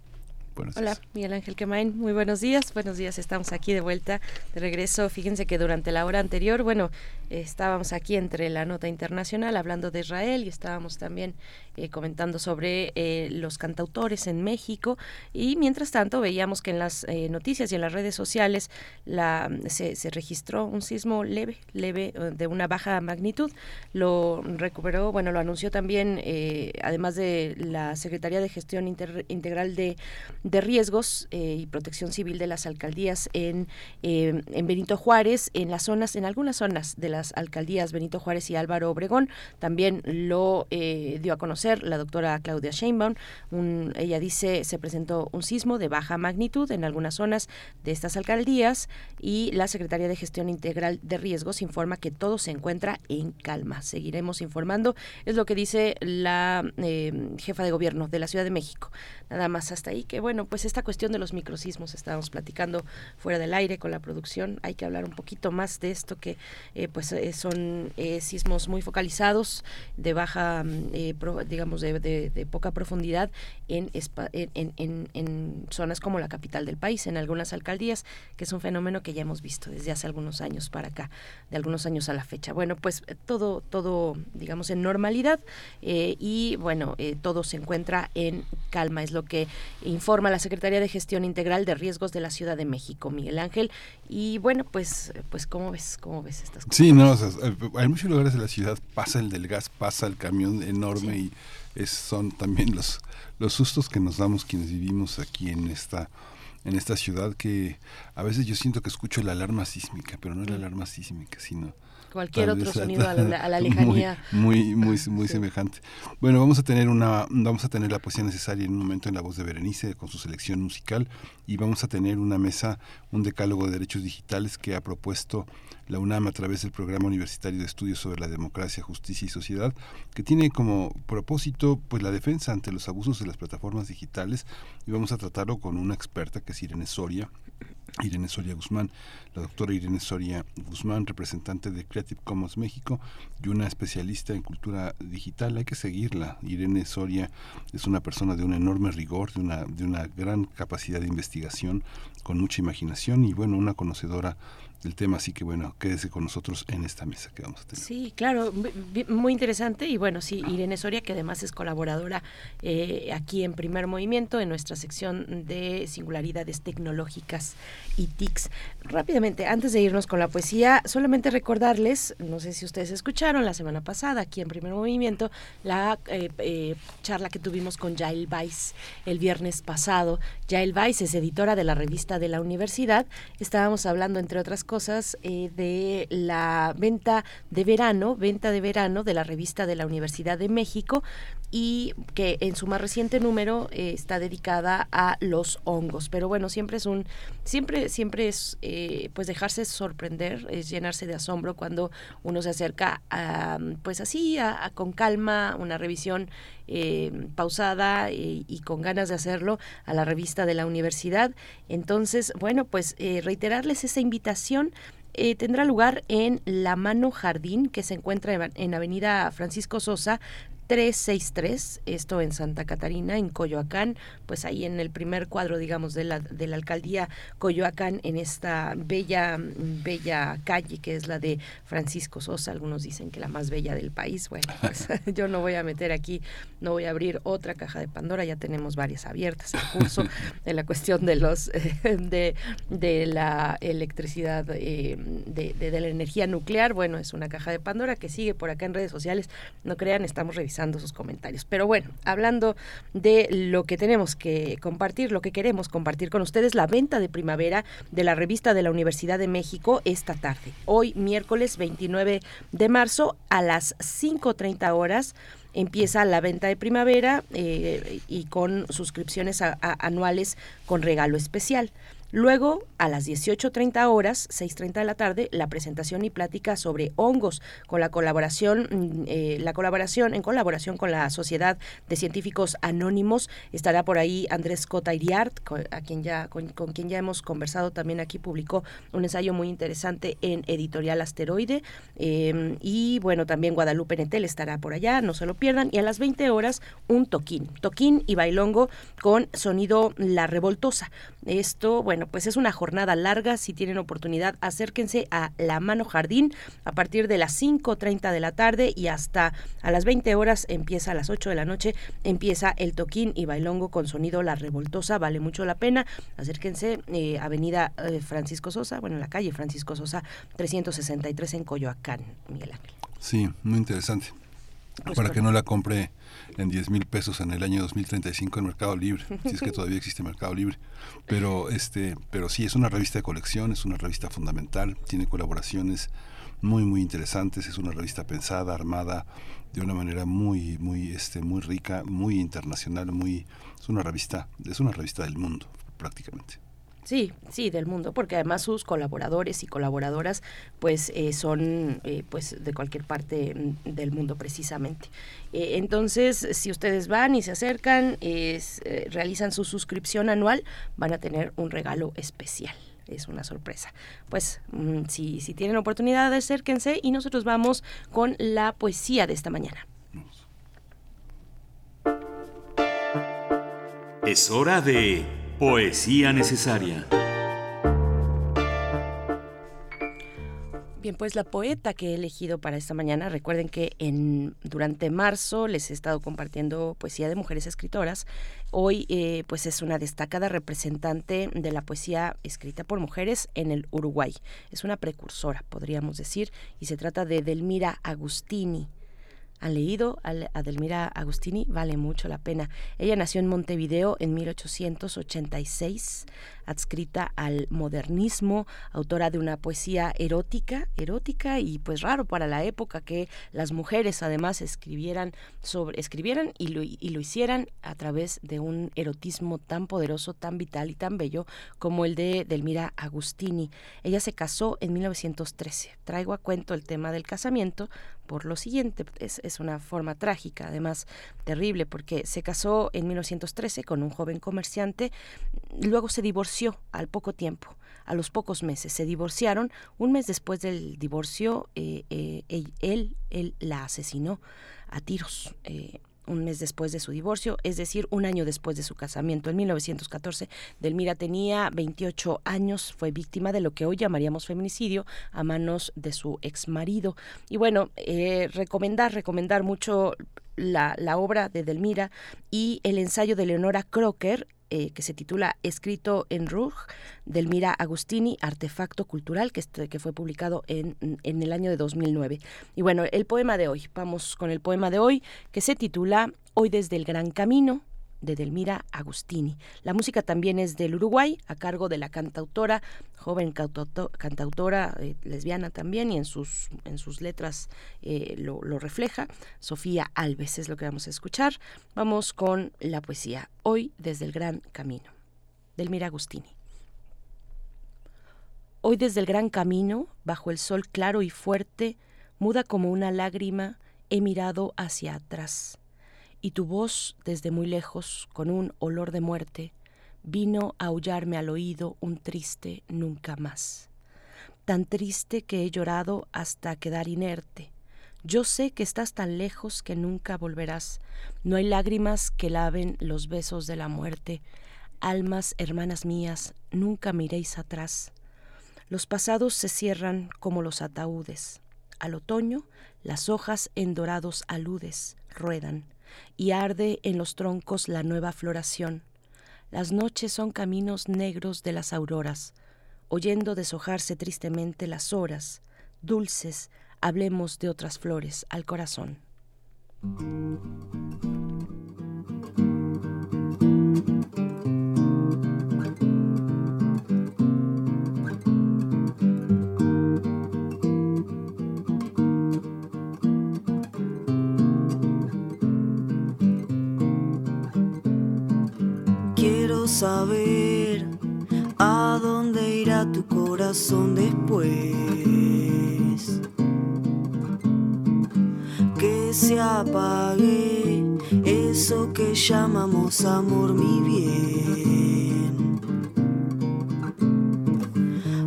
Hola, Miguel Ángel Quemain, muy buenos días. Buenos días, estamos aquí de vuelta, de regreso. Fíjense que durante la hora anterior, bueno, estábamos aquí entre la nota internacional hablando de Israel y estábamos también eh, comentando sobre eh, los cantautores en México y mientras tanto veíamos que en las eh, noticias y en las redes sociales la, se, se, registró un sismo leve, leve de una baja magnitud. Lo recuperó, bueno, lo anunció también, además de la Secretaría de Gestión Integral de de riesgos eh, y protección civil de las alcaldías en, eh, en Benito Juárez, en las zonas, en algunas zonas de las alcaldías Benito Juárez y Álvaro Obregón. También lo eh, dio a conocer la doctora Claudia Sheinbaum. ella dice se presentó un sismo de baja magnitud en algunas zonas de estas alcaldías y la Secretaría de Gestión Integral de Riesgos informa que todo se encuentra en calma. Seguiremos informando. Es lo que dice la jefa de gobierno de la Ciudad de México. Nada más hasta ahí que bueno bueno, pues esta cuestión de los microsismos, estábamos platicando fuera del aire con la producción, hay que hablar un poquito más de esto que eh, pues eh, son eh, sismos muy focalizados, de baja, mm, digamos, de, poca profundidad en, en, en, zonas como la capital del país, en algunas alcaldías, que es un fenómeno que ya hemos visto desde hace algunos años para acá, de algunos años a la fecha. Bueno, pues todo, todo digamos, en normalidad y bueno, todo se encuentra en calma, es lo que informa la Secretaría de Gestión Integral de Riesgos de la Ciudad de México, Miguel Ángel. Y bueno, pues, pues ¿cómo ves, cómo ves estas cosas? Sí, no, hay muchos lugares de la ciudad, pasa el del gas, pasa el camión enorme y es, son también los, los sustos que nos damos quienes vivimos aquí en esta en esta ciudad que a veces yo siento que escucho la alarma sísmica, pero no la alarma sísmica, sino cualquier otro sonido a la, lejanía. muy muy muy, semejante. Bueno vamos a tener una vamos a tener la poesía necesaria en un momento en la voz de Berenice con su selección musical y vamos a tener una mesa un decálogo de derechos digitales que ha propuesto la UNAM a través del programa universitario de estudios sobre la democracia justicia y sociedad que tiene como propósito pues la defensa ante los abusos de las plataformas digitales y vamos a tratarlo con una experta que es Irene Soria Irene Soria Guzmán, la doctora Irene Soria Guzmán, representante de Creative Commons México y una especialista en cultura digital. Hay que seguirla. Irene Soria es una persona de un enorme rigor, de una, de una gran capacidad de investigación, con mucha imaginación y bueno, una conocedora el tema, así que bueno, quédese con nosotros en esta mesa que vamos a tener. Sí, claro, muy interesante y bueno, sí, Irene Soria, que además es colaboradora eh, aquí en Primer Movimiento, en nuestra sección de singularidades tecnológicas y TICs. Rápidamente, antes de irnos con la poesía, solamente recordarles, no sé si ustedes escucharon la semana pasada aquí en Primer Movimiento, la eh, eh, charla que tuvimos con Jael Weiss el viernes pasado. Jael Weiss es editora de la revista de la universidad. Estábamos hablando, entre otras cosas eh, de la venta de verano, venta de verano de la revista de la Universidad de México y que en su más reciente número eh, está dedicada a los hongos. Pero bueno, siempre es un, siempre, siempre es eh, pues dejarse sorprender, es llenarse de asombro cuando uno se acerca a, pues así, a, con calma, una revisión pausada y, y, con ganas de hacerlo a la revista de la universidad. Entonces, bueno, pues reiterarles esa invitación eh, tendrá lugar en La Mano Jardín, que se encuentra en Avenida Francisco Sosa, 363, esto en Santa Catarina, en Coyoacán, pues ahí en el primer cuadro, digamos, de la, de la alcaldía Coyoacán, en esta bella, bella calle que es la de Francisco Sosa, algunos dicen que la más bella del país, bueno, pues yo no voy a meter aquí, no voy a abrir otra caja de Pandora, ya tenemos varias abiertas, el curso de la cuestión de los, de, de la electricidad, eh, de, de la energía nuclear, bueno, es una caja de Pandora que sigue por acá en redes sociales, no crean, estamos revisando sus comentarios. Pero bueno, hablando de lo que tenemos que compartir, lo que queremos compartir con ustedes, la venta de primavera de la revista de la Universidad de México esta tarde. Hoy, miércoles 29 de marzo, a las 5.30 horas empieza la venta de primavera eh, y con suscripciones anuales con regalo especial. Luego, a las 18.30 horas, 6.30 de la tarde, la presentación y plática sobre hongos con la colaboración, mm, eh, la colaboración, en colaboración con la Sociedad de Científicos Anónimos. Estará por ahí Andrés Cota Iriart, con, a quien ya, con, quien ya hemos conversado también aquí, publicó un ensayo muy interesante en Editorial Asteroide. Em, y bueno, también Guadalupe Netel estará por allá, no se lo pierdan. Y a las 20 horas, un toquín, toquín y bailongo con sonido La Revoltosa. Esto, bueno, pues es una jornada larga. Si tienen oportunidad, acérquense a La Mano Jardín a partir de las 5.30 de la tarde y hasta a las 20 horas empieza a las 8 de la noche, empieza el toquín y bailongo con sonido La Revoltosa. Vale mucho la pena. Acérquense, eh, Avenida eh, Francisco Sosa, bueno, en la calle Francisco Sosa 363 en Coyoacán, Miguel Ángel. Sí, muy interesante. Pues para que no la compre en 10 mil pesos en el año 2035 en Mercado Libre, si es que todavía existe Mercado Libre. Pero, este, pero sí, es una revista de colección, es una revista fundamental, tiene colaboraciones muy, muy interesantes, es una revista pensada, armada de una manera muy, muy, este, muy rica, muy internacional, muy, es una revista, es una revista del mundo, prácticamente. Sí, sí, del mundo, porque además sus colaboradores y colaboradoras pues eh, son eh, pues de cualquier parte mm, del mundo precisamente. Eh, entonces, si ustedes van y se acercan, eh, realizan su suscripción anual, van a tener un regalo especial. Es una sorpresa. Pues mm, si, si tienen oportunidad, acérquense y nosotros vamos con la poesía de esta mañana. Es hora de Poesía Necesaria. Bien, pues la poeta que he elegido para esta mañana, recuerden que en durante marzo les he estado compartiendo poesía de mujeres escritoras. Hoy, eh, pues es una destacada representante de la poesía escrita por mujeres en el Uruguay. Es una precursora, podríamos decir, y se trata de Delmira Agustini. ¿Han leído a a Delmira Agustini? Vale mucho la pena. Ella nació en Montevideo en 1886, adscrita al modernismo, autora de una poesía erótica, erótica y pues raro para la época que las mujeres además escribieran sobre escribieran y lo, y lo hicieran a través de un erotismo tan poderoso, tan vital y tan bello como el de Delmira Agustini. Ella se casó en 1913. Traigo a cuento el tema del casamiento por lo siguiente, es, es una forma trágica, además terrible, porque se casó en 1913 con un joven comerciante, luego se divorció al poco tiempo, a los pocos meses. Se divorciaron, un mes después del divorcio, eh, eh, él, la asesinó a tiros. eh, un mes después de su divorcio, es decir, un año después de su casamiento. En 1914, Delmira tenía 28 años, fue víctima de lo que hoy llamaríamos feminicidio a manos de su ex marido. Y bueno, recomendar, recomendar mucho la, la obra de Delmira y el ensayo de Leonora Crocker, eh, que se titula Escrito en Rouge, Delmira Agustini, Artefacto Cultural, que, este- que fue publicado en, en el año de 2009. Y bueno, el poema de hoy, vamos con el poema de hoy, que se titula Hoy desde el Gran Camino, de Delmira Agustini. La música también es del Uruguay, a cargo de la cantautora, joven cantauto- cantautora eh, lesbiana también, y en sus, en sus letras eh, lo, lo refleja. Sofía Alves es lo que vamos a escuchar. Vamos con la poesía, hoy desde el Gran Camino, Delmira Agustini. Hoy desde el gran camino, bajo el sol claro y fuerte, muda como una lágrima, he mirado hacia atrás. Y tu voz, desde muy lejos, con un olor de muerte, vino a aullarme al oído un triste nunca más. Tan triste que he llorado hasta quedar inerte. Yo sé que estás tan lejos que nunca volverás. No hay lágrimas que laven los besos de la muerte. Almas, hermanas mías, nunca miréis atrás. Los pasados se cierran como los ataúdes. Al otoño, las hojas en dorados aludes ruedan, y arde en los troncos la nueva floración. Las noches son caminos negros de las auroras, oyendo deshojarse tristemente las horas, dulces, hablemos de otras flores al corazón. Saber a corazón después. Que se apague eso que llamamos amor, mi bien.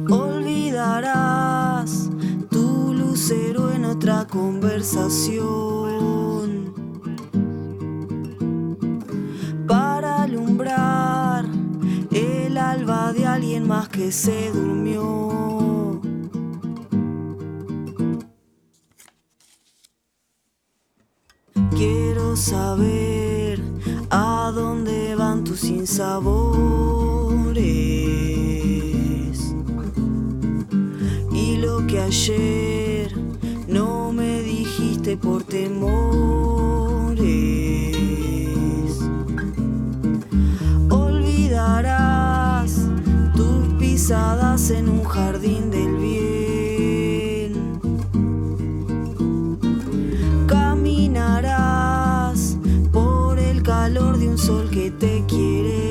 Olvidarás tu lucero en otra conversación. Que se durmió. Quiero saber a dónde van tus sinsabores y lo que ayer no me dijiste por temores. En un jardín del bien. Caminarás por el calor de un sol que te quiere.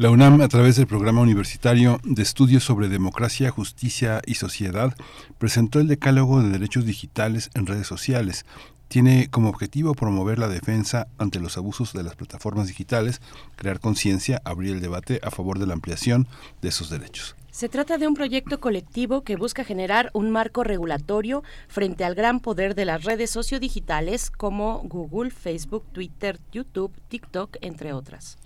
La UNAM, a través del Programa Universitario de Estudios sobre Democracia, Justicia y Sociedad, presentó el Decálogo de Derechos Digitales en redes sociales. Tiene como objetivo promover la defensa ante los abusos de las plataformas digitales, crear conciencia, abrir el debate a favor de la ampliación de esos derechos. Se trata de un proyecto colectivo que busca generar un marco regulatorio frente al gran poder de las redes sociodigitales como Google, Facebook, Twitter, YouTube, TikTok, entre otras.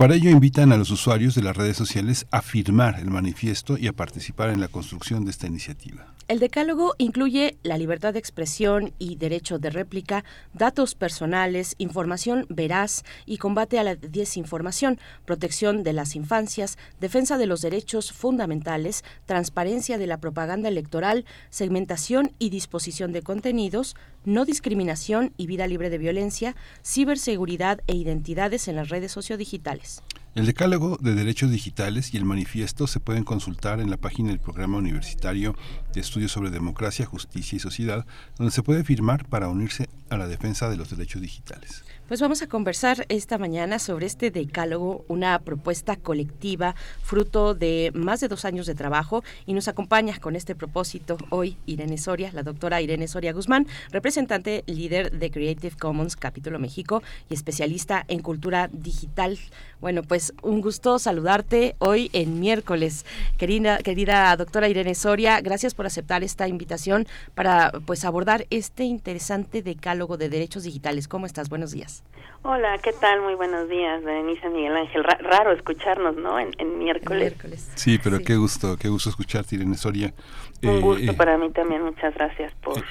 Para ello invitan a los usuarios de las redes sociales a firmar el manifiesto y a participar en la construcción de esta iniciativa. El decálogo incluye la libertad de expresión y derecho de réplica, datos personales, información veraz y combate a la desinformación, protección de las infancias, defensa de los derechos fundamentales, transparencia de la propaganda electoral, segmentación y disposición de contenidos, no discriminación y vida libre de violencia, ciberseguridad e identidades en las redes sociodigitales. El Decálogo de Derechos Digitales y el manifiesto se pueden consultar en la página del Programa Universitario de Estudios sobre Democracia, Justicia y Sociedad, donde se puede firmar para unirse a la defensa de los derechos digitales. Pues vamos a conversar esta mañana sobre este decálogo, una propuesta colectiva, fruto de más de dos años de trabajo, y nos acompaña con este propósito hoy Irene Soria, la doctora Irene Soria Guzmán, representante líder de Creative Commons Capítulo México y especialista en cultura digital. Bueno, pues un gusto saludarte hoy en miércoles. Querida, querida doctora Irene Soria, gracias por aceptar esta invitación para pues abordar este interesante decálogo de derechos digitales. ¿Cómo estás? Buenos días. Hola, ¿qué tal? Muy buenos días, Denise Miguel Ángel. Ra- raro escucharnos, ¿no? En, en miércoles. Sí, pero qué gusto, qué gusto escucharte, Irene Soria. Un Eh, gusto eh, para mí también. Muchas gracias por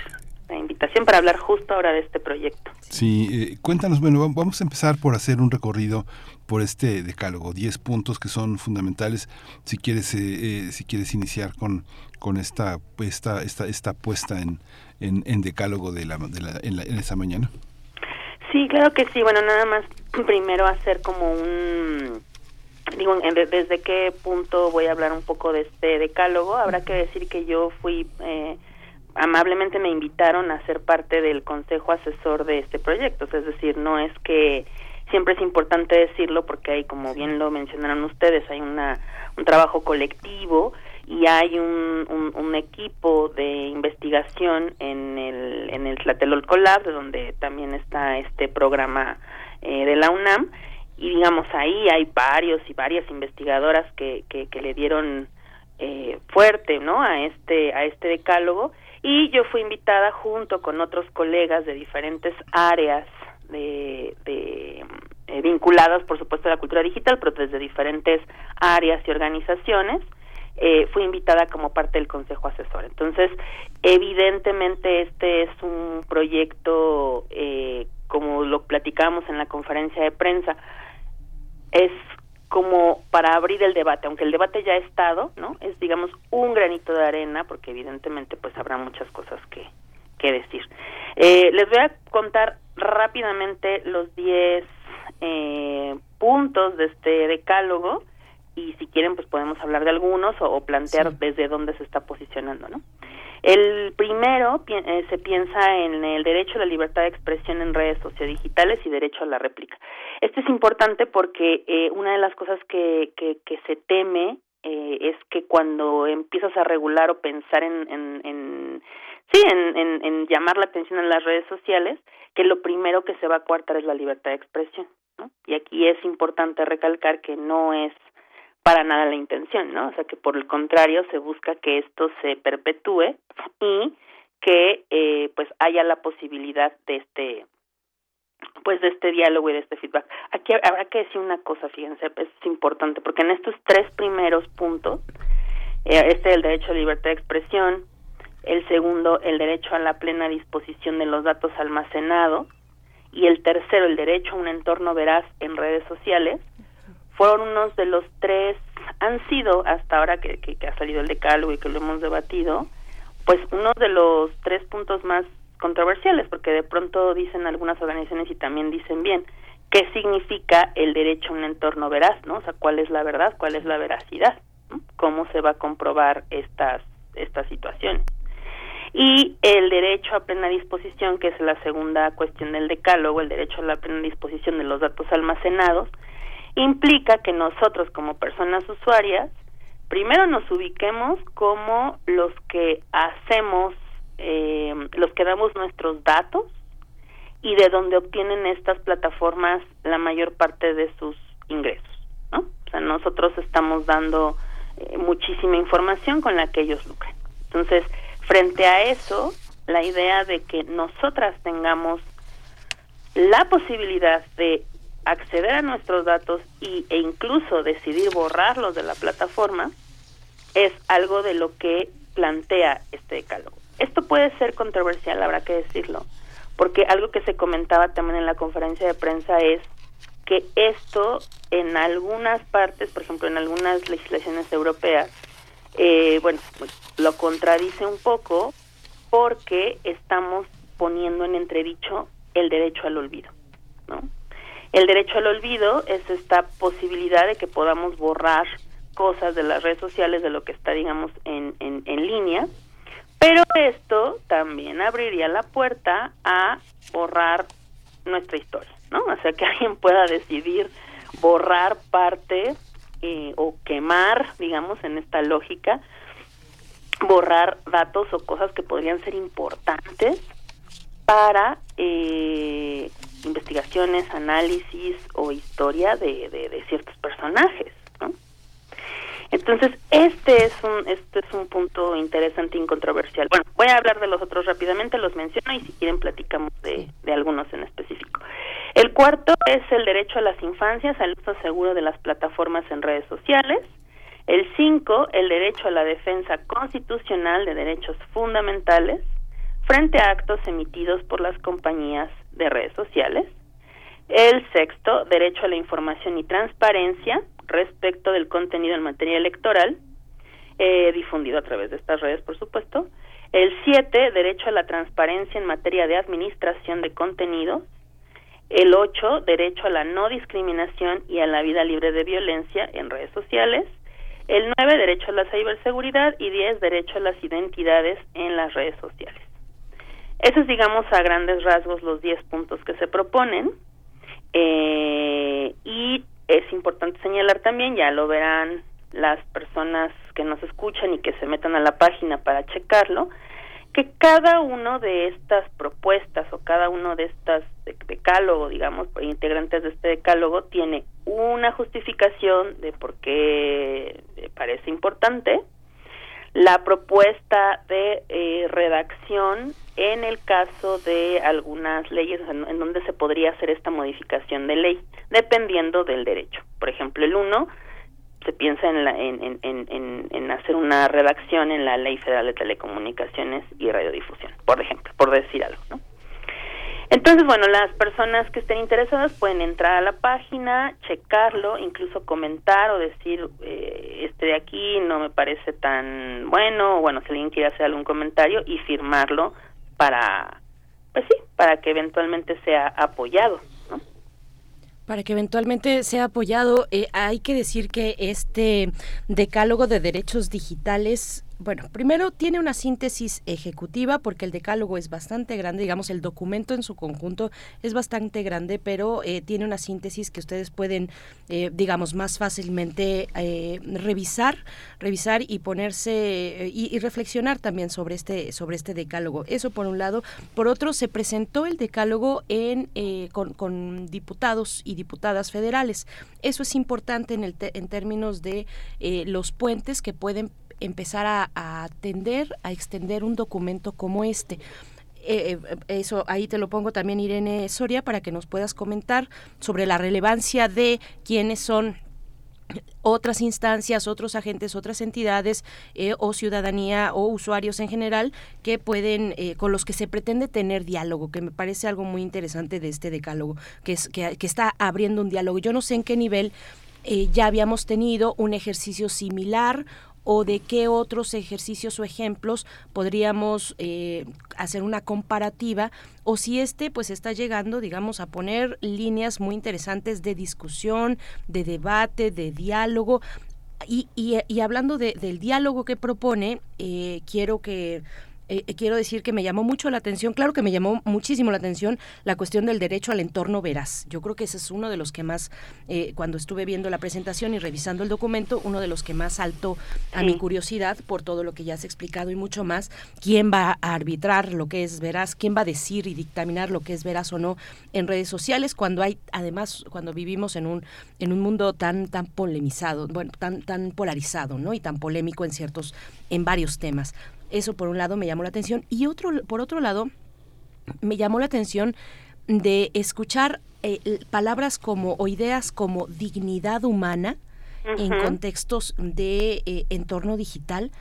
la invitación para hablar justo ahora de este proyecto. Sí, eh, cuéntanos, bueno, va- vamos a empezar por hacer un recorrido por este decálogo, 10 puntos que son fundamentales. Si quieres, eh, eh, si quieres iniciar con, con esta, esta, esta, esta puesta en, en, en decálogo de la, de la, en, la- en esta mañana. Sí, claro que sí. Bueno, nada más primero hacer como un digo, desde qué punto voy a hablar un poco de este decálogo. Habrá que decir que yo fui, eh, amablemente me invitaron a ser parte del consejo asesor de este proyecto. Es decir, no es que siempre es importante decirlo porque hay, como bien lo mencionaron ustedes, hay una, un trabajo colectivo y hay un, un, equipo de investigación en el, en el Tlatelolco Lab, donde también está este programa eh, de la UNAM, y digamos ahí hay varios y varias investigadoras que, que, que le dieron eh, fuerte no a este a este decálogo. Y yo fui invitada junto con otros colegas de diferentes áreas de, de eh, vinculadas por supuesto a la cultura digital pero desde diferentes áreas y organizaciones eh, fui invitada como parte del consejo asesor entonces evidentemente este es un proyecto eh, como lo platicamos en la conferencia de prensa es como para abrir el debate, aunque el debate ya ha estado, ¿no? Es, digamos, un granito de arena, porque evidentemente, pues, habrá muchas cosas que, que decir. Eh, les voy a contar rápidamente los 10 eh, puntos de este decálogo y si quieren, pues, podemos hablar de algunos o, o plantear desde dónde se está posicionando, ¿no? El primero pi- eh, se piensa en el derecho a la libertad de expresión en redes sociodigitales y derecho a la réplica. Esto es importante porque eh, una de las cosas que, que, que se teme eh, es que cuando empiezas a regular o pensar en, en, en sí, en, en, en llamar la atención en las redes sociales, que lo primero que se va a coartar es la libertad de expresión, ¿no? Y aquí es importante recalcar que no es para nada la intención, ¿no? O sea, que por el contrario se busca que esto se perpetúe y que eh, pues haya la posibilidad de este pues de este diálogo y de este feedback. Aquí habrá que decir una cosa, fíjense, es importante, porque en estos tres primeros puntos, eh, este el derecho a libertad de expresión, el segundo el derecho a la plena disposición de los datos almacenados y el tercero el derecho a un entorno veraz en redes sociales, fueron unos de los tres, han sido hasta ahora que, que, que ha salido el decálogo y que lo hemos debatido, pues uno de los tres puntos más controversiales, porque de pronto dicen algunas organizaciones y también dicen bien, ¿qué significa el derecho a un entorno veraz? ¿no? O sea, ¿cuál es la verdad? ¿Cuál es la veracidad? ¿Cómo se va a comprobar estas, estas situaciones? Y el derecho a plena disposición, que es la segunda cuestión del decálogo, el derecho a la plena disposición de los datos almacenados, implica que nosotros como personas usuarias, primero nos ubiquemos como los que hacemos, eh, los que damos nuestros datos y de donde obtienen estas plataformas la mayor parte de sus ingresos, ¿no? O sea, nosotros estamos dando eh, muchísima información con la que ellos lucran. Entonces, frente a eso, la idea de que nosotras tengamos la posibilidad de acceder a nuestros datos y, e incluso decidir borrarlos de la plataforma es algo de lo que plantea este decálogo. Esto puede ser controversial, habrá que decirlo, porque algo que se comentaba también en la conferencia de prensa es que esto en algunas partes, por ejemplo en algunas legislaciones europeas, eh, bueno, pues, lo contradice un poco porque estamos poniendo en entredicho el derecho al olvido, ¿no? El derecho al olvido es esta posibilidad de que podamos borrar cosas de las redes sociales, de lo que está, digamos, en, en, línea, pero esto también abriría la puerta a borrar nuestra historia, ¿no? O sea, que alguien pueda decidir borrar parte eh, o quemar, digamos, en esta lógica, borrar datos o cosas que podrían ser importantes para eh, investigaciones, análisis o historia de, de, de ciertos personajes, ¿no? Entonces, este es un este es un punto interesante y controversial. Bueno, voy a hablar de los otros rápidamente, los menciono y si quieren platicamos de, de algunos en específico. El cuarto es el derecho a las infancias al uso seguro de las plataformas en redes sociales. El cinco, el derecho a la defensa constitucional de derechos fundamentales frente a actos emitidos por las compañías de redes sociales. El sexto, derecho a la información y transparencia respecto del contenido en materia electoral, eh, difundido a través de estas redes, por supuesto. El siete, derecho a la transparencia en materia de administración de contenidos. El 8, derecho a la no discriminación y a la vida libre de violencia en redes sociales. El 9, derecho a la ciberseguridad. Y 10, derecho a las identidades en las redes sociales. Esos, digamos, a grandes rasgos los 10 puntos que se proponen. Eh, y es importante señalar también, ya lo verán las personas que nos escuchan y que se metan a la página para checarlo, que cada uno de estas propuestas o cada uno de estas decálogo, digamos, integrantes de este decálogo tiene una justificación de por qué parece importante, la propuesta de eh, redacción en el caso de algunas leyes en, donde se podría hacer esta modificación de ley, dependiendo del derecho. Por ejemplo, el 1 se piensa en, la, en, en, hacer una redacción en la Ley Federal de Telecomunicaciones y Radiodifusión, por ejemplo, por decir algo, ¿no? Entonces, bueno, las personas que estén interesadas pueden entrar a la página, checarlo, incluso comentar o decir, eh, este de aquí no me parece tan bueno, o bueno, si alguien quiere hacer algún comentario y firmarlo para, pues sí, para que eventualmente sea apoyado. Para que eventualmente sea apoyado, eh, hay que decir que este decálogo de derechos digitales bueno, primero tiene una síntesis ejecutiva porque el decálogo es bastante grande, digamos, el documento en su conjunto es bastante grande, pero eh, tiene una síntesis que ustedes pueden, eh, digamos, más fácilmente eh, revisar, revisar y ponerse y, reflexionar también sobre este, sobre este decálogo. Eso por un lado. Por otro, se presentó el decálogo en, con, con, diputados y diputadas federales. Eso es importante en, el en términos de los puentes que pueden empezar a, atender, a extender un documento como este. Eh, eh, eso ahí te lo pongo también Irene Soria para que nos puedas comentar sobre la relevancia de quiénes son otras instancias, otros agentes, otras entidades eh, o ciudadanía o usuarios en general que pueden, con los que se pretende tener diálogo, que me parece algo muy interesante de este decálogo, que, es, que, que está abriendo un diálogo. Yo no sé en qué nivel ya habíamos tenido un ejercicio similar o de qué otros ejercicios o ejemplos podríamos eh, hacer una comparativa o si este pues está llegando digamos a poner líneas muy interesantes de discusión de debate de diálogo. Y, y, hablando del diálogo que propone eh, quiero que eh, eh, quiero decir que me llamó mucho la atención, claro que me llamó muchísimo la atención la cuestión del derecho al entorno veraz. Yo creo que ese es uno de los que más, eh, cuando estuve viendo la presentación y revisando el documento, uno de los que más saltó a mi curiosidad por todo lo que ya has explicado y mucho más. ¿Quién va a arbitrar lo que es veraz? ¿Quién va a decir y dictaminar lo que es veraz o no en redes sociales cuando hay, además, cuando vivimos en un, en un mundo tan, tan polemizado, bueno, tan, tan polarizado, ¿no? Y tan polémico en ciertos, en varios temas. Eso por un lado me llamó la atención. Y otro, por otro lado, me llamó la atención de escuchar eh, palabras como o ideas como dignidad humana en contextos de eh, entorno digital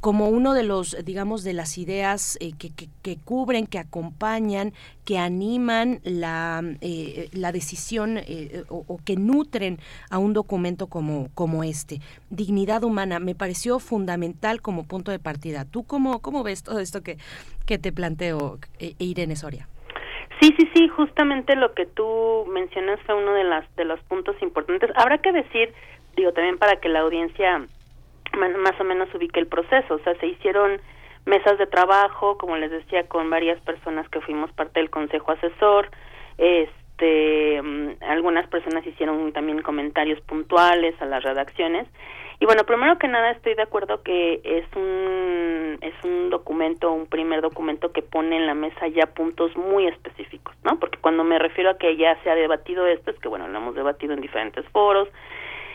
como uno de los, digamos, de las ideas eh, que, que, cubren, que acompañan, que animan la, eh, la decisión eh, o, que nutren a un documento como, como este. Dignidad humana me pareció fundamental como punto de partida. ¿Tú cómo, cómo ves todo esto que, que te planteo, Irene Soria? Sí, sí, sí, justamente lo que tú mencionas fue uno de, las, de los puntos importantes. Habrá que decir, digo, también para que la audiencia más o menos ubique el proceso. O sea, se hicieron mesas de trabajo, como les decía, con varias personas que fuimos parte del consejo asesor. Este, mm, algunas personas hicieron también comentarios puntuales a las redacciones. Y bueno, primero que nada estoy de acuerdo que es un es un documento, un primer documento que pone en la mesa ya puntos muy específicos, ¿no? Porque cuando me refiero a que ya se ha debatido esto es que bueno, lo hemos debatido en diferentes foros,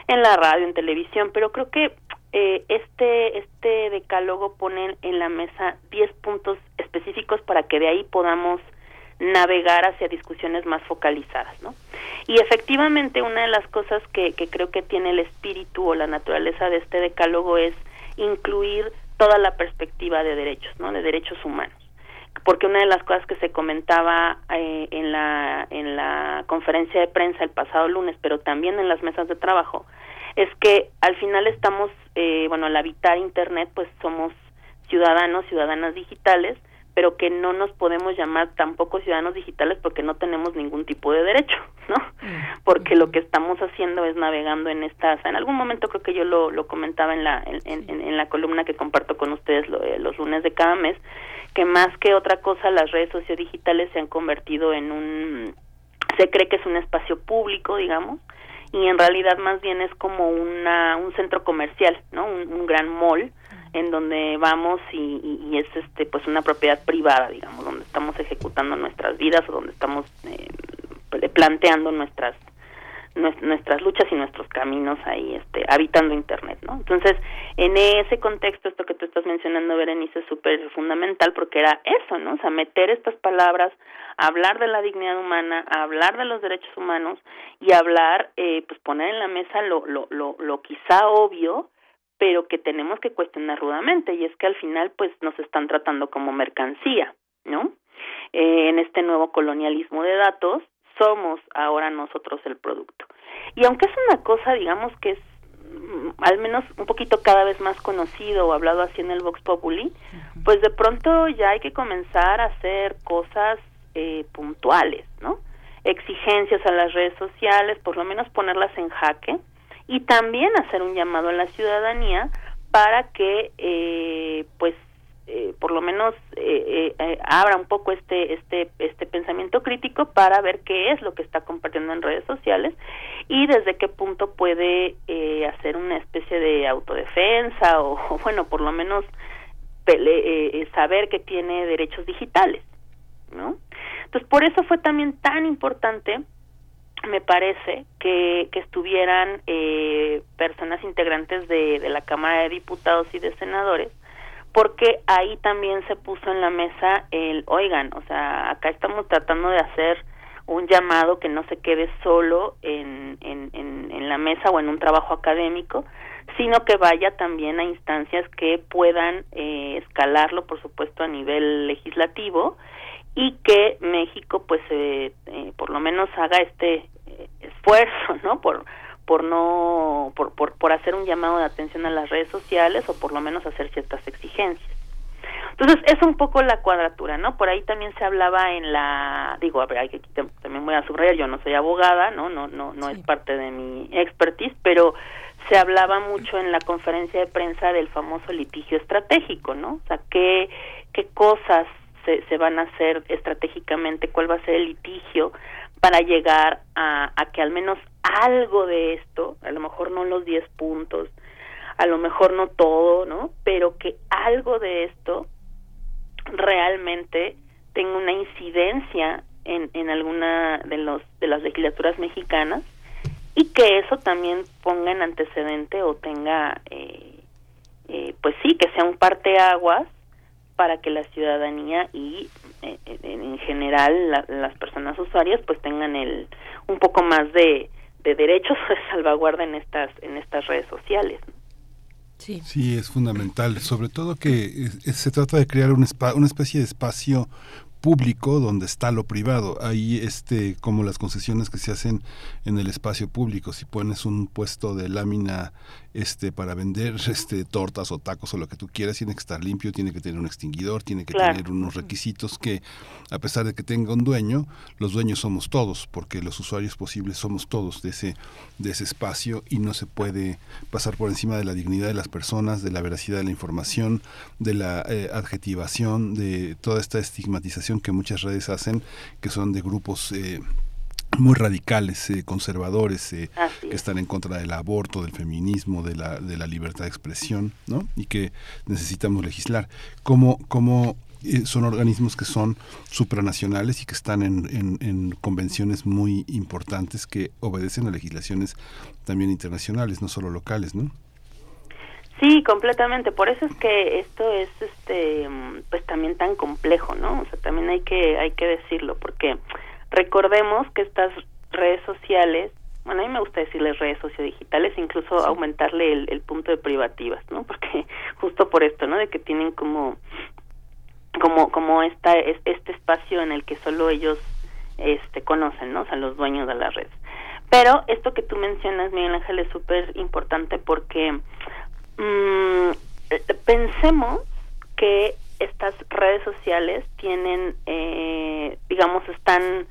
en la radio, en televisión, pero creo que eh, este, este decálogo pone en la mesa 10 puntos específicos para que de ahí podamos navegar hacia discusiones más focalizadas, ¿no? Y efectivamente una de las cosas que, que creo que tiene el espíritu o la naturaleza de este decálogo es incluir toda la perspectiva de derechos, ¿no? De derechos humanos. Porque una de las cosas que se comentaba eh, en la en la conferencia de prensa el pasado lunes, pero también en las mesas de trabajo, es que al final estamos, eh, bueno, al habitar Internet, pues somos ciudadanos, ciudadanas digitales, pero que no nos podemos llamar tampoco ciudadanos digitales porque no tenemos ningún tipo de derecho, ¿no? Porque lo que estamos haciendo es navegando en estas, en algún momento creo que yo lo, lo comentaba en la, en, en, en la columna que comparto con ustedes eh, los lunes de cada mes, que más que otra cosa las redes sociodigitales se han convertido en un, se cree que es un espacio público, digamos, y en realidad más bien es como una, un centro comercial, ¿no? Un, un gran mall en donde vamos y, y, es este pues una propiedad privada digamos donde estamos ejecutando nuestras vidas o donde estamos eh, planteando nuestras nuestras luchas y nuestros caminos ahí este habitando internet no entonces en ese contexto esto que tú estás mencionando Berenice es súper fundamental porque era eso no o sea meter estas palabras hablar de la dignidad humana hablar de los derechos humanos y hablar eh, pues poner en la mesa lo lo lo, lo quizá obvio pero que tenemos que cuestionar rudamente y es que al final pues nos están tratando como mercancía, ¿no? Eh, en este nuevo colonialismo de datos somos ahora nosotros el producto. Y aunque es una cosa, digamos que es mm, al menos un poquito cada vez más conocido o hablado así en el Vox Populi, pues de pronto ya hay que comenzar a hacer cosas eh, puntuales, ¿no? Exigencias a las redes sociales, por lo menos ponerlas en jaque, y también hacer un llamado a la ciudadanía para que eh, pues eh, por lo menos eh, eh, abra un poco este este este pensamiento crítico para ver qué es lo que está compartiendo en redes sociales y desde qué punto puede eh, hacer una especie de autodefensa o, o bueno por lo menos eh, saber que tiene derechos digitales no entonces por eso fue también tan importante me parece que, que estuvieran eh, personas integrantes de, de la Cámara de Diputados y de Senadores, porque ahí también se puso en la mesa el, oigan, o sea, acá estamos tratando de hacer un llamado que no se quede solo en, en, en, en la mesa o en un trabajo académico, sino que vaya también a instancias que puedan eh, escalarlo, por supuesto, a nivel legislativo y que México, pues, eh, eh, por lo menos haga este eh, esfuerzo, ¿no? Por por no por, por por hacer un llamado de atención a las redes sociales o por lo menos hacer ciertas exigencias. Entonces, es un poco la cuadratura, ¿no? Por ahí también se hablaba en la, digo, a ver, hay que también voy a subrayar, yo no soy abogada, ¿no? No no no es parte de mi expertise, pero se hablaba mucho en la conferencia de prensa del famoso litigio estratégico, ¿no? O sea, qué qué cosas se, se van a hacer estratégicamente, cuál va a ser el litigio para llegar a, que al menos algo de esto, a lo mejor no los 10 puntos, a lo mejor no todo, ¿no? Pero que algo de esto realmente tenga una incidencia en, en alguna de los de las legislaturas mexicanas y que eso también ponga en antecedente o tenga eh, eh, pues sí que sea un parteaguas para que la ciudadanía y eh, en general la, las personas usuarias pues tengan el un poco más de, de derechos de salvaguarda en estas en estas redes sociales. Sí. Sí es fundamental. Sobre todo que se trata de crear un spa, una especie de espacio público donde está lo privado. Ahí este como las concesiones que se hacen en el espacio público, si pones un puesto de lámina este para vender este tortas o tacos o lo que tú quieras, tiene que estar limpio, tiene que tener un extinguidor, tiene que claro. tener unos requisitos que a pesar de que tenga un dueño, los dueños somos todos, porque los usuarios posibles somos todos de ese de ese espacio y no se puede pasar por encima de la dignidad de las personas, de la veracidad de la información, de la eh, adjetivación, de toda esta estigmatización que muchas redes hacen, que son de grupos eh, muy radicales, eh, conservadores, eh, que están en contra del aborto, del feminismo, de la, de la libertad de expresión, ¿no? Y que necesitamos legislar. ¿Cómo, cómo eh, son organismos que son supranacionales y que están en, en, en, convenciones muy importantes que obedecen a legislaciones también internacionales, no solo locales, ¿no? Sí, completamente. Por eso es que esto es, este, pues también tan complejo, ¿no? O sea, también hay que, hay que decirlo, porque recordemos que estas redes sociales, bueno, a mí me gusta decirles redes sociodigitales, incluso sí. aumentarle el, el, punto de privativas, ¿no? Porque justo por esto, ¿no? De que tienen como, como, como esta, este espacio en el que solo ellos, este, conocen, ¿no? O sea, los dueños de las redes. Pero esto que tú mencionas, Miguel Ángel, es súper importante porque mmm, pensemos que estas redes sociales tienen, eh, digamos, están,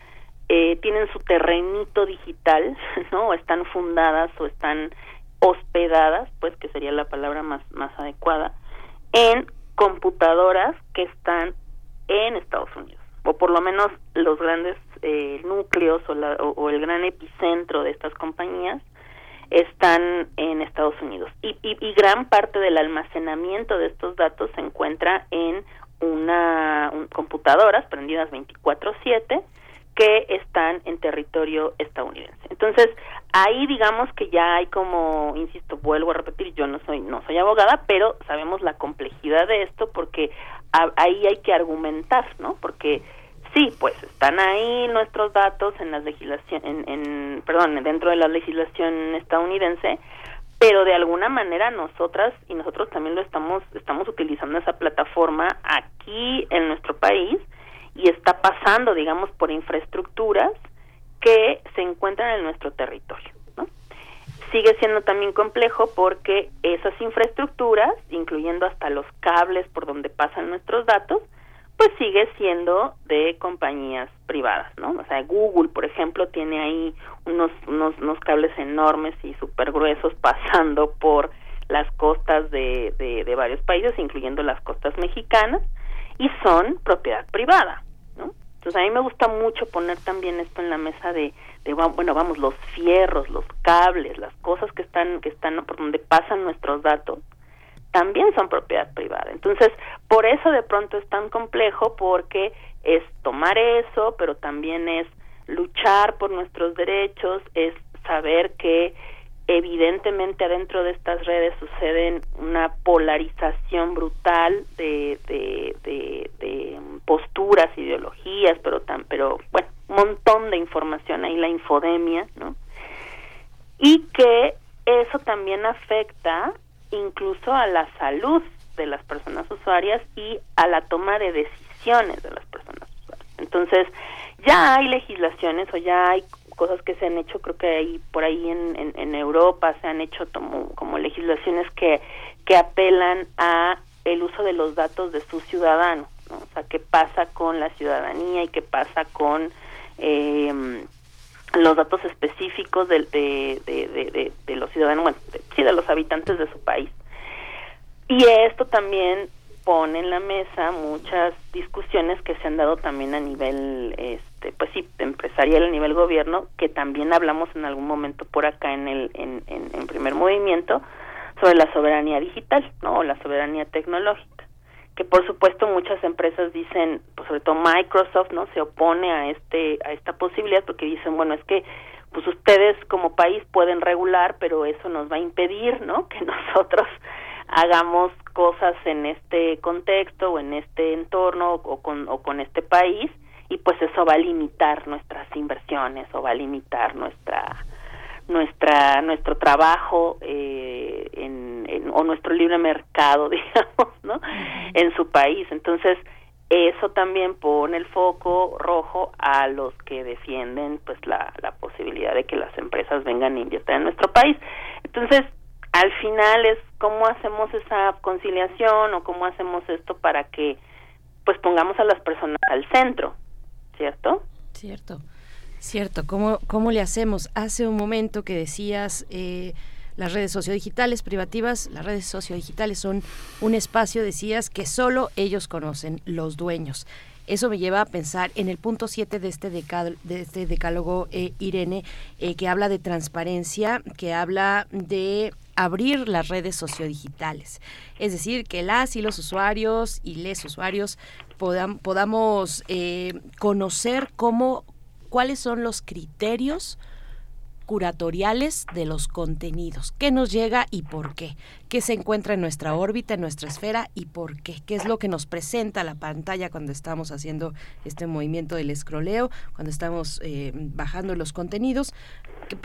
eh, tienen su terrenito digital, ¿no? O están fundadas o están hospedadas, pues que sería la palabra más, más adecuada, en computadoras que están en Estados Unidos, o por lo menos los grandes eh, núcleos o, la, o, el gran epicentro de estas compañías están en Estados Unidos y, y, gran parte del almacenamiento de estos datos se encuentra en una computadoras prendidas 24/7 que están en territorio estadounidense. Entonces, ahí digamos que ya hay como, insisto, vuelvo a repetir, yo no soy no soy abogada, pero sabemos la complejidad de esto porque ahí hay que argumentar, ¿no? Porque sí, pues están ahí nuestros datos en la legislación en, en perdón, dentro de la legislación estadounidense, pero de alguna manera nosotras y nosotros también lo estamos estamos utilizando esa plataforma aquí en nuestro país y está pasando, digamos, por infraestructuras que se encuentran en nuestro territorio. ¿no? Sigue siendo también complejo porque esas infraestructuras, incluyendo hasta los cables por donde pasan nuestros datos, pues sigue siendo de compañías privadas, ¿no? O sea, Google, por ejemplo, tiene ahí unos, unos, unos cables enormes y súper gruesos pasando por las costas de, de, de varios países, incluyendo las costas mexicanas, y son propiedad privada, ¿no? Entonces a mí me gusta mucho poner también esto en la mesa de, de bueno, vamos, los fierros, los cables, las cosas que están, que están por donde pasan nuestros datos, también son propiedad privada. Entonces, por eso de pronto es tan complejo porque es tomar eso, pero también es luchar por nuestros derechos, es saber que evidentemente adentro de estas redes suceden una polarización brutal de, de posturas, ideologías, pero tan, pero bueno, un montón de información ahí la infodemia, ¿no? Y que eso también afecta incluso a la salud de las personas usuarias y a la toma de decisiones de las personas usuarias. Entonces, ya hay legislaciones o ya hay cosas que se han hecho, creo que hay por ahí en, en, Europa se han hecho como, como legislaciones que, que apelan a el uso de los datos de sus ciudadanos, ¿no? o sea, qué pasa con la ciudadanía y qué pasa con eh, los datos específicos de, de, de, de, los ciudadanos, bueno, sí, de los habitantes de su país. Y esto también pone en la mesa muchas discusiones que se han dado también a nivel, este, pues sí, empresarial, a nivel gobierno, que también hablamos en algún momento por acá en el en, primer movimiento sobre la soberanía digital, ¿no? O la soberanía tecnológica, que por supuesto muchas empresas dicen, pues sobre todo Microsoft, ¿no? Se opone a este a esta posibilidad porque dicen, bueno, es que pues ustedes como país pueden regular, pero eso nos va a impedir, ¿no? Que nosotros hagamos cosas en este contexto o en este entorno o con, o con este país y pues eso va a limitar nuestras inversiones o va a limitar nuestra nuestra nuestro trabajo eh, en, en, o nuestro libre mercado digamos no en su país. Entonces eso también pone el foco rojo a los que defienden pues la, la posibilidad de que las empresas vengan a inviertan en nuestro país. Entonces al final es cómo hacemos esa conciliación o cómo hacemos esto para que pues pongamos a las personas al centro, ¿cierto? Cierto, cierto. ¿Cómo, cómo le hacemos? Hace un momento que decías... Eh, las redes sociodigitales privativas, las redes sociodigitales son un espacio, decías, que solo ellos conocen, los dueños. Eso me lleva a pensar en el punto 7 de este, de este decálogo, eh, Irene, eh, que habla de transparencia, que habla de abrir las redes sociodigitales. Es decir, que las y los usuarios y les usuarios podamos eh, conocer cómo, cuáles son los criterios curatoriales de los contenidos, qué nos llega y por qué, qué se encuentra en nuestra órbita, en nuestra esfera y por qué, qué es lo que nos presenta la pantalla cuando estamos haciendo este movimiento del escroleo, cuando estamos eh, bajando los contenidos,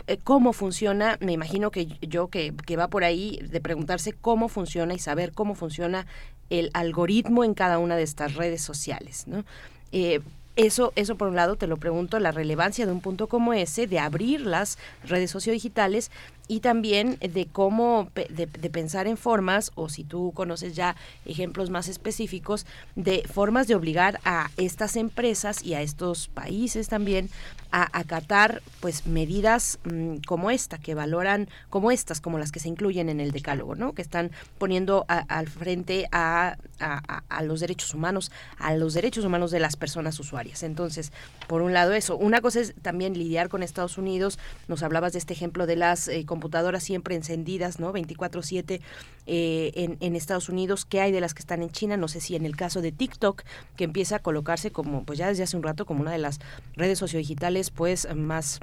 eh, cómo funciona, me imagino que yo que, que va por ahí de preguntarse cómo funciona y saber cómo funciona el algoritmo en cada una de estas redes sociales, ¿no? Eh, eso, eso por un lado te lo pregunto, la relevancia de un punto como ese, de abrir las redes sociodigitales y también de cómo, de, de, pensar en formas, o si tú conoces ya ejemplos más específicos, de formas de obligar a estas empresas y a estos países también a acatar pues medidas mm, como esta que valoran como estas como las que se incluyen en el decálogo no que están poniendo al frente a, a, los derechos humanos a los derechos humanos de las personas usuarias. Entonces por un lado eso. Una cosa es también lidiar con Estados Unidos. Nos hablabas de este ejemplo de las eh, computadoras siempre encendidas no 24/7 eh, en, en Estados Unidos. Qué hay de las que están en China no sé si en el caso de TikTok que empieza a colocarse como pues ya desde hace un rato como una de las redes sociodigitales pues más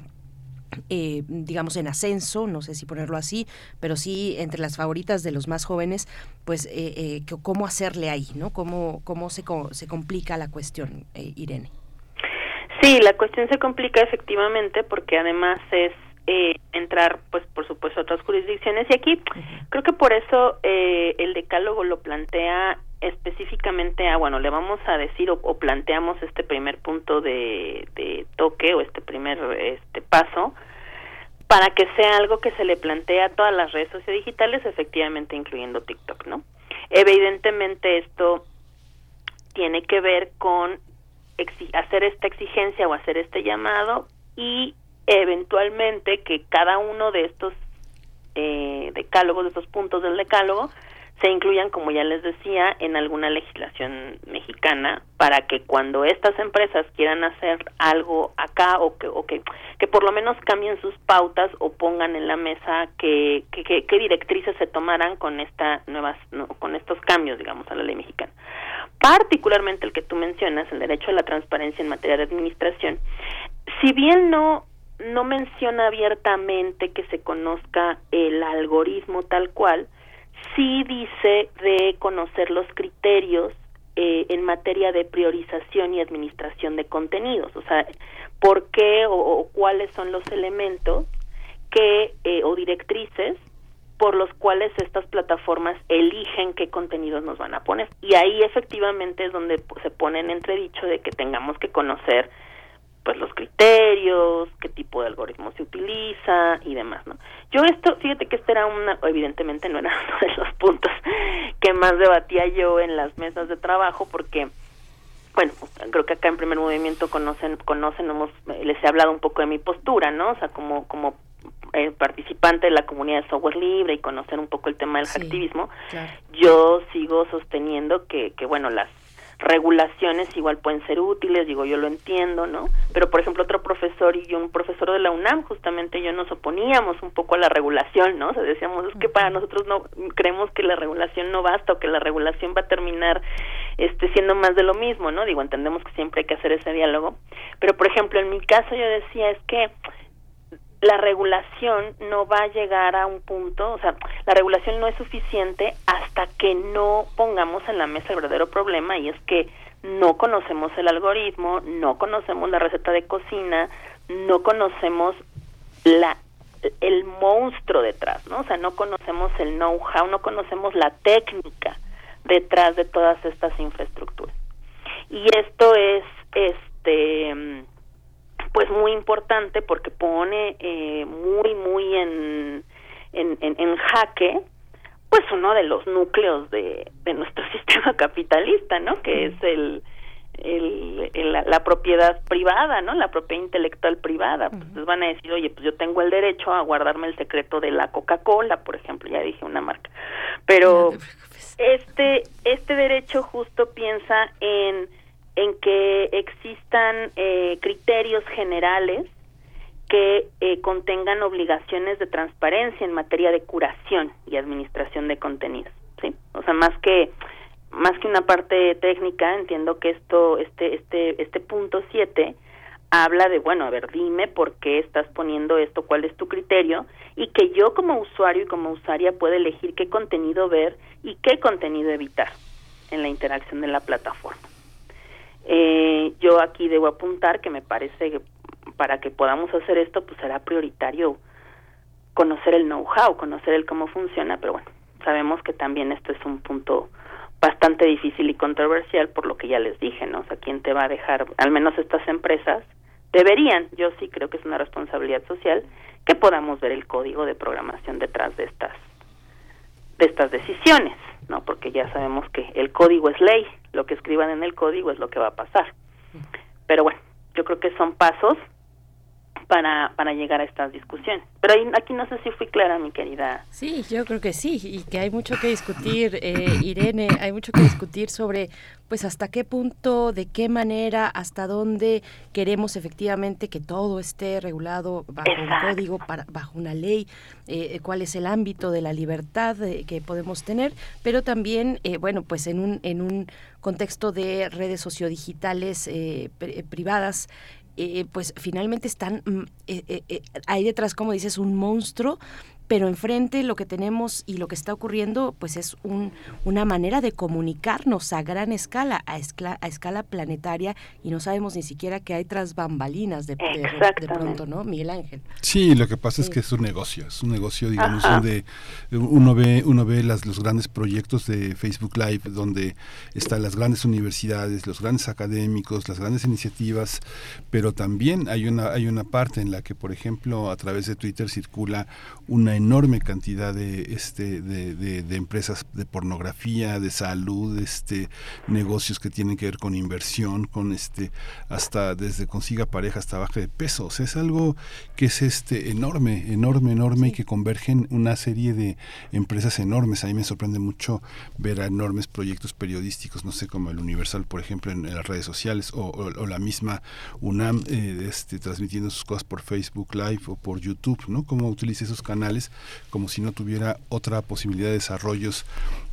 eh, digamos en ascenso, no sé si ponerlo así, pero sí entre las favoritas de los más jóvenes, pues eh, eh, cómo hacerle ahí, ¿no? Cómo, cómo se, se complica la cuestión, Irene. Sí, la cuestión se complica efectivamente porque además es entrar, pues por supuesto, a otras jurisdicciones y aquí creo que por eso el decálogo lo plantea específicamente a, bueno, le vamos a decir o, planteamos este primer punto de, de, toque o este primer este paso para que sea algo que se le plantea a todas las redes sociodigitales, efectivamente incluyendo TikTok, ¿no? Evidentemente esto tiene que ver con hacer esta exigencia o hacer este llamado y eventualmente que cada uno de estos eh, decálogos, de estos puntos del decálogo, se incluyan, como ya les decía, en alguna legislación mexicana para que cuando estas empresas quieran hacer algo acá o que, o que, que por lo menos cambien sus pautas o pongan en la mesa que, que, directrices se tomarán con esta nuevas con estos cambios, digamos, a la ley mexicana. Particularmente el que tú mencionas, el derecho a la transparencia en materia de administración, si bien no no menciona abiertamente que se conozca el algoritmo tal cual, sí dice de conocer los criterios eh, en materia de priorización y administración de contenidos, o sea, por qué o, cuáles son los elementos que eh, o directrices por los cuales estas plataformas eligen qué contenidos nos van a poner. Y ahí efectivamente es donde se pone en entredicho de que tengamos que conocer pues los criterios, qué tipo de algoritmo se utiliza y demás, ¿no? Yo esto, fíjate que este era una, evidentemente no era uno de los puntos que más debatía yo en las mesas de trabajo porque bueno, creo que acá en primer movimiento conocen, conocen, hemos, les he hablado un poco de mi postura, ¿no? O sea, como, como eh, participante de la comunidad de software libre y conocer un poco el tema del activismo, yo sigo sosteniendo que, que, bueno, las regulaciones igual pueden ser útiles, digo, yo lo entiendo, ¿no? Pero, por ejemplo, otro profesor y yo, un profesor de la UNAM, justamente yo nos oponíamos un poco a la regulación, ¿no? O sea, decíamos, es que para nosotros no, creemos que la regulación no basta o que la regulación va a terminar este siendo más de lo mismo, ¿no? Digo, entendemos que siempre hay que hacer ese diálogo, pero, por ejemplo, en mi caso yo decía, es que la regulación no va a llegar a un punto, o sea, la regulación no es suficiente hasta que no pongamos en la mesa el verdadero problema y es que no conocemos el algoritmo, no conocemos la receta de cocina, no conocemos la el monstruo detrás, ¿no? O sea, no conocemos el know-how, no conocemos la técnica detrás de todas estas infraestructuras. Y esto es este pues muy importante porque pone eh, muy muy en, en, en, jaque pues uno de los núcleos de, de nuestro sistema capitalista no que es el, el, la, propiedad privada, ¿no? La propiedad intelectual privada. Pues van a decir, oye, pues yo tengo el derecho a guardarme el secreto de la Coca-Cola, por ejemplo, ya dije una marca. Pero este, este derecho justo piensa en en que existan eh, criterios generales que eh, contengan obligaciones de transparencia en materia de curación y administración de contenidos, ¿sí? O sea, más que más que una parte técnica, entiendo que esto este este este punto 7 habla de, bueno, a ver, dime por qué estás poniendo esto, cuál es tu criterio y que yo como usuario y como usuaria pueda elegir qué contenido ver y qué contenido evitar en la interacción de la plataforma. Eh, yo aquí debo apuntar que me parece que para que podamos hacer esto, pues será prioritario conocer el know-how, conocer el cómo funciona, pero bueno, sabemos que también esto es un punto bastante difícil y controversial por lo que ya les dije, ¿no? O sea, ¿quién te va a dejar, al menos estas empresas, deberían, yo sí creo que es una responsabilidad social, que podamos ver el código de programación detrás de estas de estas decisiones, ¿no? Porque ya sabemos que el código es ley, lo que escriban en el código es lo que va a pasar. Pero bueno, yo creo que son pasos para, para llegar a estas discusiones. Pero ahí, aquí no sé si fui clara, mi querida. Sí, yo creo que sí, y que hay mucho que discutir, eh, Irene, hay mucho que discutir sobre, pues, hasta qué punto, de qué manera, hasta dónde queremos efectivamente que todo esté regulado bajo un código, para, bajo una ley, eh, cuál es el ámbito de la libertad eh, que podemos tener, pero también, eh, bueno, pues en un, en un contexto de redes sociodigitales eh, pri- privadas, eh, pues finalmente están mm, eh, eh, eh, ahí detrás, como dices, un monstruo, pero enfrente lo que tenemos y lo que está ocurriendo, pues es un, una manera de comunicarnos a gran escala, a, escala, a escala planetaria, y no sabemos ni siquiera que hay tras bambalinas de, de- de pronto, ¿no, Miguel Ángel? Sí, lo que pasa es que es un negocio, es un negocio, digamos, Ajá. donde uno ve, uno ve las, los grandes proyectos de Facebook Live, donde están las grandes universidades, los grandes académicos, las grandes iniciativas, pero también hay una, hay una parte en la que, por ejemplo, a través de Twitter circula una enorme cantidad de, este, de, de- de empresas de pornografía, de salud, este, negocios que tienen que ver con inversión, con este, hasta desde consiga pareja hasta baja de peso. O sea, es algo que es este enorme, enorme, enorme y que convergen una serie de empresas enormes. A mí me sorprende mucho ver a enormes proyectos periodísticos, no sé, como el Universal, por ejemplo, en, en las redes sociales, o, o- o la misma UNAM eh, este, transmitiendo sus cosas por Facebook Live o por YouTube, ¿no? Cómo utiliza esos canales como si no tuviera otra posibilidad de desarrollos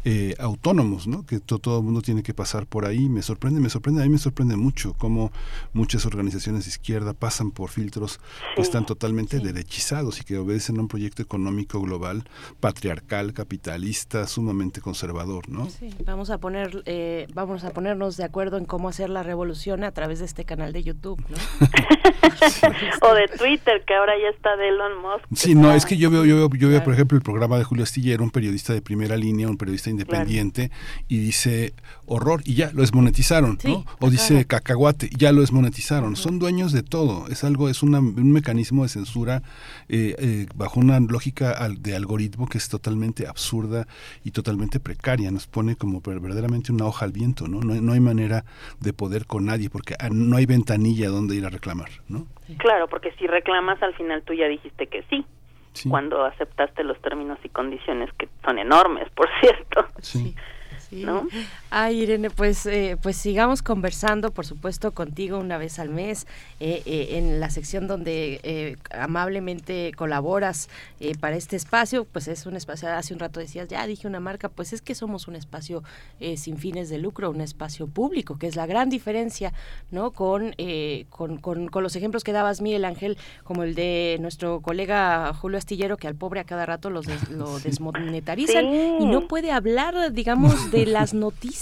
eh, autónomos, ¿no? Que to- todo el mundo tiene que pasar por ahí. Me sorprende, me sorprende, a mí me sorprende mucho cómo muchas organizaciones de izquierda pasan por filtros que están totalmente derechizados y que obedecen a un proyecto económico global, patriarcal, capitalista, sumamente conservador, ¿no? Sí, vamos a poner, eh, vamos a ponernos de acuerdo en cómo hacer la revolución a través de este canal de YouTube, ¿no? o de Twitter, que ahora ya está de Elon Musk. Sí, no, es que yo veo, yo veo, yo veo, por ejemplo, el programa de Julio Astillero, un periodista de primera línea, un periodista independiente, y dice horror, y ya lo desmonetizaron, Sí, ¿no? O dice claro. cacahuate, y ya lo desmonetizaron. Son dueños de todo. Es algo, es una- un mecanismo de censura eh, eh, bajo una lógica al- de algoritmo que es totalmente absurda y totalmente precaria. Nos pone como ver- verdaderamente una hoja al viento, ¿no? No, hay- no hay manera de poder con nadie, porque ah, no hay ventanilla donde ir a reclamar, ¿no? Claro, porque si reclamas al final tú ya dijiste que sí, Sí. cuando aceptaste los términos y condiciones que son enormes, por cierto. Sí. Sí. ¿No? Ay, Irene, pues, eh, pues sigamos conversando, por supuesto, contigo una vez al mes eh, eh, en la sección donde eh, amablemente colaboras eh, para este espacio. Pues es un espacio, hace un rato decías, ya dije una marca, pues es que somos un espacio eh, sin fines de lucro, un espacio público, que es la gran diferencia, ¿no? Con, eh, con, con, con los ejemplos que dabas, Miguel Ángel, como el de nuestro colega Julio Astillero, que al pobre a cada rato los des- lo desmonetarizan Sí. y no puede hablar, digamos, de las noticias,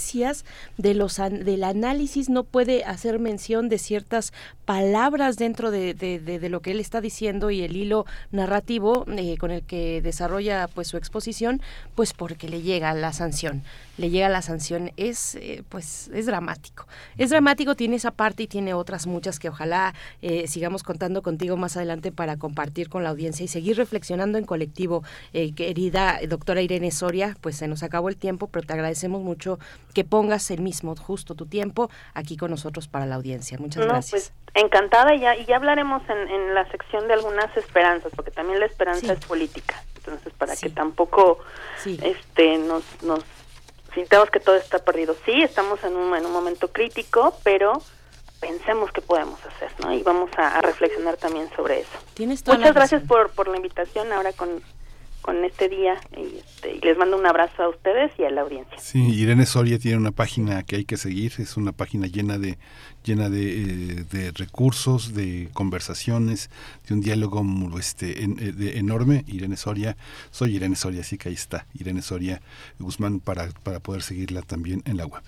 de los an- del análisis, no puede hacer mención de ciertas palabras dentro de, de- de- lo que él está diciendo y el hilo narrativo eh, con el que desarrolla pues su exposición, pues porque le llega la sanción, le llega la sanción, es eh, pues es dramático, es dramático, tiene esa parte y tiene otras muchas que ojalá eh, sigamos contando contigo más adelante para compartir con la audiencia y seguir reflexionando en colectivo, eh, querida doctora Irene Soria, pues se nos acabó el tiempo, pero te agradecemos mucho que pongas el mismo, justo tu tiempo, aquí con nosotros para la audiencia. Muchas No, gracias. pues encantada y ya, y ya hablaremos en, en la sección de algunas esperanzas, porque también la esperanza es política. Entonces, para que tampoco este nos, nos sintamos que todo está perdido. Sí, estamos en un, en un momento crítico, pero pensemos qué podemos hacer, ¿no? Y vamos a, a reflexionar también sobre eso. Tienes toda la Muchas gracias por, por la invitación ahora con, con este día y, este, y les mando un abrazo a ustedes y a la audiencia. Sí, Irene Soria tiene una página que hay que seguir, es una página llena de llena de, eh, de recursos, de conversaciones, de un diálogo este en- eh, de- enorme. Irene Soria, soy Irene Soria, así que ahí está, Irene Soria Guzmán para, para poder seguirla también en la web.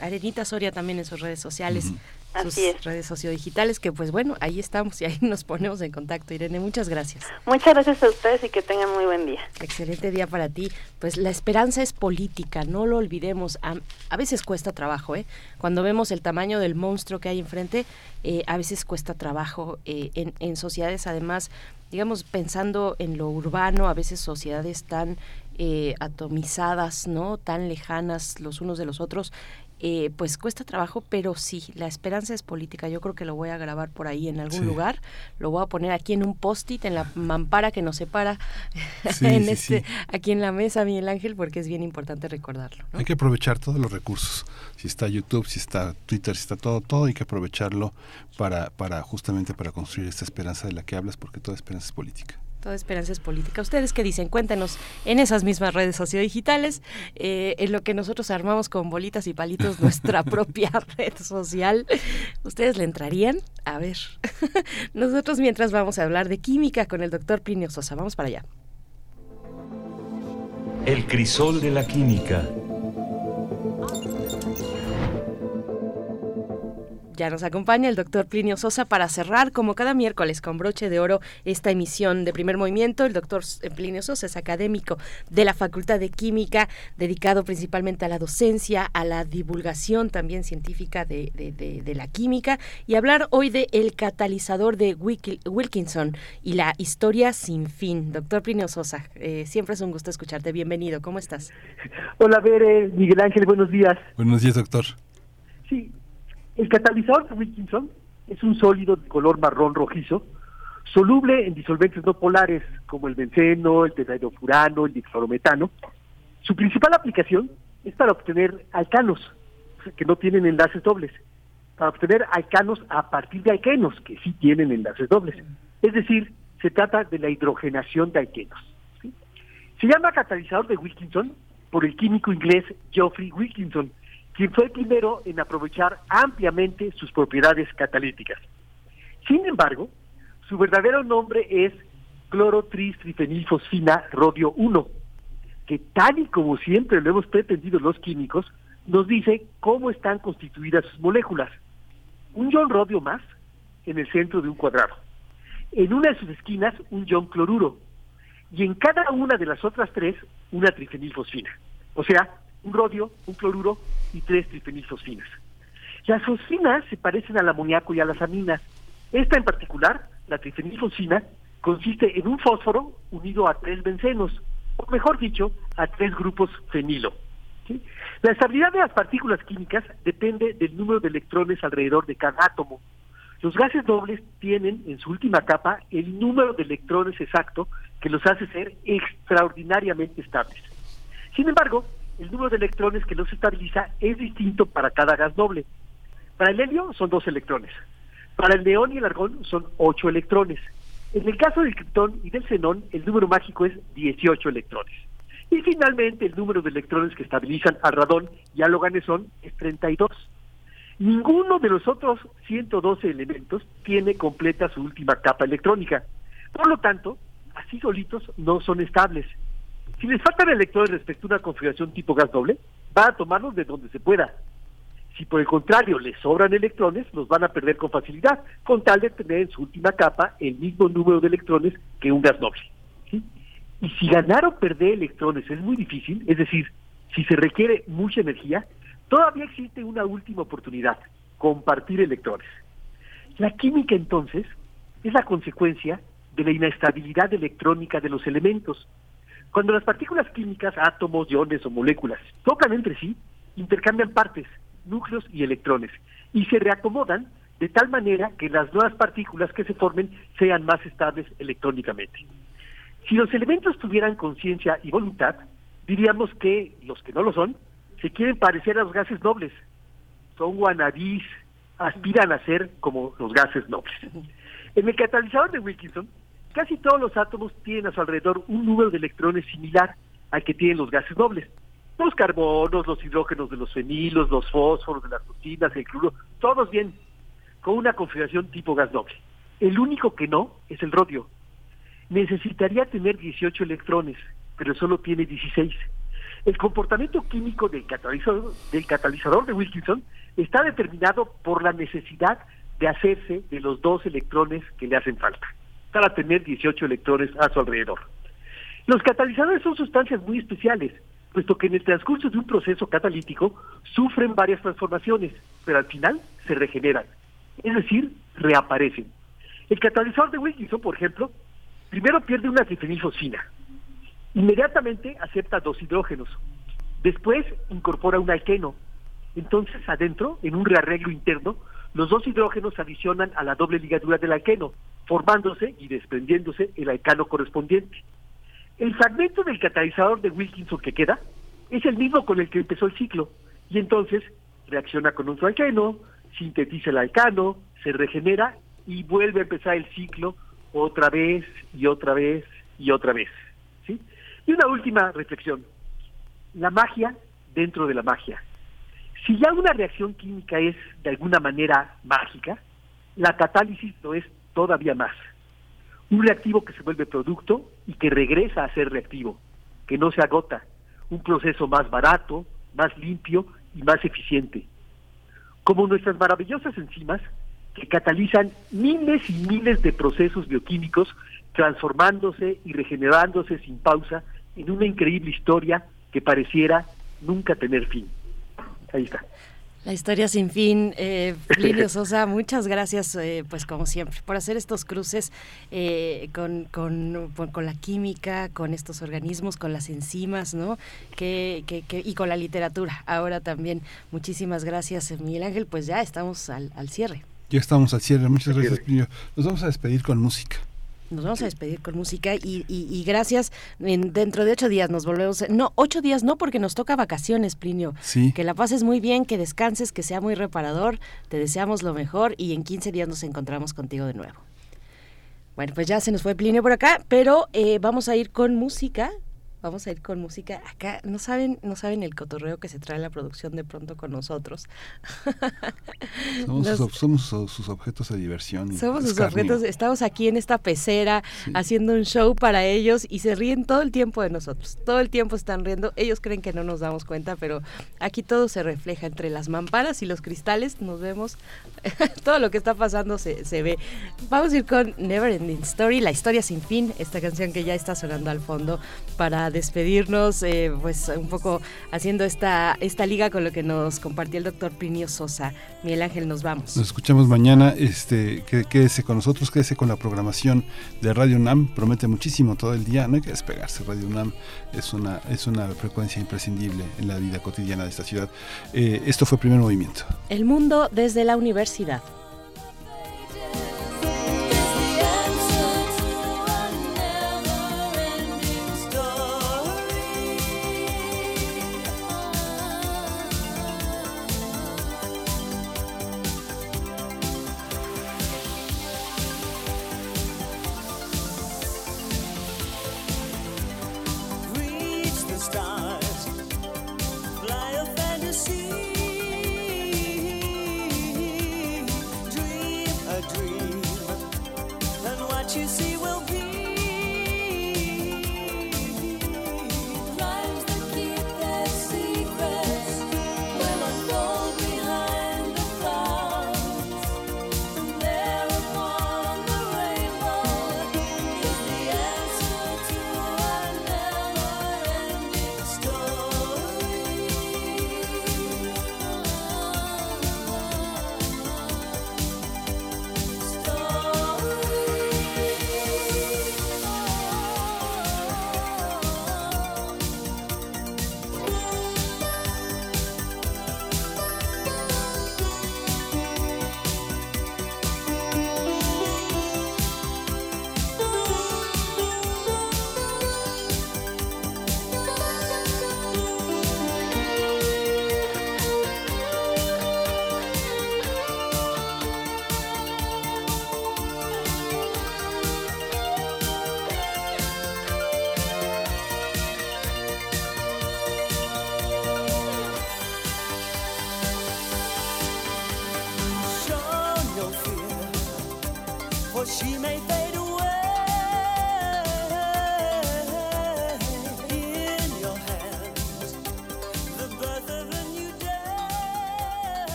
Arenita Soria también en sus redes sociales, Ujú. sus Así es. redes sociodigitales, que pues bueno, ahí estamos y ahí nos ponemos en contacto. Irene, muchas gracias. Muchas gracias a ustedes y que tengan muy buen día. día. Excelente día para ti. Pues la esperanza es política, no lo olvidemos. A, a veces cuesta trabajo, ¿eh? Cuando vemos el tamaño del monstruo que hay enfrente, eh, a veces cuesta trabajo eh, en, en sociedades, además, digamos, pensando en lo urbano, a veces sociedades tan eh, atomizadas, ¿no? Tan lejanas los unos de los otros, eh, pues cuesta trabajo, pero sí, la esperanza es política. Yo creo que lo voy a grabar por ahí en algún Sí. lugar, lo voy a poner aquí en un post-it, en la mampara que nos separa, Sí, en sí, este, aquí en la mesa, Miguel Ángel, porque es bien importante recordarlo. ¿no? Hay que aprovechar todos los recursos. Si está YouTube, si está Twitter, si está todo, todo hay que aprovecharlo para, para justamente para construir esta esperanza de la que hablas, porque toda esperanza es política. Toda esperanza es política. ¿Ustedes qué dicen? Cuéntenos en esas mismas redes sociodigitales, eh, en lo que nosotros armamos con bolitas y palitos nuestra propia red social. ¿Ustedes le entrarían? A ver. nosotros mientras vamos a hablar de química con el doctor Plinio Sosa. Vamos para allá. El crisol de la química. Ya nos acompaña el doctor Plinio Sosa para cerrar, como cada miércoles, con broche de oro esta emisión de primer movimiento. El doctor Plinio Sosa es académico de la Facultad de Química, dedicado principalmente a la docencia, a la divulgación también científica de, de- de- de la química, y hablar hoy de el catalizador de Wilkinson y la historia sin fin. Doctor Plinio Sosa, eh, siempre es un gusto escucharte. Bienvenido, ¿cómo estás? Hola, Bere, Miguel Ángel, buenos días. Buenos días, doctor. Sí, el catalizador de Wilkinson es un sólido de color marrón rojizo, soluble en disolventes no polares como el benceno, el tetrahidrofurano, el diclorometano. Su principal aplicación es para obtener alcanos, que no tienen enlaces dobles, para obtener alcanos a partir de alquenos, que sí tienen enlaces dobles. Es decir, se trata de la hidrogenación de alquenos. Se llama catalizador de Wilkinson por el químico inglés Geoffrey Wilkinson, quien fue el primero en aprovechar ampliamente sus propiedades catalíticas. Sin embargo, su verdadero nombre es clorotristrifenilfosfina rodio 1, que tal y como siempre lo hemos pretendido los químicos, nos dice cómo están constituidas sus moléculas. Un ion rodio más en el centro de un cuadrado. En una de sus esquinas, un ion cloruro. Y en cada una de las otras tres, una trifenilfosfina. O sea, un rodio, un cloruro y tres trifenilfosfinas. Las fosfinas se parecen al amoníaco y a las aminas. Esta en particular, la trifenilfosfina, consiste en un fósforo unido a tres bencenos, o mejor dicho, a tres grupos fenilo. ¿sí? La estabilidad de las partículas químicas depende del número de electrones alrededor de cada átomo. Los gases dobles tienen en su última capa el número de electrones exacto que los hace ser extraordinariamente estables. Sin embargo, el número de electrones que los estabiliza es distinto para cada gas doble. Para el helio son dos electrones. Para el neón y el argón son ocho electrones. En el caso del criptón y del xenón, el número mágico es 18 electrones. Y finalmente, el número de electrones que estabilizan al radón y al oganesón es 32. Ninguno de los otros 112 elementos tiene completa su última capa electrónica. Por lo tanto, así solitos no son estables. Si les faltan electrones respecto a una configuración tipo gas doble, van a tomarlos de donde se pueda. Si por el contrario les sobran electrones, los van a perder con facilidad, con tal de tener en su última capa el mismo número de electrones que un gas doble. ¿sí? Y si ganar o perder electrones es muy difícil, es decir, si se requiere mucha energía, todavía existe una última oportunidad, compartir electrones. La química entonces es la consecuencia de la inestabilidad electrónica de los elementos. Cuando las partículas químicas, átomos, iones o moléculas tocan entre sí, intercambian partes, núcleos y electrones, y se reacomodan de tal manera que las nuevas partículas que se formen sean más estables electrónicamente. Si los elementos tuvieran conciencia y voluntad, diríamos que los que no lo son se quieren parecer a los gases nobles. Son guanabís, aspiran a ser como los gases nobles. En el catalizador de Wilkinson, casi todos los átomos tienen a su alrededor un número de electrones similar al que tienen los gases nobles. Los carbonos, los hidrógenos de los fenilos, los fósforos de las rutinas, el cloro, todos bien, con una configuración tipo gas doble. El único que no es el rodio. Necesitaría tener 18 electrones, pero solo tiene 16. El comportamiento químico del catalizador, del catalizador de Wilkinson está determinado por la necesidad de hacerse de los dos electrones que le hacen falta, para tener 18 electrones a su alrededor. Los catalizadores son sustancias muy especiales, puesto que en el transcurso de un proceso catalítico sufren varias transformaciones, pero al final se regeneran, es decir, reaparecen. El catalizador de Wilkinson, por ejemplo, primero pierde una trifenilfosfina, inmediatamente acepta dos hidrógenos, después incorpora un alqueno, entonces adentro, en un rearreglo interno, los dos hidrógenos adicionan a la doble ligadura del alqueno, formándose y desprendiéndose el alcano correspondiente. El fragmento del catalizador de Wilkinson que queda es el mismo con el que empezó el ciclo, y entonces reacciona con otro alqueno, sintetiza el alcano, se regenera y vuelve a empezar el ciclo otra vez y otra vez y otra vez. Y una última reflexión. La magia dentro de la magia. Si ya una reacción química es de alguna manera mágica, la catálisis lo es todavía más. Un reactivo que se vuelve producto y que regresa a ser reactivo, que no se agota. Un proceso más barato, más limpio y más eficiente. Como nuestras maravillosas enzimas, que catalizan miles y miles de procesos bioquímicos, transformándose y regenerándose sin pausa en una increíble historia que pareciera nunca tener fin. Ahí está. La historia sin fin, eh, Plinio Sosa, muchas gracias, eh, pues como siempre, por hacer estos cruces eh, con, con, con, la química, con estos organismos, con las enzimas, ¿no? Que, que, que, y con la literatura. Ahora también, muchísimas gracias, Miguel Ángel, pues ya estamos al, al cierre. Ya estamos al cierre, muchas gracias, Plinio. Nos vamos a despedir con música. Nos vamos a despedir con música y, y, y gracias. En, dentro de ocho días nos volvemos. No, ocho días no, porque nos toca vacaciones, Plinio. Sí. Que la pases muy bien, que descanses, que sea muy reparador. Te deseamos lo mejor y en 15 días nos encontramos contigo de nuevo. Bueno, pues ya se nos fue Plinio por acá, pero eh, vamos a ir con música. Vamos a ir con música. Acá no saben, no saben el cotorreo que se trae la producción de pronto con nosotros. Somos, Nos, sus, somos sus, objetos de diversión. Somos sus objetos. Estamos aquí en esta pecera sí. haciendo un show para ellos y se ríen todo el tiempo de nosotros. Todo el tiempo están riendo. Ellos creen que no nos damos cuenta, pero aquí todo se refleja entre las mamparas y los cristales. Nos vemos. todo lo que está pasando se, se ve. Vamos a ir con Never Ending Story, la historia sin fin. Esta canción que ya está sonando al fondo para despedirnos, eh, pues un poco haciendo esta, esta liga con lo que nos compartió el doctor Plinio Sosa. Miguel Ángel, nos vamos. Nos escuchamos mañana. Este, quédese con nosotros, quédese con la programación de Radio UNAM. Promete muchísimo todo el día. No hay que despegarse. Radio UNAM es una, es una frecuencia imprescindible en la vida cotidiana de esta ciudad. Eh, esto fue Primer Movimiento. El mundo desde la universidad.